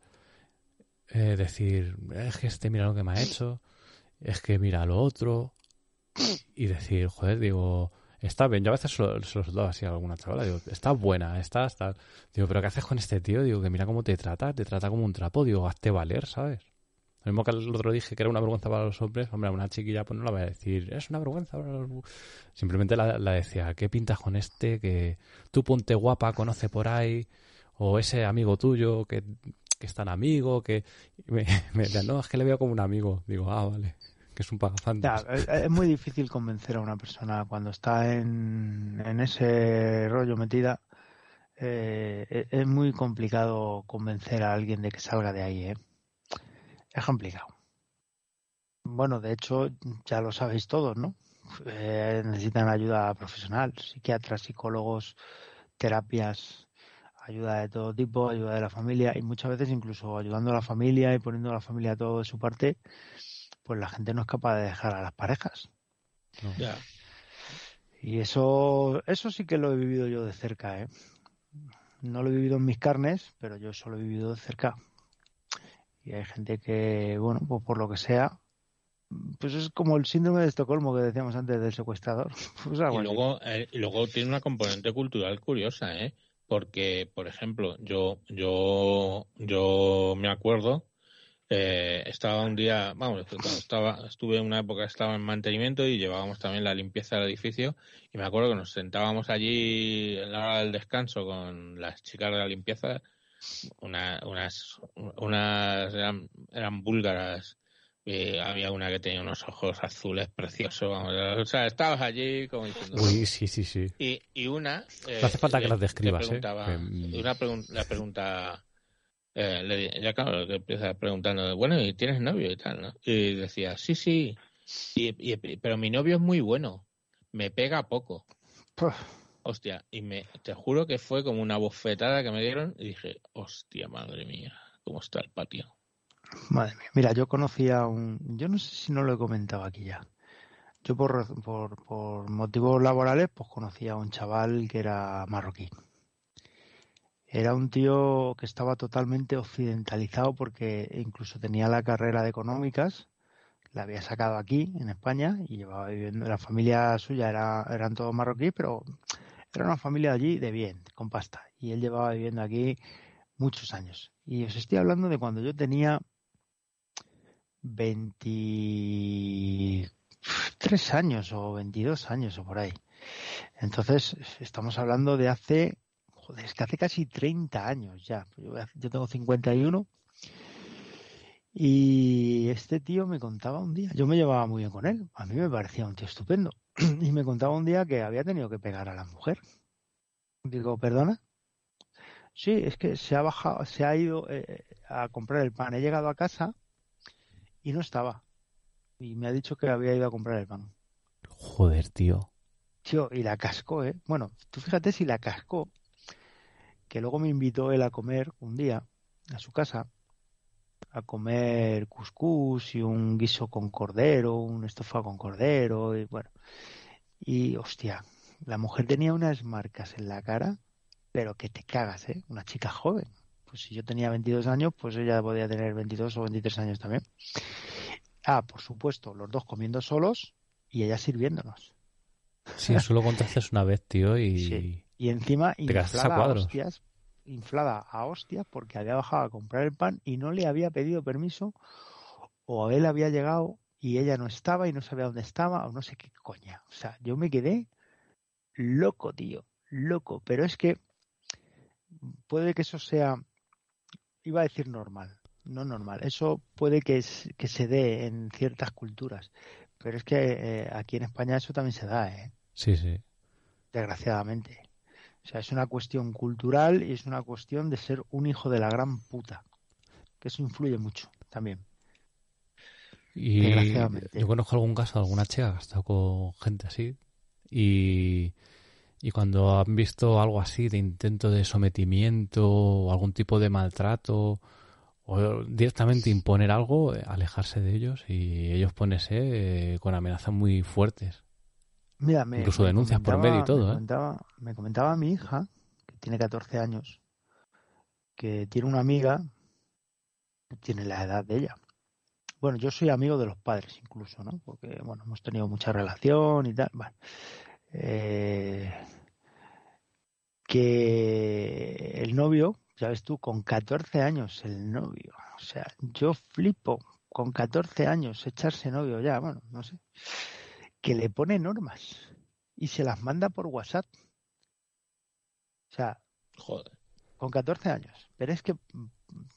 eh, decir, es que este mira lo que me ha hecho. Es que mira lo otro. Y decir, joder, digo, está bien. Yo a veces se lo, se lo doy así a alguna chavala. Digo, está buena, está, está. Digo, pero ¿qué haces con este tío? Digo, que mira cómo te trata. Te trata como un trapo. Digo, hazte valer, ¿sabes? Lo mismo que el otro dije que era una vergüenza para los hombres, hombre, una chiquilla pues no la voy a decir, es una vergüenza. para los-". Simplemente la, decía, ¿qué pintas con este? Que tú ponte guapa, conoce por ahí, o ese amigo tuyo que, que es tan amigo, que me, me no, es que le veo como un amigo. Digo, ah, vale, que es un es, muy difícil convencer a una persona cuando está en, en ese rollo metida. eh, es- es muy complicado convencer a alguien de que salga de ahí, ¿eh? Es complicado. Bueno, de hecho, ya lo sabéis todos, ¿no? Eh, necesitan ayuda profesional, psiquiatras, psicólogos, terapias, ayuda de todo tipo, ayuda de la familia y muchas veces incluso ayudando a la familia y poniendo a la familia todo de su parte, pues la gente no es capaz de dejar a las parejas. No. Ya. Y eso, eso sí que lo he vivido yo de cerca, ¿eh? No lo he vivido en mis carnes, pero yo eso lo he vivido de cerca. Y hay gente que, bueno, pues por lo que sea, pues es como el síndrome de Estocolmo que decíamos antes del secuestrador. Pues algo Y luego, eh, y luego tiene una componente cultural curiosa, ¿eh? Porque, por ejemplo, yo, yo, yo me acuerdo, eh, estaba un día, vamos, estaba, estuve en una época, estaba en mantenimiento y llevábamos también la limpieza del edificio y me acuerdo que nos sentábamos allí en la hora del descanso con las chicas de la limpieza, una- unas, unas eran, eran búlgaras y había una que tenía unos ojos azules preciosos, vamos, o sea, estabas allí como diciendo... Uy, sí, sí, sí. Y, y una... eh, No hace falta que le- las describas, le ¿eh? Que, mm. y una pregun- le pregunta... eh, le- ya claro, que empieza preguntando, bueno, ¿y tienes novio y tal, no? Y decía, sí, sí, y, y- pero mi novio es muy bueno, me pega poco. Hostia, y me, te juro que fue como una bofetada que me dieron y dije, hostia, madre mía, ¿cómo está el patio? madre mía. Mira, yo conocía a un, yo no sé si no lo he comentado aquí ya. Yo por, por, por motivos laborales, pues conocía a un chaval que era marroquí. Era un tío que estaba totalmente occidentalizado porque incluso tenía la carrera de económicas, la había sacado aquí en España y llevaba viviendo, la familia suya era, eran todos marroquíes, pero era una familia allí de bien, con pasta. Y él llevaba viviendo aquí muchos años. Y os estoy hablando de cuando yo tenía 23 años o 22 años o por ahí. Entonces, estamos hablando de hace, joder, es que hace casi 30 años ya. Yo, yo tengo 51 y este tío me contaba un día, yo me llevaba muy bien con él, a mí me parecía un tío estupendo, y me contaba un día que había tenido que pegar a la mujer. Digo, ¿perdona? Sí, es que se ha bajado, se ha ido eh, a comprar el pan. He llegado a casa y no estaba. Y me ha dicho que había ido a comprar el pan. Joder, tío. Tío, y la cascó, ¿eh? Bueno, tú fíjate si la cascó, que luego me invitó él a comer un día a su casa, a comer cuscús y un guiso con cordero, un estofado con cordero, y bueno. Y hostia, la mujer tenía unas marcas en la cara, pero que te cagas, ¿eh? Una chica joven. Pues si yo tenía 22 años, pues ella podía tener 22 o 23 años también. Ah, por supuesto, los dos comiendo solos y ella sirviéndonos. Sí, eso lo contaste una vez, tío, y... Sí. Y encima a inflada a, hostias, inflada a hostias porque había bajado a comprar el pan y no le había pedido permiso o él había llegado y ella no estaba y no sabía dónde estaba o no sé qué coña. O sea, yo me quedé loco, tío, loco. Pero es que puede que eso sea iba a decir normal, no normal. Eso puede que, que se dé en ciertas culturas, pero es que eh, aquí en España eso también se da, ¿eh? Sí, sí. Desgraciadamente. O sea, es una cuestión cultural y es una cuestión de ser un hijo de la gran puta. Que eso influye mucho también. Y yo conozco algún caso de alguna chica que ha estado con gente así y, y cuando han visto algo así de intento de sometimiento o algún tipo de maltrato o directamente imponer algo, alejarse de ellos y ellos ponerse eh, con amenazas muy fuertes. Mira, me, Incluso denuncias por medio y todo. Me ¿eh? comentaba, me comentaba mi hija, que tiene 14 años, que tiene una amiga, que tiene la edad de ella. Bueno, yo soy amigo de los padres incluso, ¿no? Porque, bueno, hemos tenido mucha relación y tal. Bueno, eh, que el novio, ya ves tú, con 14 años el novio. O sea, yo flipo con 14 años echarse novio ya, bueno, no sé. Que le pone normas y se las manda por WhatsApp. O sea, Joder. con 14 años. Pero es que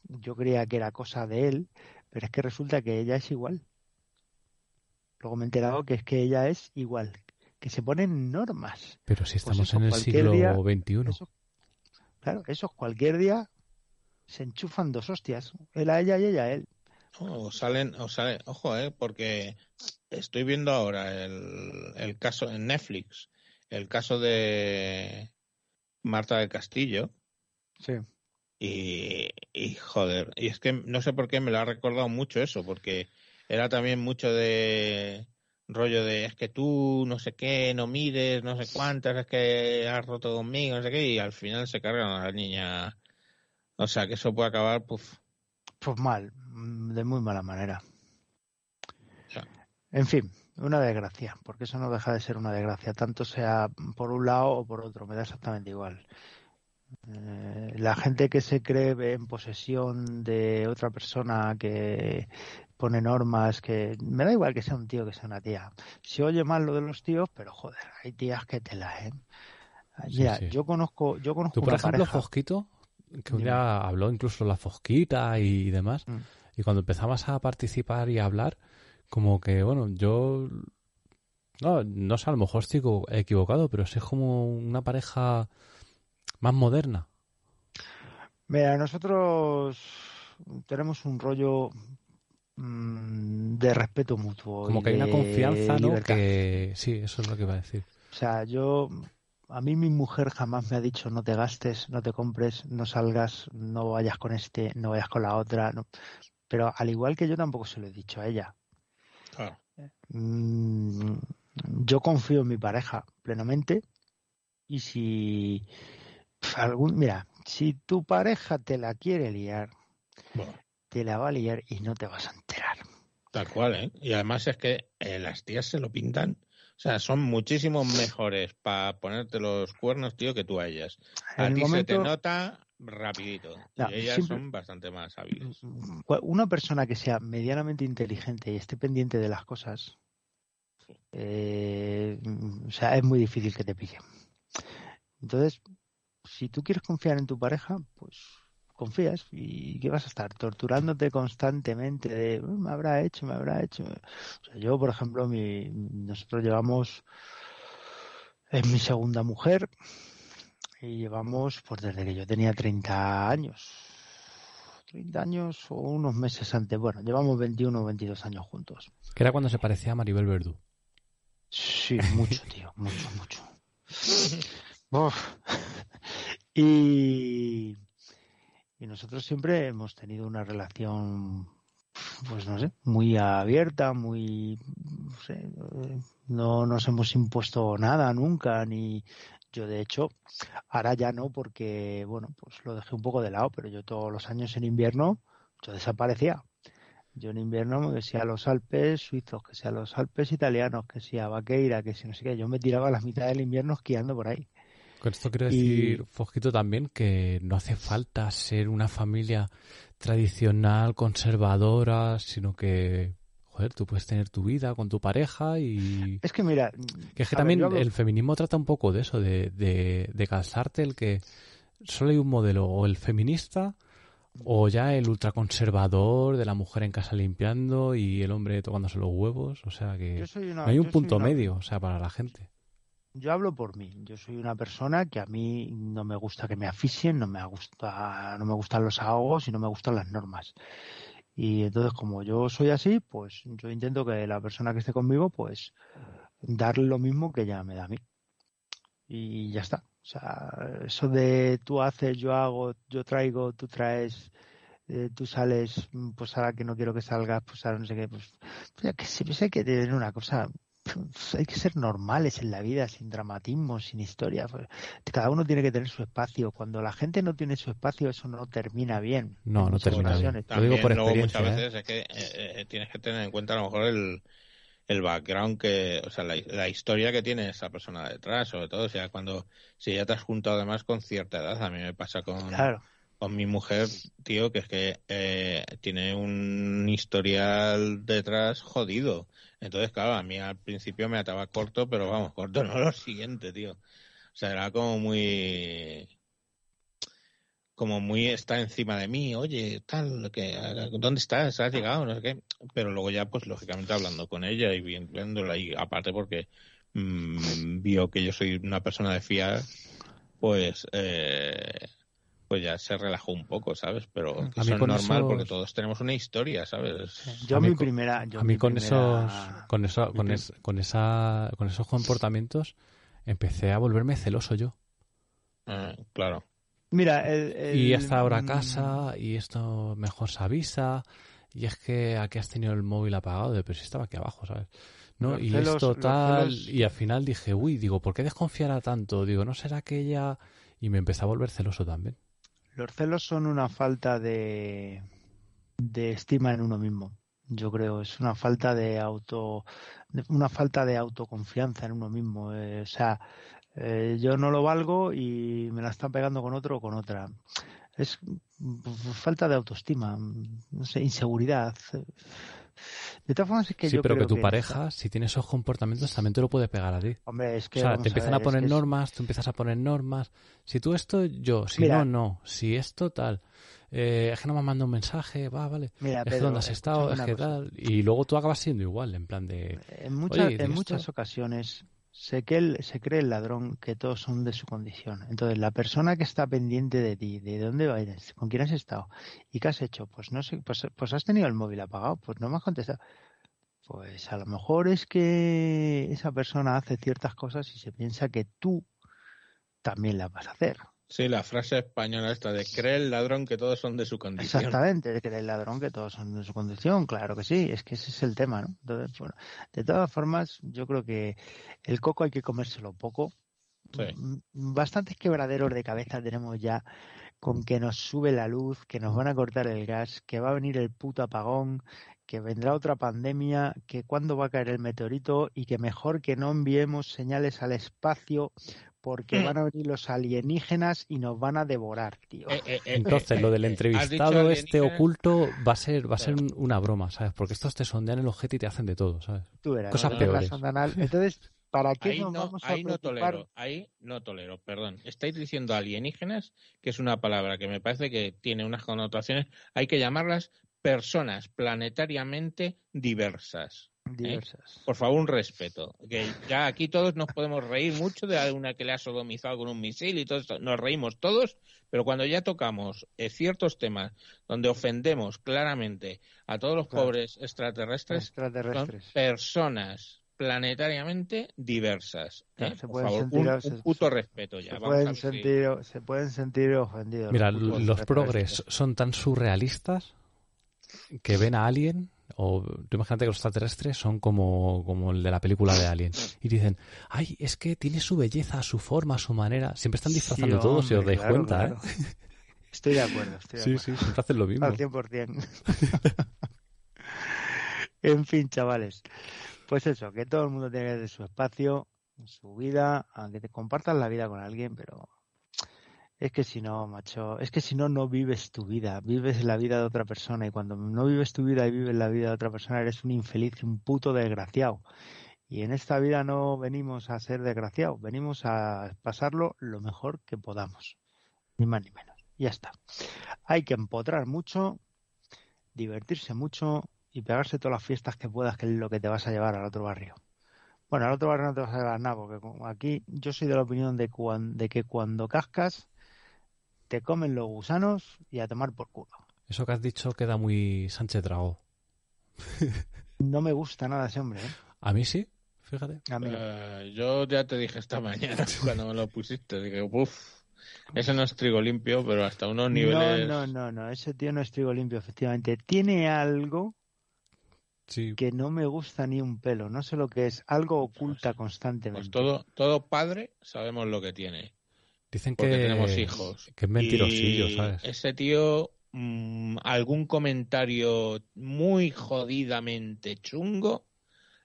yo creía que era cosa de él, pero es que resulta que ella es igual. Luego me he enterado que es que ella es igual, que se ponen normas. Pero si estamos pues eso, en el siglo día, XXI. Eso, claro, esos cualquier día se enchufan dos hostias, él a ella y ella a él. O salen, o salen, ojo, eh, porque estoy viendo ahora el, el caso en Netflix, el caso de Marta del Castillo. Sí. Y, y, joder, y es que no sé por qué me lo ha recordado mucho eso, porque era también mucho de rollo de es que tú no sé qué, no mires, no sé cuántas, es que has roto conmigo, no sé qué, y al final se cargan a la niña. O sea, que eso puede acabar, pues. Pues mal, de muy mala manera. En fin, una desgracia, porque eso no deja de ser una desgracia, tanto sea por un lado o por otro, me da exactamente igual. Eh, la gente que se cree en posesión de otra persona que pone normas que me da igual que sea un tío que sea una tía se oye mal lo de los tíos pero joder hay tías que te la ¿eh? ya sí, sí. yo conozco yo conozco tú por una ejemplo pareja... Fosquito que ya habló incluso la Fosquita y demás Mm. y cuando empezamos a participar y a hablar como que bueno yo no no sé a lo mejor estoy equivocado pero es como una pareja más moderna. Mira, nosotros tenemos un rollo mmm, de respeto mutuo. Como que hay una confianza, ¿no? libertad. Que sí, eso es lo que iba a decir. O sea, yo, a mí mi mujer jamás me ha dicho no te gastes, no te compres, no salgas, no vayas con este, no vayas con la otra. No. Pero al igual que yo tampoco se lo he dicho a ella. Claro. Mm, yo confío en mi pareja plenamente y si algún mira si tu pareja te la quiere liar Bueno, te la va a liar y no te vas a enterar tal cual, ¿eh? Y además es que eh, las tías se lo pintan. O sea, son muchísimo mejores para ponerte los cuernos, tío, que tú a ellas. A En ti se te nota rapidito. No, y ellas son bastante más hábiles. una persona que sea medianamente inteligente y esté pendiente de las cosas eh, o sea es muy difícil que te pille entonces si tú quieres confiar en tu pareja pues confías y que vas a estar torturándote constantemente de "Uh, me habrá hecho me habrá hecho o sea, yo por ejemplo mi, nosotros llevamos es mi segunda mujer y llevamos pues desde que yo tenía 30 años 30 años o unos meses antes bueno llevamos 21 o 22 años juntos Que era cuando se parecía a Maribel Verdú. Sí, mucho, tío, mucho, mucho. Uf. Y, y nosotros siempre hemos tenido una relación, pues no sé, muy abierta, muy, no sé, no nos hemos impuesto nada nunca, ni yo de hecho, ahora ya no, porque, bueno, pues lo dejé un poco de lado, pero yo todos los años en invierno, yo desaparecía. Yo en invierno, que sea los Alpes suizos, que sea los Alpes italianos, que sea Vaqueira, que si no sé qué, yo me tiraba la mitad del invierno esquiando por ahí. Con esto quiero Y- decir, Fosquito, también que no hace falta ser una familia tradicional, conservadora, sino que, joder, tú puedes tener tu vida con tu pareja y... Es que mira, Que es que ver, también hablo- el feminismo trata un poco de eso, de, de, de calzarte el que solo hay un modelo, o el feminista O ya el ultraconservador de la mujer en casa limpiando y el hombre tocándose los huevos. O sea que una- no hay un punto una- medio, o sea, para la gente. Yo hablo por mí. Yo soy una persona que a mí no me gusta que me asfixien, no me gusta, no me gustan los ahogos y no me gustan las normas. Y entonces, como yo soy así, pues yo intento que la persona que esté conmigo, pues darle lo mismo que ella me da a mí. Y ya está. O sea, eso de tú haces, yo hago, yo traigo, tú traes, eh, tú sales, pues ahora que no quiero que salgas, pues ahora no sé qué, pues, pues que pues hay que tener una cosa, hay que ser normales en la vida, sin dramatismo, sin historia. Cada uno tiene que tener su espacio. Cuando la gente no tiene su espacio, eso no termina bien. No, no termina bien. Lo digo por luego experiencia, muchas ¿eh? veces es que eh, eh, tienes que tener en cuenta a lo mejor el, el background que, o sea, la, la historia que tiene esa persona detrás, sobre todo, o sea, cuando, si ya te has juntado además con cierta edad, a mí me pasa con, Claro. con mi mujer, tío, que es que eh, tiene un historial detrás jodido. Entonces, claro, a mí al principio me ataba corto, pero vamos, corto no lo siguiente, tío. O sea, era como muy como muy está encima de mí, oye, tal, que ¿dónde estás? ¿Has llegado? No sé qué. Pero luego ya, pues lógicamente hablando con ella y viéndola y aparte porque mm, vio que yo soy una persona de fiar, pues eh, pues ya se relajó un poco, ¿sabes? Pero A eso es normal esos- porque todos tenemos una historia, ¿sabes? Yo A mí mi con- primera... yo a mí con primera- esos con eso con, es- con esa con esos comportamientos empecé a volverme celoso yo. Ah, claro. Mira, el, el- y hasta ahora mm, casa y esto mejor se avisa. Y es que aquí has tenido el móvil apagado de pero si estaba aquí abajo sabes no Los y celos- esto tal celos- y al final dije uy digo por qué desconfiará tanto digo no será que ella y me empecé a volver celoso también Los celos son una falta de, de estima en uno mismo. Yo creo es una falta de auto, una falta de autoconfianza en uno mismo. Eh, o sea, eh, yo no lo valgo y me la están pegando con otro o con otra. Es mm, falta de autoestima, mm, no sé, inseguridad. De todas formas es que sí yo pero que tu pareja si tiene esos comportamientos también te lo puede pegar a ti hombre, es que o sea, te empiezan a, ver, poner que es- normas, tú empiezas a poner normas. Si tú esto, yo. Si Mira. no, no. Si esto, tal. Eh, es que no me has mandado un mensaje, va, vale. Mira, es que Pedro, dónde has estado, es que cosa. tal. Y luego tú acabas siendo igual, en plan de. En, muchas en ¿y muchas ocasiones se, que el, se cree el ladrón que todos son de su condición. Entonces, la persona que está pendiente de ti, de dónde vas, con quién has estado y qué has hecho, pues no sé, pues, pues has tenido el móvil apagado, pues no me has contestado. Pues a lo mejor es que esa persona hace ciertas cosas y se piensa que tú también las vas a hacer. Sí, la frase española esta de cree el ladrón que todos son de su condición. Exactamente, que el ladrón que todos son de su condición, claro que sí, es que ese es el tema, ¿no? Entonces, bueno, de todas formas, yo creo que el coco hay que comérselo poco. Sí. Bastantes quebraderos de cabeza tenemos ya con que nos sube la luz, que nos van a cortar el gas, que va a venir el puto apagón, que vendrá otra pandemia, que cuándo va a caer el meteorito y que mejor que no enviemos señales al espacio porque Mm. van a venir los alienígenas y nos van a devorar, tío. Eh, eh, eh, Entonces, lo del entrevistado este oculto va a ser va a ser una broma, ¿sabes? Porque estos te sondean el objeto y te hacen de todo, ¿sabes? Tú verás, cosas peores. Entonces, ¿para qué Ahí nos no, vamos a ahí no tolero, ahí no tolero, perdón. Estáis diciendo alienígenas, que es una palabra que me parece que tiene unas connotaciones, hay que llamarlas personas planetariamente diversas. Diversas. Por favor, un respeto. Que ya aquí todos nos podemos reír mucho de alguna que le ha sodomizado con un misil y todo esto. Nos reímos todos, pero cuando ya tocamos eh, ciertos temas donde ofendemos claramente a todos los Claro. pobres extraterrestres, son Extraterrestres. personas planetariamente diversas. Claro, ¿eh? se Por pueden favor, sentir- un, se- un puto respeto ya. Se Vamos pueden, sentir, se pueden sentir ofendidos. Mira, los progres son tan surrealistas que ven a alguien, o tú imagínate que los extraterrestres son como, como el de la película de Alien, y dicen, ay, es que tiene su belleza, su forma, su manera. Siempre están disfrazando Sí, todo, si os dais claro, cuenta, claro. ¿eh? Estoy de acuerdo. Estoy de Sí, acuerdo. sí, siempre hacen lo mismo. Al 100%. en fin, chavales. Pues eso, que todo el mundo tiene que tener su espacio, su vida, aunque te compartas la vida con alguien, pero es que si no, macho, es que si no, no vives tu vida, vives la vida de otra persona y cuando no vives tu vida y vives la vida de otra persona, eres un infeliz, un puto desgraciado. Y en esta vida no venimos a ser desgraciados, venimos a pasarlo lo mejor que podamos, ni más ni menos. ya está. Hay que empotrar mucho, divertirse mucho y pegarse todas las fiestas que puedas, que es lo que te vas a llevar al otro barrio. Bueno, al otro barrio no te vas a llevar nada, porque aquí yo soy de la opinión de, cuan- de que cuando cascas te comen los gusanos y a tomar por culo. Eso que has dicho queda muy Sánchez Dragó. No me gusta nada ese hombre, ¿eh? A mí sí, fíjate. A mí no. Eh, yo ya te dije esta mañana cuando me lo pusiste, dije, uff, ese no es trigo limpio, pero hasta unos niveles... No, no, no, no, ese tío no es trigo limpio, efectivamente. Tiene algo Sí, que no me gusta ni un pelo, no sé lo que es, algo oculta constantemente. Pues todo, todo padre sabemos lo que tiene, dicen porque que, tenemos hijos. que es mentirosillo, Y ¿sabes? Ese tío, mm, algún comentario muy jodidamente chungo,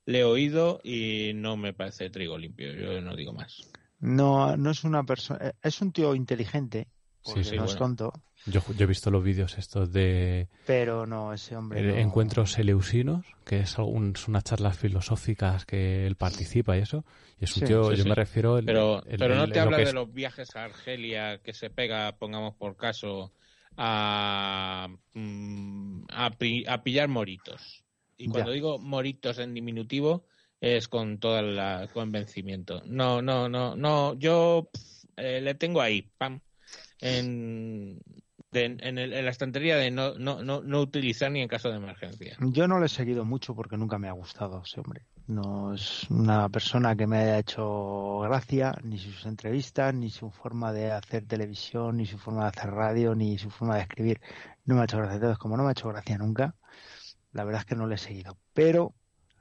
le he oído y no me parece trigo limpio, yo no digo más. No, no es una persona, es un tío inteligente, porque sí, no es tonto, Yo, yo he visto los vídeos estos de pero no, ese hombre. eh, no- encuentros eleusinos, que es un- son unas charlas filosóficas que él participa y eso. Y es un Sí, tío, sí, yo sí. me refiero... el- Pero, el- pero no el- te habla de es- los viajes a Argelia que se pega, pongamos por caso, a, mm, a, pi- a pillar moritos. Y cuando Ya. digo moritos en diminutivo es con todo el convencimiento. No, no, no, no. Yo eh, le tengo ahí, pam, en, en la estantería de no, no, no, no utilizar ni en caso de emergencia. Yo no le he seguido mucho porque nunca me ha gustado ese hombre. No es una persona que me haya hecho gracia, ni sus entrevistas, ni su forma de hacer televisión, ni su forma de hacer radio, ni su forma de escribir. No me ha hecho gracia. Entonces, como no me ha hecho gracia nunca, la verdad es que no le he seguido. Pero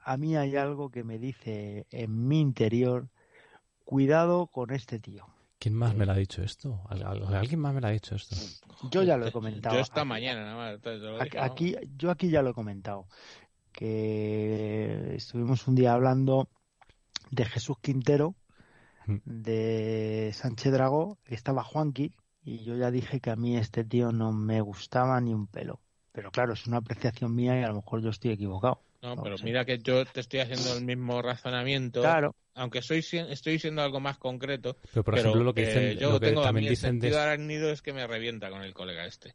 a mí hay algo que me dice en mi interior, cuidado con este tío. ¿Quién más me lo ha dicho esto? ¿Al- al- ¿Alguien más me lo ha dicho esto? Yo ya lo he comentado. Yo esta Aquí- mañana nada más. lo Aquí, yo aquí ya lo he comentado, que estuvimos un día hablando de Jesús Quintero, Mm. de Sánchez Dragó, y estaba Juanqui, y yo ya dije que a mí este tío no me gustaba ni un pelo. Pero claro, es una apreciación mía y a lo mejor yo estoy equivocado. No, No pero sé. mira que yo te estoy haciendo el mismo razonamiento. Claro, Aunque soy, estoy siendo algo más concreto. Pero por pero ejemplo lo que eh, dicen, yo lo que tengo a también mí el dicen de sentido arácnido es que me revienta con el colega este.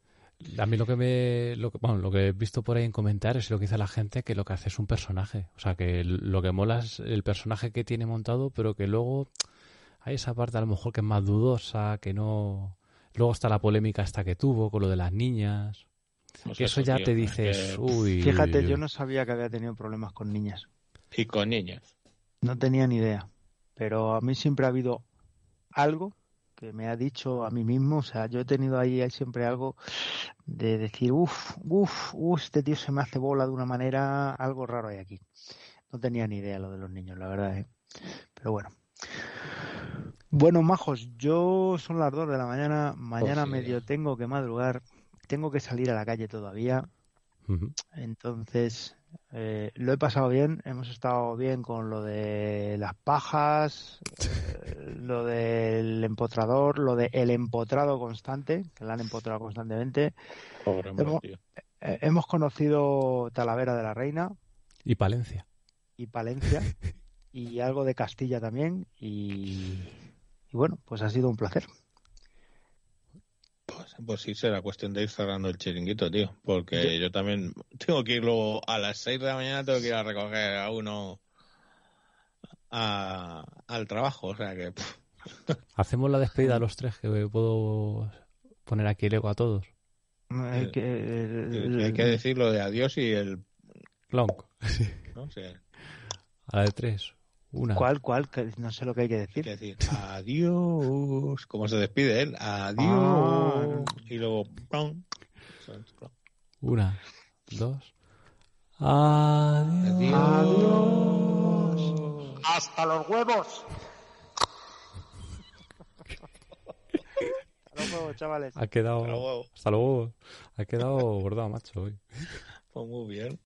A mí lo que me, lo que, bueno, lo que he visto por ahí en comentarios y lo que dice la gente que lo que hace es un personaje, o sea que lo que mola es el personaje que tiene montado, pero que luego hay esa parte a lo mejor que es más dudosa, que no, luego está la polémica esta que tuvo con lo de las niñas, Pues que eso ya tío, te es dices, que- uy, fíjate, uy, uy". yo no sabía que había tenido problemas con niñas. Y con niñas. No tenía ni idea. Pero a mí siempre ha habido algo que me ha dicho a mí mismo. O sea, yo he tenido ahí siempre algo de decir, uff, uff, uff, este tío se me hace bola de una manera, algo raro hay aquí. No tenía ni idea lo de los niños, la verdad, ¿eh? Pero bueno. Bueno, majos, yo son las 2 de la mañana. Mañana sí. medio tengo que madrugar. Tengo que salir a la calle todavía. Entonces, eh, lo he pasado bien, hemos estado bien con lo de las pajas, eh, lo del empotrador, lo del empotrado constante, que la han empotrado constantemente. Pobre Hemos- tío. Eh, hemos conocido Talavera de la Reina Y Palencia. y Palencia y algo de Castilla también y, y bueno, pues ha sido un placer. Pues, pues sí, será cuestión de ir cerrando el chiringuito, tío. Porque yo también tengo que ir luego a las 6 de la mañana, tengo que ir a recoger a uno a- al trabajo. O sea que. pff, Hacemos la despedida a los tres, que puedo poner aquí el ego a todos. Eh, que, que hay que decir lo de adiós y el. Sea, A la de tres. Una. ¿Cuál, cuál? No sé lo que hay que hay decir. que decir adiós. ¿Cómo se despide él? Adiós. Ah. Y luego. ¡pum! Una. Dos. Adiós. Adiós. Hasta los huevos. Hasta los huevos, chavales. Ha quedado. Hasta luego. Hasta luego. Ha quedado bordado, macho, hoy. Pues muy bien.